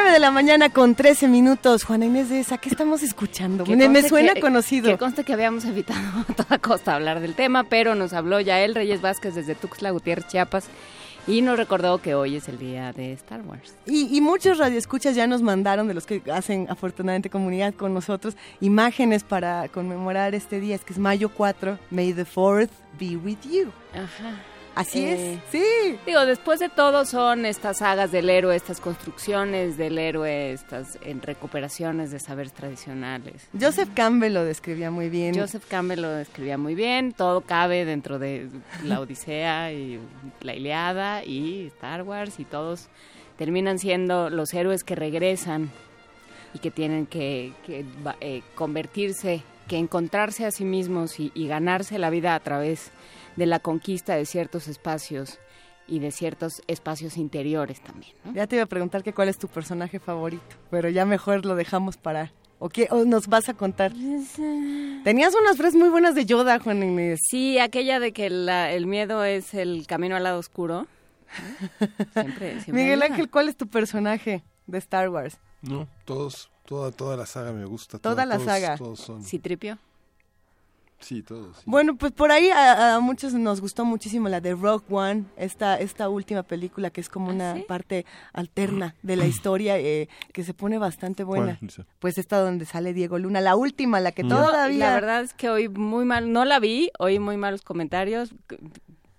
Nueve de la mañana con 13 minutos. Juana Inés de esa, ¿qué estamos escuchando? Que Me, me suena que- conocido. Que conste que habíamos evitado a toda costa hablar del tema, pero nos habló Yael Reyes Vázquez desde Tuxtla Gutiérrez, Chiapas, y nos recordó que hoy es el día de Star Wars. Y, y muchos radioescuchas ya nos mandaron, de los que hacen afortunadamente comunidad con nosotros, imágenes para conmemorar este día, es que es mayo 4, May the 4th be with you. Ajá. Así Eh, es, sí. Digo, después de todo son estas sagas del héroe, estas construcciones del héroe, estas en recuperaciones de saberes tradicionales. Joseph Campbell lo describía muy bien. Joseph Campbell lo describía muy bien, todo cabe dentro de la Odisea y la Iliada y Star Wars y todos terminan siendo los héroes que regresan y que tienen que, que eh, convertirse, que encontrarse a sí mismos y, y ganarse la vida a través de la conquista de ciertos espacios y de ciertos espacios interiores también. ¿no? Ya te iba a preguntar que cuál es tu personaje favorito, pero ya mejor lo dejamos para... ¿O qué o nos vas a contar? Tenías unas frases muy buenas de Yoda, Juan Inés. Sí, aquella de que la- el miedo es el camino al lado oscuro. Siempre, siempre Miguel. Ángel, ¿cuál es tu personaje de Star Wars? No, todos, toda, toda la saga me gusta. Toda la todos- saga. Todos son. ¿Citripio? Sí, todos. sí. Bueno, pues por ahí a, a muchos nos gustó muchísimo la de Rock One, esta, esta última película que es como una parte alterna de la historia eh, que se pone bastante buena. Pues esta donde sale Diego Luna, la última, la que No, todavía... La verdad es que hoy muy mal, no la vi, oí muy malos comentarios.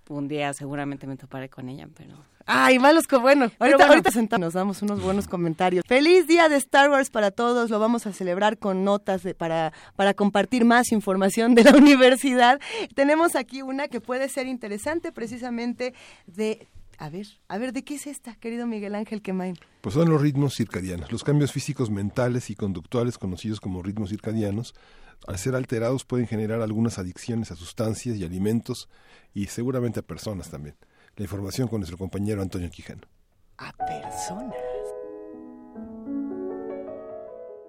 Un día seguramente me toparé con ella, pero... Ay, malos que bueno. Pero Ahorita, bueno. ahorita sentamos, nos damos unos buenos comentarios. Feliz día de Star Wars para todos. Lo vamos a celebrar con notas de- para, para compartir más información de la universidad. Tenemos aquí una que puede ser interesante precisamente de... A ver, a ver, ¿de qué es esta, querido Miguel Ángel Quemain? Pues son los ritmos circadianos. Los cambios físicos mentales y conductuales conocidos como ritmos circadianos, al ser alterados pueden generar algunas adicciones a sustancias y alimentos y seguramente a personas también. La información con nuestro compañero Antonio Quijano. A personas.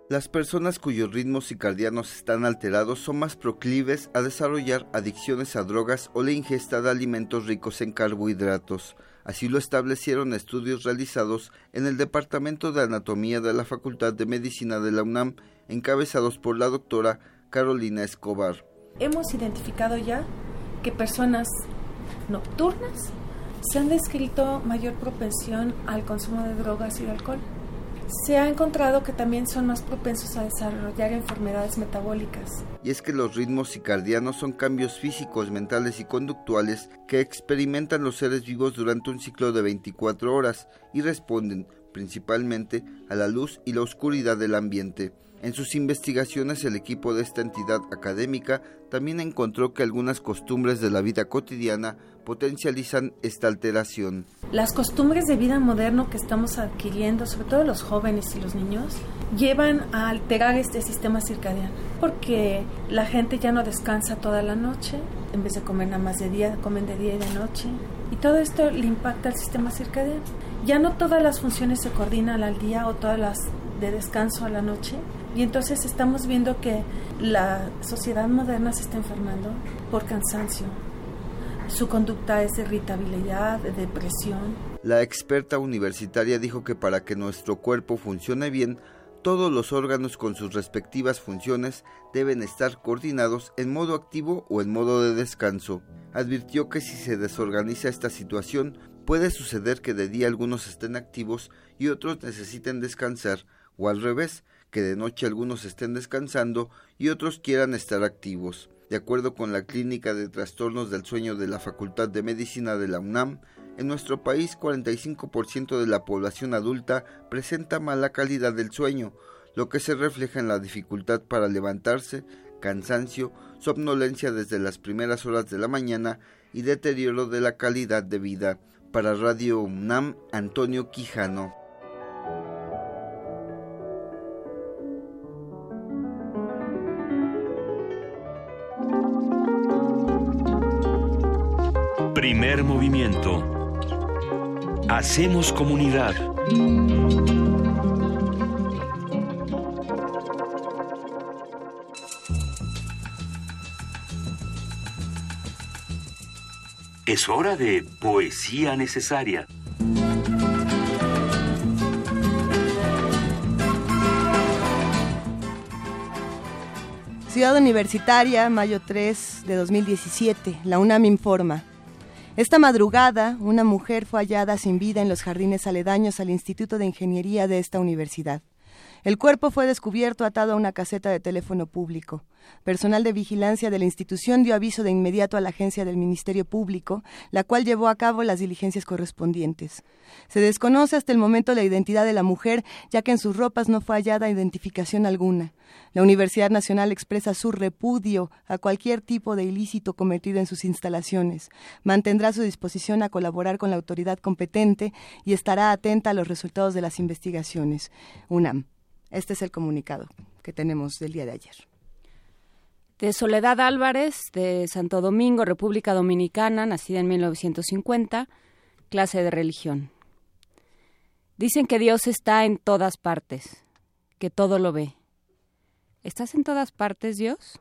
Las personas cuyos ritmos circadianos están alterados son más proclives a desarrollar adicciones a drogas o la ingesta de alimentos ricos en carbohidratos. Así lo establecieron estudios realizados en el Departamento de Anatomía de la Facultad de Medicina de la UNAM, encabezados por la doctora Carolina Escobar. Hemos identificado ya que personas nocturnas se han descrito mayor propensión al consumo de drogas y de alcohol. Se ha encontrado que también son más propensos a desarrollar enfermedades metabólicas. Y es que los ritmos circadianos son cambios físicos, mentales y conductuales que experimentan los seres vivos durante un ciclo de 24 horas y responden principalmente a la luz y la oscuridad del ambiente. En sus investigaciones el equipo de esta entidad académica también encontró que algunas costumbres de la vida cotidiana potencializan esta alteración. Las costumbres de vida moderno que estamos adquiriendo, sobre todo los jóvenes y los niños, llevan a alterar este sistema circadiano, porque la gente ya no descansa toda la noche, en vez de comer nada más de día, comen de día y de noche, y todo esto le impacta al sistema circadiano. Ya no todas las funciones se coordinan al día o todas las de descanso a la noche, y entonces estamos viendo que la sociedad moderna se está enfermando por cansancio. Su conducta es irritabilidad, de depresión. La experta universitaria dijo que para que nuestro cuerpo funcione bien, todos los órganos con sus respectivas funciones deben estar coordinados en modo activo o en modo de descanso. Advirtió que si se desorganiza esta situación, puede suceder que de día algunos estén activos y otros necesiten descansar, o al revés, que de noche algunos estén descansando y otros quieran estar activos. De acuerdo con la Clínica de Trastornos del Sueño de la Facultad de Medicina de la UNAM, en nuestro país 45% de la población adulta presenta mala calidad del sueño, lo que se refleja en la dificultad para levantarse, cansancio, somnolencia desde las primeras horas de la mañana y deterioro de la calidad de vida. Para Radio UNAM, Antonio Quijano. Primer movimiento. Hacemos comunidad. Es hora de poesía necesaria. Ciudad Universitaria, mayo 3 de 2017. La UNAM informa. Esta madrugada, una mujer fue hallada sin vida en los jardines aledaños al Instituto de Ingeniería de esta universidad. El cuerpo fue descubierto atado a una caseta de teléfono público. Personal de vigilancia de la institución dio aviso de inmediato a la agencia del Ministerio Público, la cual llevó a cabo las diligencias correspondientes. Se desconoce hasta el momento la identidad de la mujer, ya que en sus ropas no fue hallada identificación alguna. La Universidad Nacional expresa su repudio a cualquier tipo de ilícito cometido en sus instalaciones. Mantendrá su disposición a colaborar con la autoridad competente y estará atenta a los resultados de las investigaciones. UNAM. Este es el comunicado que tenemos del día de ayer. De Soledad Álvarez, de Santo Domingo, República Dominicana, nacida en 1950, clase de religión. Dicen que Dios está en todas partes, que todo lo ve. ¿Estás en todas partes, Dios?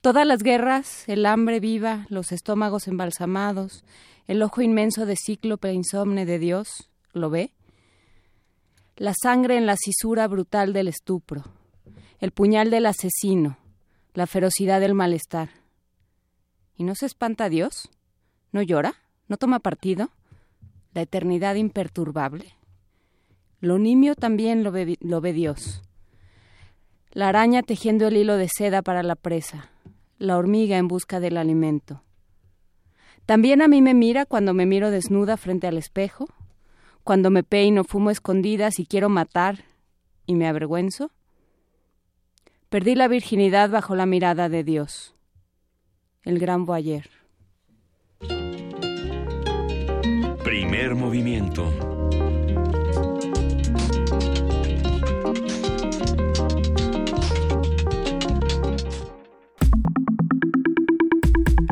Todas las guerras, el hambre viva, los estómagos embalsamados, el ojo inmenso de cíclope insomne de Dios, ¿lo ve? La sangre en la cisura brutal del estupro, el puñal del asesino, la ferocidad del malestar. ¿Y no se espanta Dios? ¿No llora? ¿No toma partido? La eternidad imperturbable. Lo nimio también lo ve, Dios. La araña tejiendo el hilo de seda para la presa, la hormiga en busca del alimento. También a mí me mira cuando me miro desnuda frente al espejo, cuando me peino, fumo escondidas y quiero matar y me avergüenzo? Perdí la virginidad bajo la mirada de Dios. El gran boyer. Primer movimiento.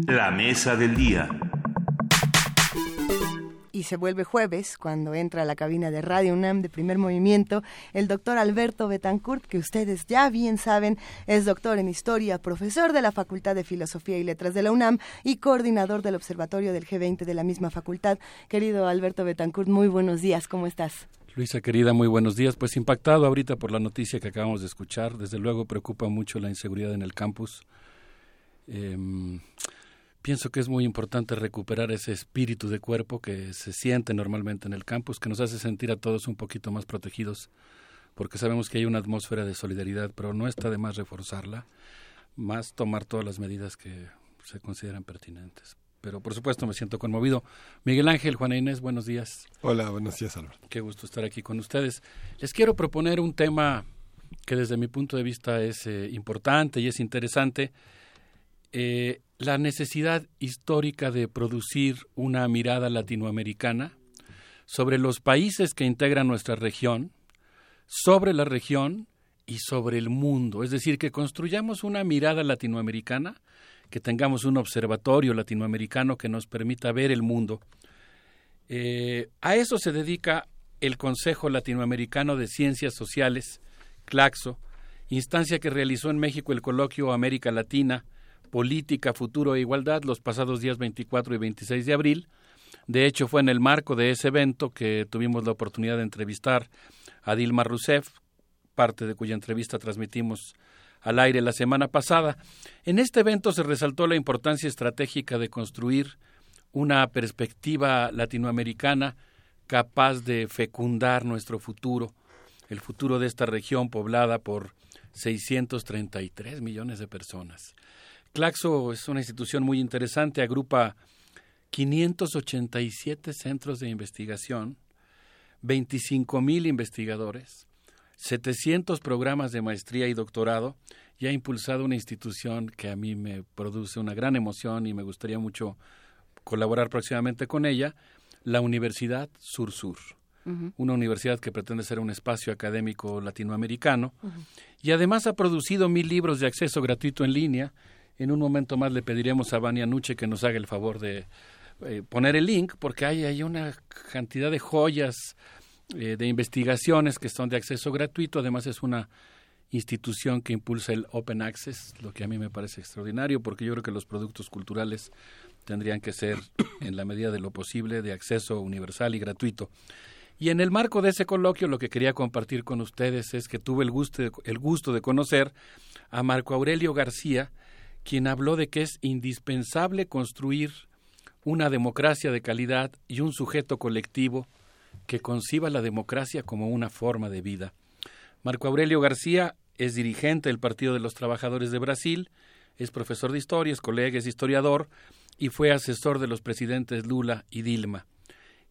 La mesa del día y se vuelve jueves cuando entra a la cabina de Radio UNAM de primer movimiento el doctor Alberto Betancourt, que ustedes ya bien saben es doctor en historia, profesor de la Facultad de Filosofía y Letras de la UNAM y coordinador del Observatorio del G20 de la misma facultad. Querido Alberto Betancourt, muy buenos días, ¿cómo estás? Luisa querida, muy buenos días. Pues impactado ahorita por la noticia que acabamos de escuchar. Desde luego preocupa mucho la inseguridad en el campus. Em, pienso que es muy importante recuperar ese espíritu de cuerpo que se siente normalmente en el campus, que nos hace sentir a todos un poquito más protegidos, porque sabemos que hay una atmósfera de solidaridad, pero no está de más reforzarla, más tomar todas las medidas que se consideran pertinentes pero por supuesto me siento conmovido. Miguel Ángel, Juana Inés, buenos días. Hola, buenos días, Álvaro. Qué gusto estar aquí con ustedes. Les quiero proponer un tema que desde mi punto de vista es eh, importante y es interesante, eh, la necesidad histórica de producir una mirada latinoamericana sobre los países que integran nuestra región, sobre la región y sobre el mundo. Es decir, que construyamos una mirada latinoamericana que tengamos un observatorio latinoamericano que nos permita ver el mundo. Eh, a eso se dedica el Consejo Latinoamericano de Ciencias Sociales, CLACSO, instancia que realizó en México el coloquio América Latina, Política, Futuro e Igualdad los pasados días 24 y 26 de abril. De hecho, fue en el marco de ese evento que tuvimos la oportunidad de entrevistar a Dilma Rousseff, parte de cuya entrevista transmitimos al aire la semana pasada. En este evento se resaltó la importancia estratégica de construir una perspectiva latinoamericana capaz de fecundar nuestro futuro, el futuro de esta región poblada por 633 millones de personas. Claxo es una institución muy interesante, agrupa 587 centros de investigación, 25 mil investigadores, 700 programas de maestría y doctorado y ha impulsado una institución que a mí me produce una gran emoción y me gustaría mucho colaborar próximamente con ella, la Universidad Sur Sur. Una universidad que pretende ser un espacio académico latinoamericano y además ha producido mil libros de acceso gratuito en línea. En un momento más le pediremos a Vania Nuche que nos haga el favor de eh, poner el link porque hay, hay una cantidad de joyas eh, de investigaciones que son de acceso gratuito. Además es una institución que impulsa el Open Access, lo que a mí me parece extraordinario, porque yo creo que los productos culturales tendrían que ser, en la medida de lo posible, de acceso universal y gratuito. Y en el marco de ese coloquio, lo que quería compartir con ustedes es que tuve el gusto, el gusto de conocer a Marco Aurelio García, quien habló de que es indispensable construir una democracia de calidad y un sujeto colectivo que conciba la democracia como una forma de vida. Marco Aurelio García es dirigente del Partido de los Trabajadores de Brasil, es profesor de historia, es colega, es historiador y fue asesor de los presidentes Lula y Dilma.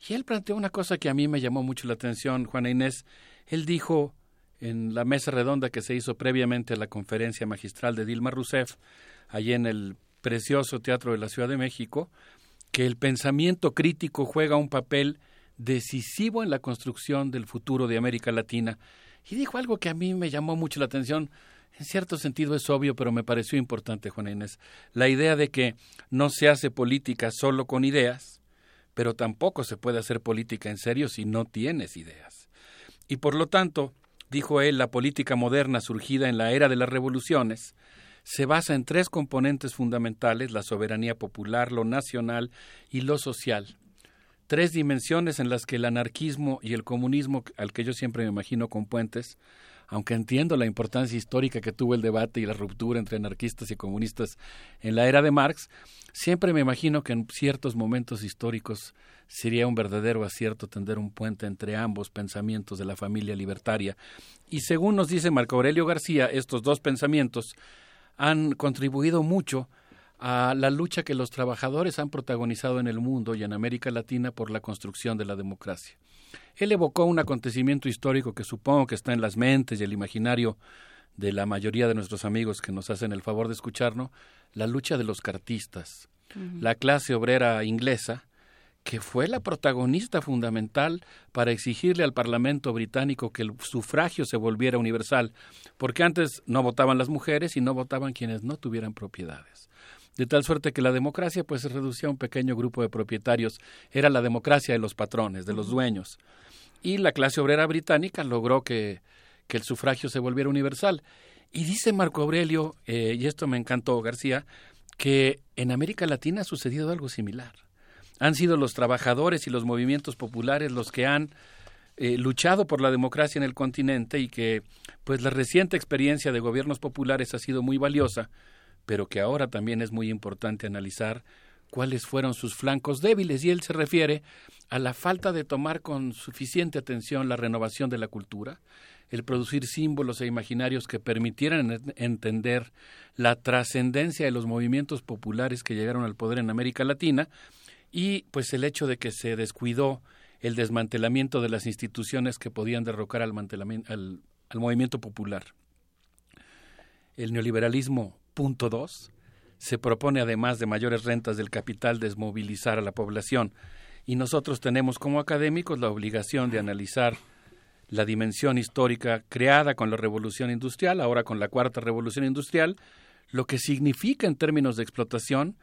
Y él planteó una cosa que a mí me llamó mucho la atención, Juana Inés. Él dijo en la mesa redonda que se hizo previamente a la conferencia magistral de Dilma Rousseff, allí en el precioso Teatro de la Ciudad de México, que el pensamiento crítico juega un papel decisivo en la construcción del futuro de América Latina. Y dijo algo que a mí me llamó mucho la atención. En cierto sentido es obvio, pero me pareció importante, Juan Inés. La idea de que no se hace política solo con ideas, pero tampoco se puede hacer política en serio si no tienes ideas. Y por lo tanto, dijo él, la política moderna surgida en la era de las revoluciones se basa en tres componentes fundamentales, la soberanía popular, lo nacional y lo social tres dimensiones en las que el anarquismo y el comunismo, al que yo siempre me imagino con puentes, aunque entiendo la importancia histórica que tuvo el debate y la ruptura entre anarquistas y comunistas en la era de Marx, siempre me imagino que en ciertos momentos históricos sería un verdadero acierto tender un puente entre ambos pensamientos de la familia libertaria. Y según nos dice Marco Aurelio García, estos dos pensamientos han contribuido mucho a la lucha que los trabajadores han protagonizado en el mundo y en América Latina por la construcción de la democracia. Él evocó un acontecimiento histórico que supongo que está en las mentes y el imaginario de la mayoría de nuestros amigos que nos hacen el favor de escucharnos, la lucha de los cartistas, la clase obrera inglesa, que fue la protagonista fundamental para exigirle al Parlamento británico que el sufragio se volviera universal, porque antes no votaban las mujeres y no votaban quienes no tuvieran propiedades de tal suerte que la democracia pues se reducía a un pequeño grupo de propietarios, era la democracia de los patrones, de los dueños. Y la clase obrera británica logró que, que el sufragio se volviera universal. Y dice Marco Aurelio, eh, y esto me encantó García, que en América Latina ha sucedido algo similar. Han sido los trabajadores y los movimientos populares los que han eh, luchado por la democracia en el continente y que pues la reciente experiencia de gobiernos populares ha sido muy valiosa, pero que ahora también es muy importante analizar cuáles fueron sus flancos débiles. Y él se refiere a la falta de tomar con suficiente atención la renovación de la cultura, el producir símbolos e imaginarios que permitieran entender la trascendencia de los movimientos populares que llegaron al poder en América Latina y pues el hecho de que se descuidó el desmantelamiento de las instituciones que podían derrocar al, al, al movimiento popular. El neoliberalismo, punto dos, se propone, además de mayores rentas del capital, desmovilizar a la población. Y nosotros tenemos como académicos la obligación de analizar la dimensión histórica creada con la revolución industrial, ahora con la cuarta revolución industrial, lo que significa en términos de explotación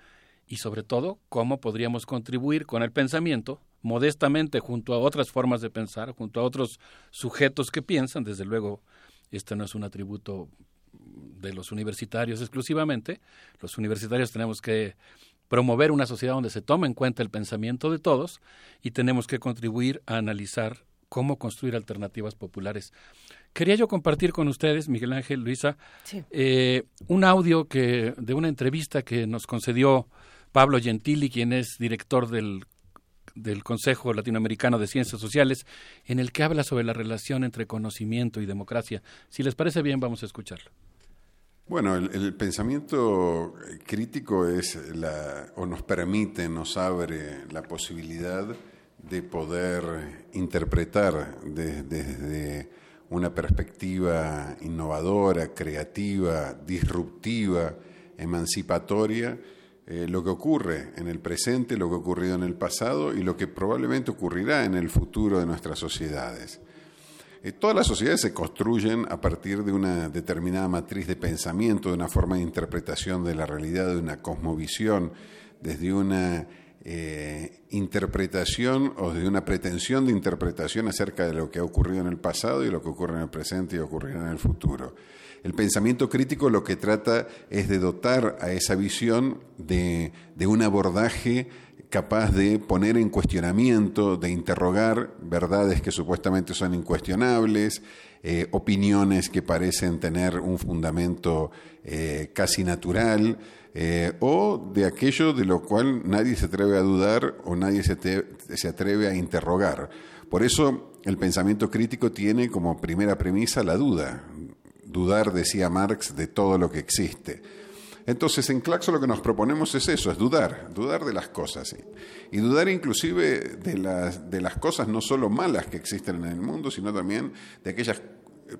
y sobre todo cómo podríamos contribuir con el pensamiento, modestamente junto a otras formas de pensar, junto a otros sujetos que piensan, desde luego esto no es un atributo de los universitarios exclusivamente, los universitarios tenemos que promover una sociedad donde se tome en cuenta el pensamiento de todos y tenemos que contribuir a analizar cómo construir alternativas populares. Quería yo compartir con ustedes, Miguel Ángel, Luisa, eh, un audio que de una entrevista que nos concedió Pablo Gentili, quien es director del, del Consejo Latinoamericano de Ciencias Sociales, en el que habla sobre la relación entre conocimiento y democracia. Si les parece bien, vamos a escucharlo. Bueno, el, pensamiento crítico es la, o nos permite, nos abre la posibilidad de poder interpretar desde una perspectiva innovadora, creativa, disruptiva, emancipatoria, eh, lo que ocurre en el presente, lo que ha ocurrido en el pasado y lo que probablemente ocurrirá en el futuro de nuestras sociedades. Eh, todas las sociedades se construyen a partir de una determinada matriz de pensamiento, de una forma de interpretación de la realidad, de una cosmovisión, desde una eh, interpretación o de una pretensión de interpretación acerca de lo que ha ocurrido en el pasado y lo que ocurre en el presente y ocurrirá en el futuro. El pensamiento crítico lo que trata es de dotar a esa visión de, un abordaje capaz de poner en cuestionamiento, de interrogar verdades que supuestamente son incuestionables, eh, opiniones que parecen tener un fundamento eh, casi natural, eh, o de aquello de lo cual nadie se atreve a dudar o nadie se, se atreve a interrogar. Por eso el pensamiento crítico tiene como primera premisa la duda. Dudar, decía Marx, de todo lo que existe. Entonces, en Claxo lo que nos proponemos es eso, es dudar, dudar de las cosas. Y dudar inclusive de las, de las cosas no solo malas que existen en el mundo, sino también de aquellas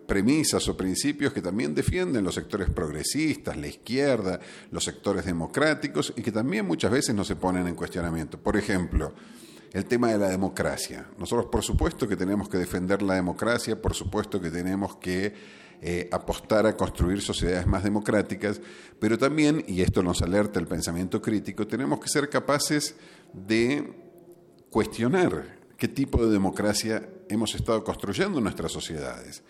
premisas o principios que también defienden los sectores progresistas, la izquierda, los sectores democráticos y que también muchas veces no se ponen en cuestionamiento. Por ejemplo, el tema de la democracia. Nosotros por supuesto que tenemos que defender la democracia, por supuesto que tenemos que eh, apostar a construir sociedades más democráticas, pero también, y esto nos alerta el pensamiento crítico, tenemos que ser capaces de cuestionar qué tipo de democracia hemos estado construyendo en nuestras sociedades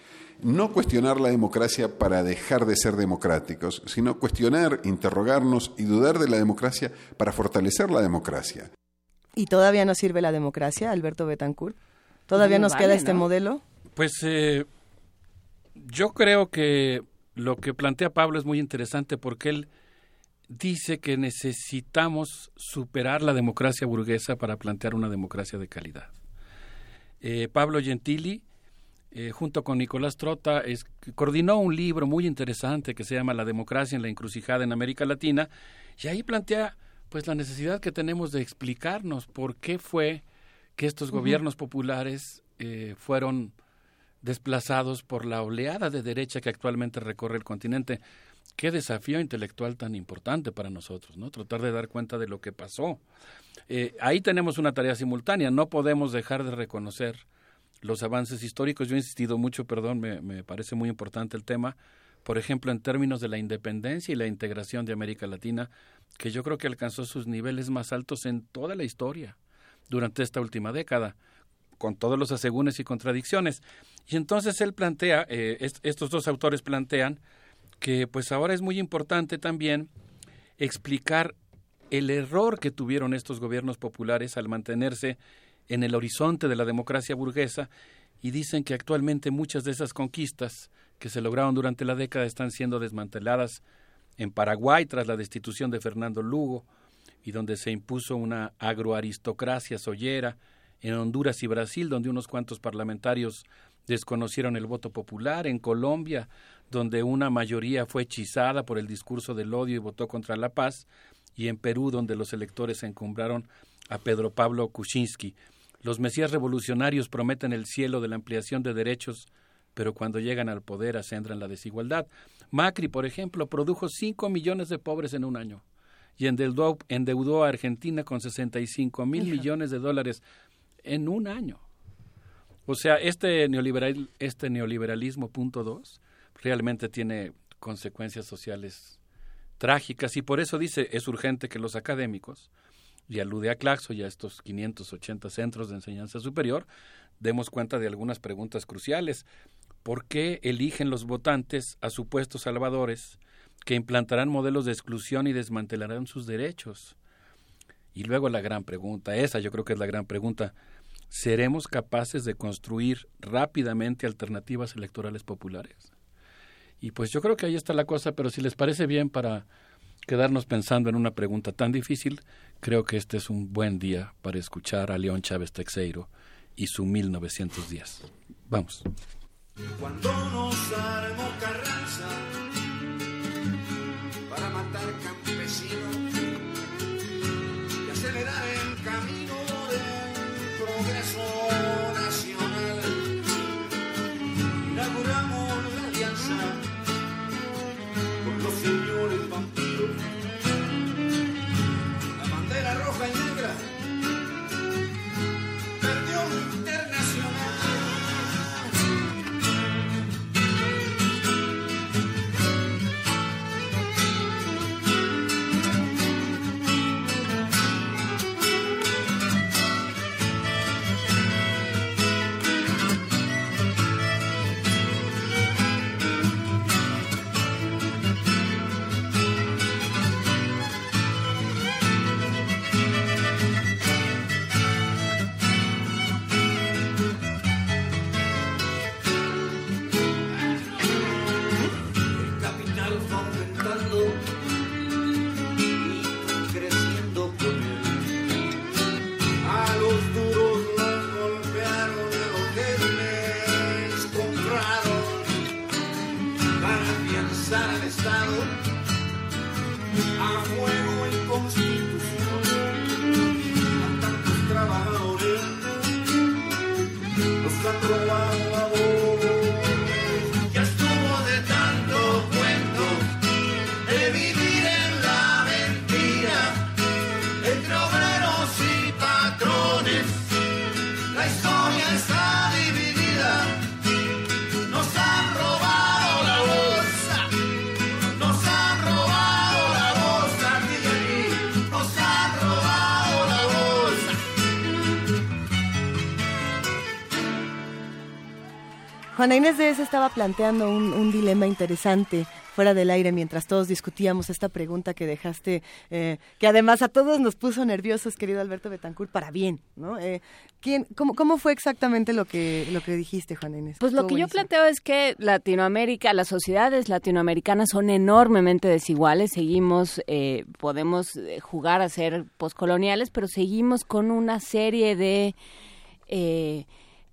no cuestionar la democracia para dejar de ser democráticos, sino cuestionar, interrogarnos y dudar de la democracia para fortalecer la democracia. ¿Y todavía nos sirve la democracia, Alberto Betancourt? ¿Todavía nos queda este modelo? Pues eh, yo creo que lo que plantea Pablo es muy interesante porque él dice que necesitamos superar la democracia burguesa para plantear una democracia de calidad. Eh, Pablo Gentili eh, junto con Nicolás Trota, es, coordinó un libro muy interesante que se llama La democracia en la encrucijada en América Latina, y ahí plantea pues la necesidad que tenemos de explicarnos por qué fue que estos gobiernos populares eh, fueron desplazados por la oleada de derecha que actualmente recorre el continente. Qué desafío intelectual tan importante para nosotros, ¿no? Tratar de dar cuenta de lo que pasó. Eh, ahí tenemos una tarea simultánea. No podemos dejar de reconocer los avances históricos. Yo he insistido mucho, perdón, me, me, parece muy importante el tema, por ejemplo, en términos de la independencia y la integración de América Latina, que yo creo que alcanzó sus niveles más altos en toda la historia durante esta última década, con todos los asegúnes y contradicciones. Y entonces él plantea, eh, estos dos autores plantean, que pues ahora es muy importante también explicar el error que tuvieron estos gobiernos populares al mantenerse en el horizonte de la democracia burguesa y dicen que actualmente muchas de esas conquistas que se lograron durante la década están siendo desmanteladas en Paraguay tras la destitución de Fernando Lugo y donde se impuso una agroaristocracia soyera, en Honduras y Brasil, donde unos cuantos parlamentarios desconocieron el voto popular, en Colombia, donde una mayoría fue hechizada por el discurso del odio y votó contra la paz, y en Perú, donde los electores encumbraron a Pedro Pablo Kuczynski. Los mesías revolucionarios prometen el cielo de la ampliación de derechos, pero cuando llegan al poder acentran la desigualdad. Macri, por ejemplo, produjo cinco millones de pobres en un año y endeudó, endeudó a Argentina con 65 mil millones de dólares en un año. O sea, este, neoliberal, este neoliberalismo punto dos realmente tiene consecuencias sociales trágicas y por eso dice es urgente que los académicos, y alude a Claxo y a estos 580 centros de enseñanza superior, demos cuenta de algunas preguntas cruciales. ¿Por qué eligen los votantes a supuestos salvadores que implantarán modelos de exclusión y desmantelarán sus derechos? Y luego la gran pregunta, esa yo creo que es la gran pregunta, ¿seremos capaces de construir rápidamente alternativas electorales populares? Y pues yo creo que ahí está la cosa, pero si les parece bien para quedarnos pensando en una pregunta tan difícil, creo que este es un buen día para escuchar a León Chávez Texeiro y su 1910. Vamos. Cuando nos armó Carranza Juana Inés de esa estaba planteando un, un dilema interesante fuera del aire mientras todos discutíamos esta pregunta que dejaste, eh, que además a todos nos puso nerviosos, querido Alberto Betancourt, para bien, ¿no? Eh, ¿quién, cómo, ¿Cómo fue exactamente lo que, lo que dijiste, Juana Inés? Pues lo que yo planteo es que Latinoamérica, las sociedades latinoamericanas son enormemente desiguales. Seguimos, eh, podemos jugar a ser poscoloniales, pero seguimos con una serie de,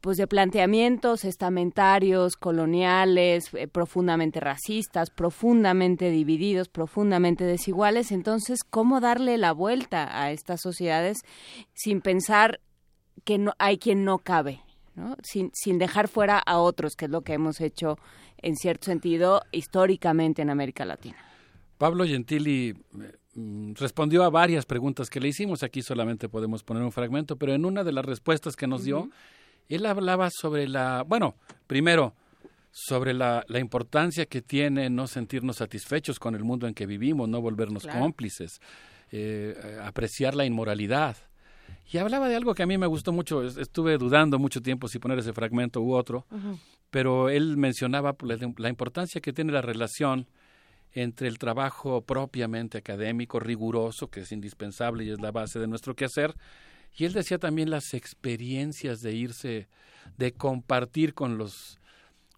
pues de planteamientos estamentarios, coloniales, eh, profundamente racistas, profundamente divididos, profundamente desiguales. Entonces, ¿cómo darle la vuelta a estas sociedades sin pensar que no hay quien no cabe? ¿no? Sin, sin dejar fuera a otros, que es lo que hemos hecho en cierto sentido históricamente en América Latina. Pablo Gentili eh, mm, respondió a varias preguntas que le hicimos. Aquí solamente podemos poner un fragmento, pero en una de las respuestas que nos dio, él hablaba sobre la, bueno, primero, sobre la, la importancia que tiene no sentirnos satisfechos con el mundo en que vivimos, no volvernos Claro. cómplices, eh, apreciar la inmoralidad. Y hablaba de algo que a mí me gustó mucho, es- estuve dudando mucho tiempo si poner ese fragmento u otro, pero él mencionaba la, la importancia que tiene la relación entre el trabajo propiamente académico, riguroso, que es indispensable y es la base de nuestro quehacer, Y él decía también las experiencias de irse, de compartir con los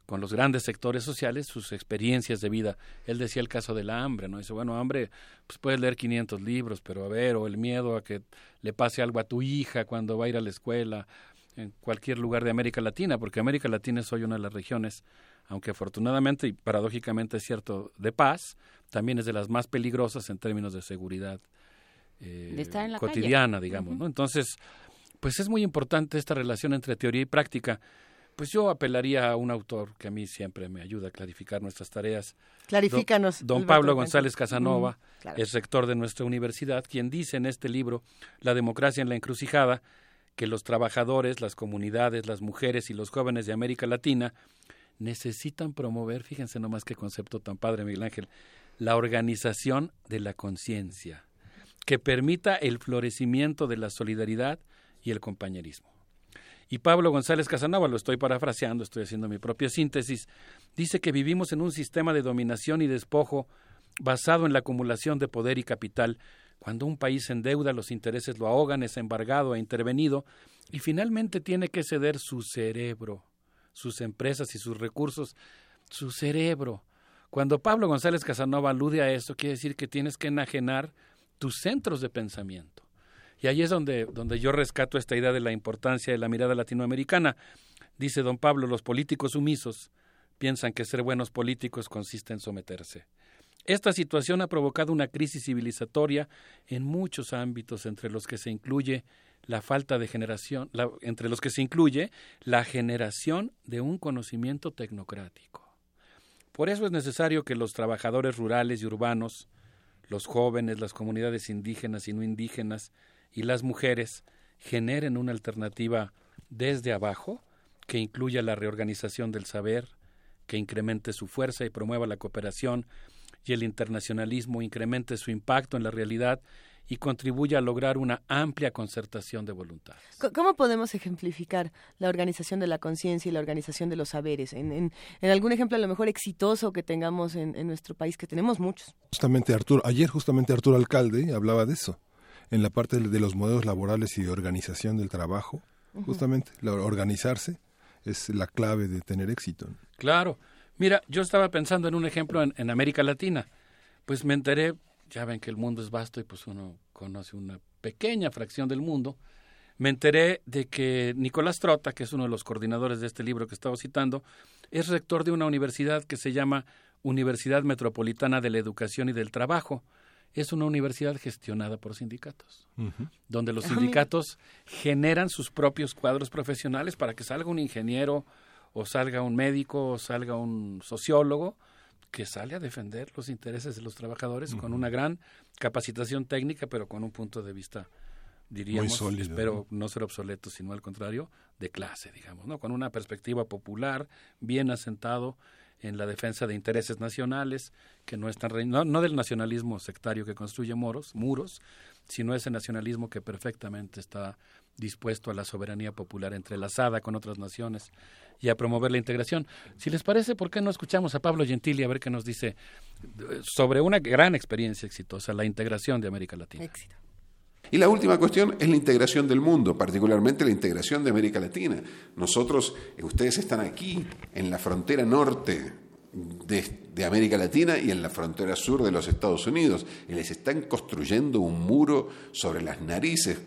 con los grandes sectores sociales sus experiencias de vida. Él decía el caso de la hambre, ¿no? Dice, bueno, hambre, pues puedes leer 500 libros, pero a ver, o el miedo a que le pase algo a tu hija cuando va a ir a la escuela, en cualquier lugar de América Latina, porque América Latina es hoy una de las regiones, aunque afortunadamente y paradójicamente es cierto, de paz, también es de las más peligrosas en términos de seguridad eh, cotidiana, digamos, ¿no? Entonces, pues es muy importante esta relación entre teoría y práctica. Pues yo apelaría a un autor que a mí siempre me ayuda a clarificar nuestras tareas. Clarifícanos. Don, Pablo González Casanova, es rector de nuestra universidad, quien dice en este libro, La democracia en la encrucijada, que los trabajadores, las comunidades, las mujeres y los jóvenes de América Latina necesitan promover, fíjense nomás qué concepto tan padre, Miguel Ángel, la organización de la conciencia, que permita el florecimiento de la solidaridad y el compañerismo. Y Pablo González Casanova, lo estoy parafraseando, estoy haciendo mi propia síntesis, dice que vivimos en un sistema de dominación y despojo basado en la acumulación de poder y capital. Cuando un país en deuda, los intereses lo ahogan, es embargado e intervenido, y finalmente tiene que ceder su cerebro, sus empresas y sus recursos, su cerebro. Cuando Pablo González Casanova alude a eso, quiere decir que tienes que enajenar tus centros de pensamiento. Y ahí es donde, donde yo rescato esta idea de la importancia de la mirada latinoamericana. Dice don Pablo, los políticos sumisos piensan que ser buenos políticos consiste en someterse. Esta situación ha provocado una crisis civilizatoria en muchos ámbitos, entre los que se incluye la falta de generación, entre los que se incluye la generación de un conocimiento tecnocrático. Por eso es necesario que los trabajadores rurales y urbanos, los jóvenes, las comunidades indígenas y no indígenas, y las mujeres generen una alternativa desde abajo que incluya la reorganización del saber, que incremente su fuerza y promueva la cooperación y el internacionalismo, incremente su impacto en la realidad y contribuya a lograr una amplia concertación de voluntad. ¿Cómo podemos ejemplificar la organización de la conciencia y la organización de los saberes? En, algún ejemplo a lo mejor exitoso que tengamos en, nuestro país, que tenemos muchos. Justamente Arturo, ayer justamente Arturo Alcalde hablaba de eso en la parte de los modelos laborales y de organización del trabajo, justamente, organizarse es la clave de tener éxito. Claro. Mira, yo estaba pensando en un ejemplo en, América Latina. Pues me enteré, ya ven que el mundo es vasto y pues uno conoce una pequeña fracción del mundo. Me enteré de que Nicolás Trota, que es uno de los coordinadores de este libro que estaba citando, es rector de una universidad que se llama Universidad Metropolitana de la Educación y del Trabajo es una universidad gestionada por sindicatos, donde los ah, sindicatos generan sus propios cuadros profesionales para que salga un ingeniero o salga un médico o salga un sociólogo que sale a defender los intereses de los trabajadores con una gran capacitación técnica, pero con un punto de vista, diríamos, espero ¿no? ser obsoleto, sino al contrario, de clase, digamos, ¿no? Con una perspectiva popular, bien asentado en la defensa de intereses nacionales, que no están no, no del nacionalismo sectario que construye moros, muros, sino ese nacionalismo que perfectamente está dispuesto a la soberanía popular entrelazada con otras naciones y a promover la integración. Si les parece, ¿por qué no escuchamos a Pablo Gentili a ver qué nos dice sobre una gran experiencia exitosa, la integración de América Latina? Éxito. Y la última cuestión es la integración del mundo, particularmente la integración de América Latina. Nosotros, eh, ustedes están aquí, en la frontera norte de, América Latina y en la frontera sur de los Estados Unidos. Y les están construyendo un muro sobre las narices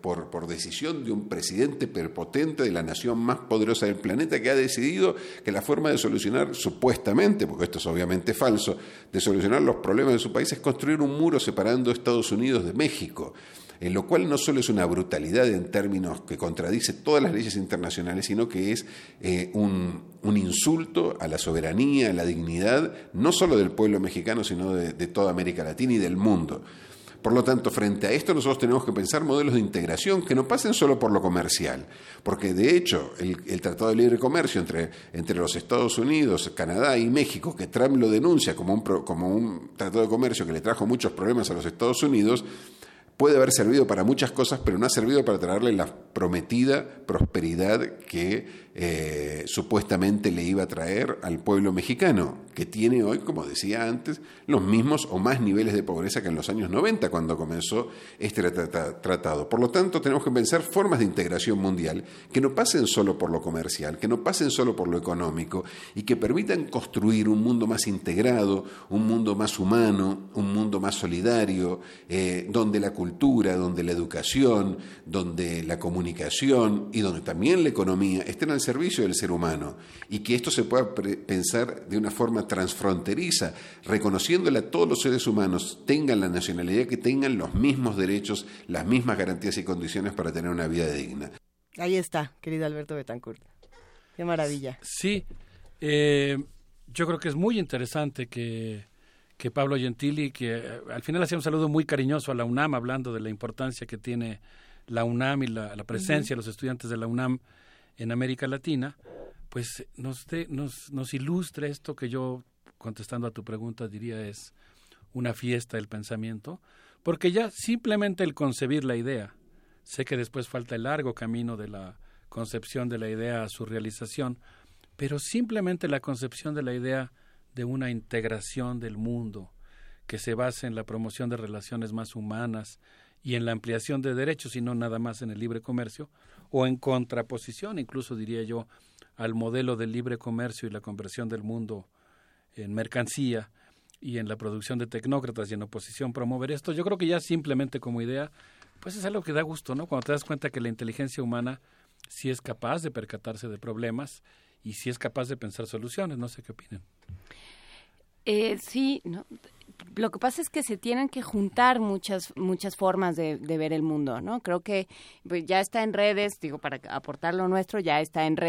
por, por decisión de un presidente perpotente de la nación más poderosa del planeta que ha decidido que la forma de solucionar, supuestamente, porque esto es obviamente falso, de solucionar los problemas de su país es construir un muro separando Estados Unidos de México en lo cual no solo es una brutalidad en términos que contradice todas las leyes internacionales, sino que es eh, un, insulto a la soberanía, a la dignidad, no solo del pueblo mexicano, sino de, toda América Latina y del mundo. Por lo tanto, frente a esto nosotros tenemos que pensar modelos de integración que no pasen solo por lo comercial, porque de hecho el, Tratado de Libre Comercio entre, entre, los Estados Unidos, Canadá y México, que Trump lo denuncia como un, como un tratado de comercio que le trajo muchos problemas a los Estados Unidos, puede haber servido para muchas cosas, pero no ha servido para traerle la prometida prosperidad que eh, supuestamente le iba a traer al pueblo mexicano, que tiene hoy, como decía antes, los mismos o más niveles de pobreza que en los años 90 cuando comenzó este trata- tratado. Por lo tanto, tenemos que pensar formas de integración mundial que no pasen solo por lo comercial, que no pasen solo por lo económico y que permitan construir un mundo más integrado, un mundo más humano, un mundo más solidario, eh, donde la cultura, donde la educación, donde la comunicación y donde también la economía estén al servicio del ser humano y que esto se pueda pre- pensar de una forma transfronteriza, reconociéndole a todos los seres humanos, tengan la nacionalidad que tengan los mismos derechos, las mismas garantías y condiciones para tener una vida digna. Ahí está, querido Alberto Betancourt. Qué maravilla. Sí, eh, yo creo que es muy interesante que, que Pablo Gentili, que eh, al final hacía un saludo muy cariñoso a la UNAM, hablando de la importancia que tiene la UNAM y la, la presencia de los estudiantes de la UNAM en América Latina, pues nos, nos ilustra esto que yo, contestando a tu pregunta, diría es una fiesta del pensamiento, porque ya simplemente el concebir la idea, sé que después falta el largo camino de la concepción de la idea a su realización, pero simplemente la concepción de la idea de una integración del mundo que se base en la promoción de relaciones más humanas y en la ampliación de derechos y no nada más en el libre comercio o en contraposición incluso diría yo al modelo del libre comercio y la conversión del mundo en mercancía y en la producción de tecnócratas y en oposición promover esto yo creo que ya simplemente como idea pues es algo que da gusto no cuando te das cuenta que la inteligencia humana sí es capaz de percatarse de problemas y sí es capaz de pensar soluciones no sé qué opinan Eh, sí, no. Lo que pasa es que se tienen que juntar muchas muchas formas de, ver el mundo, ¿no? Creo que pues, ya está en redes, digo, para aportar lo nuestro, ya está en redes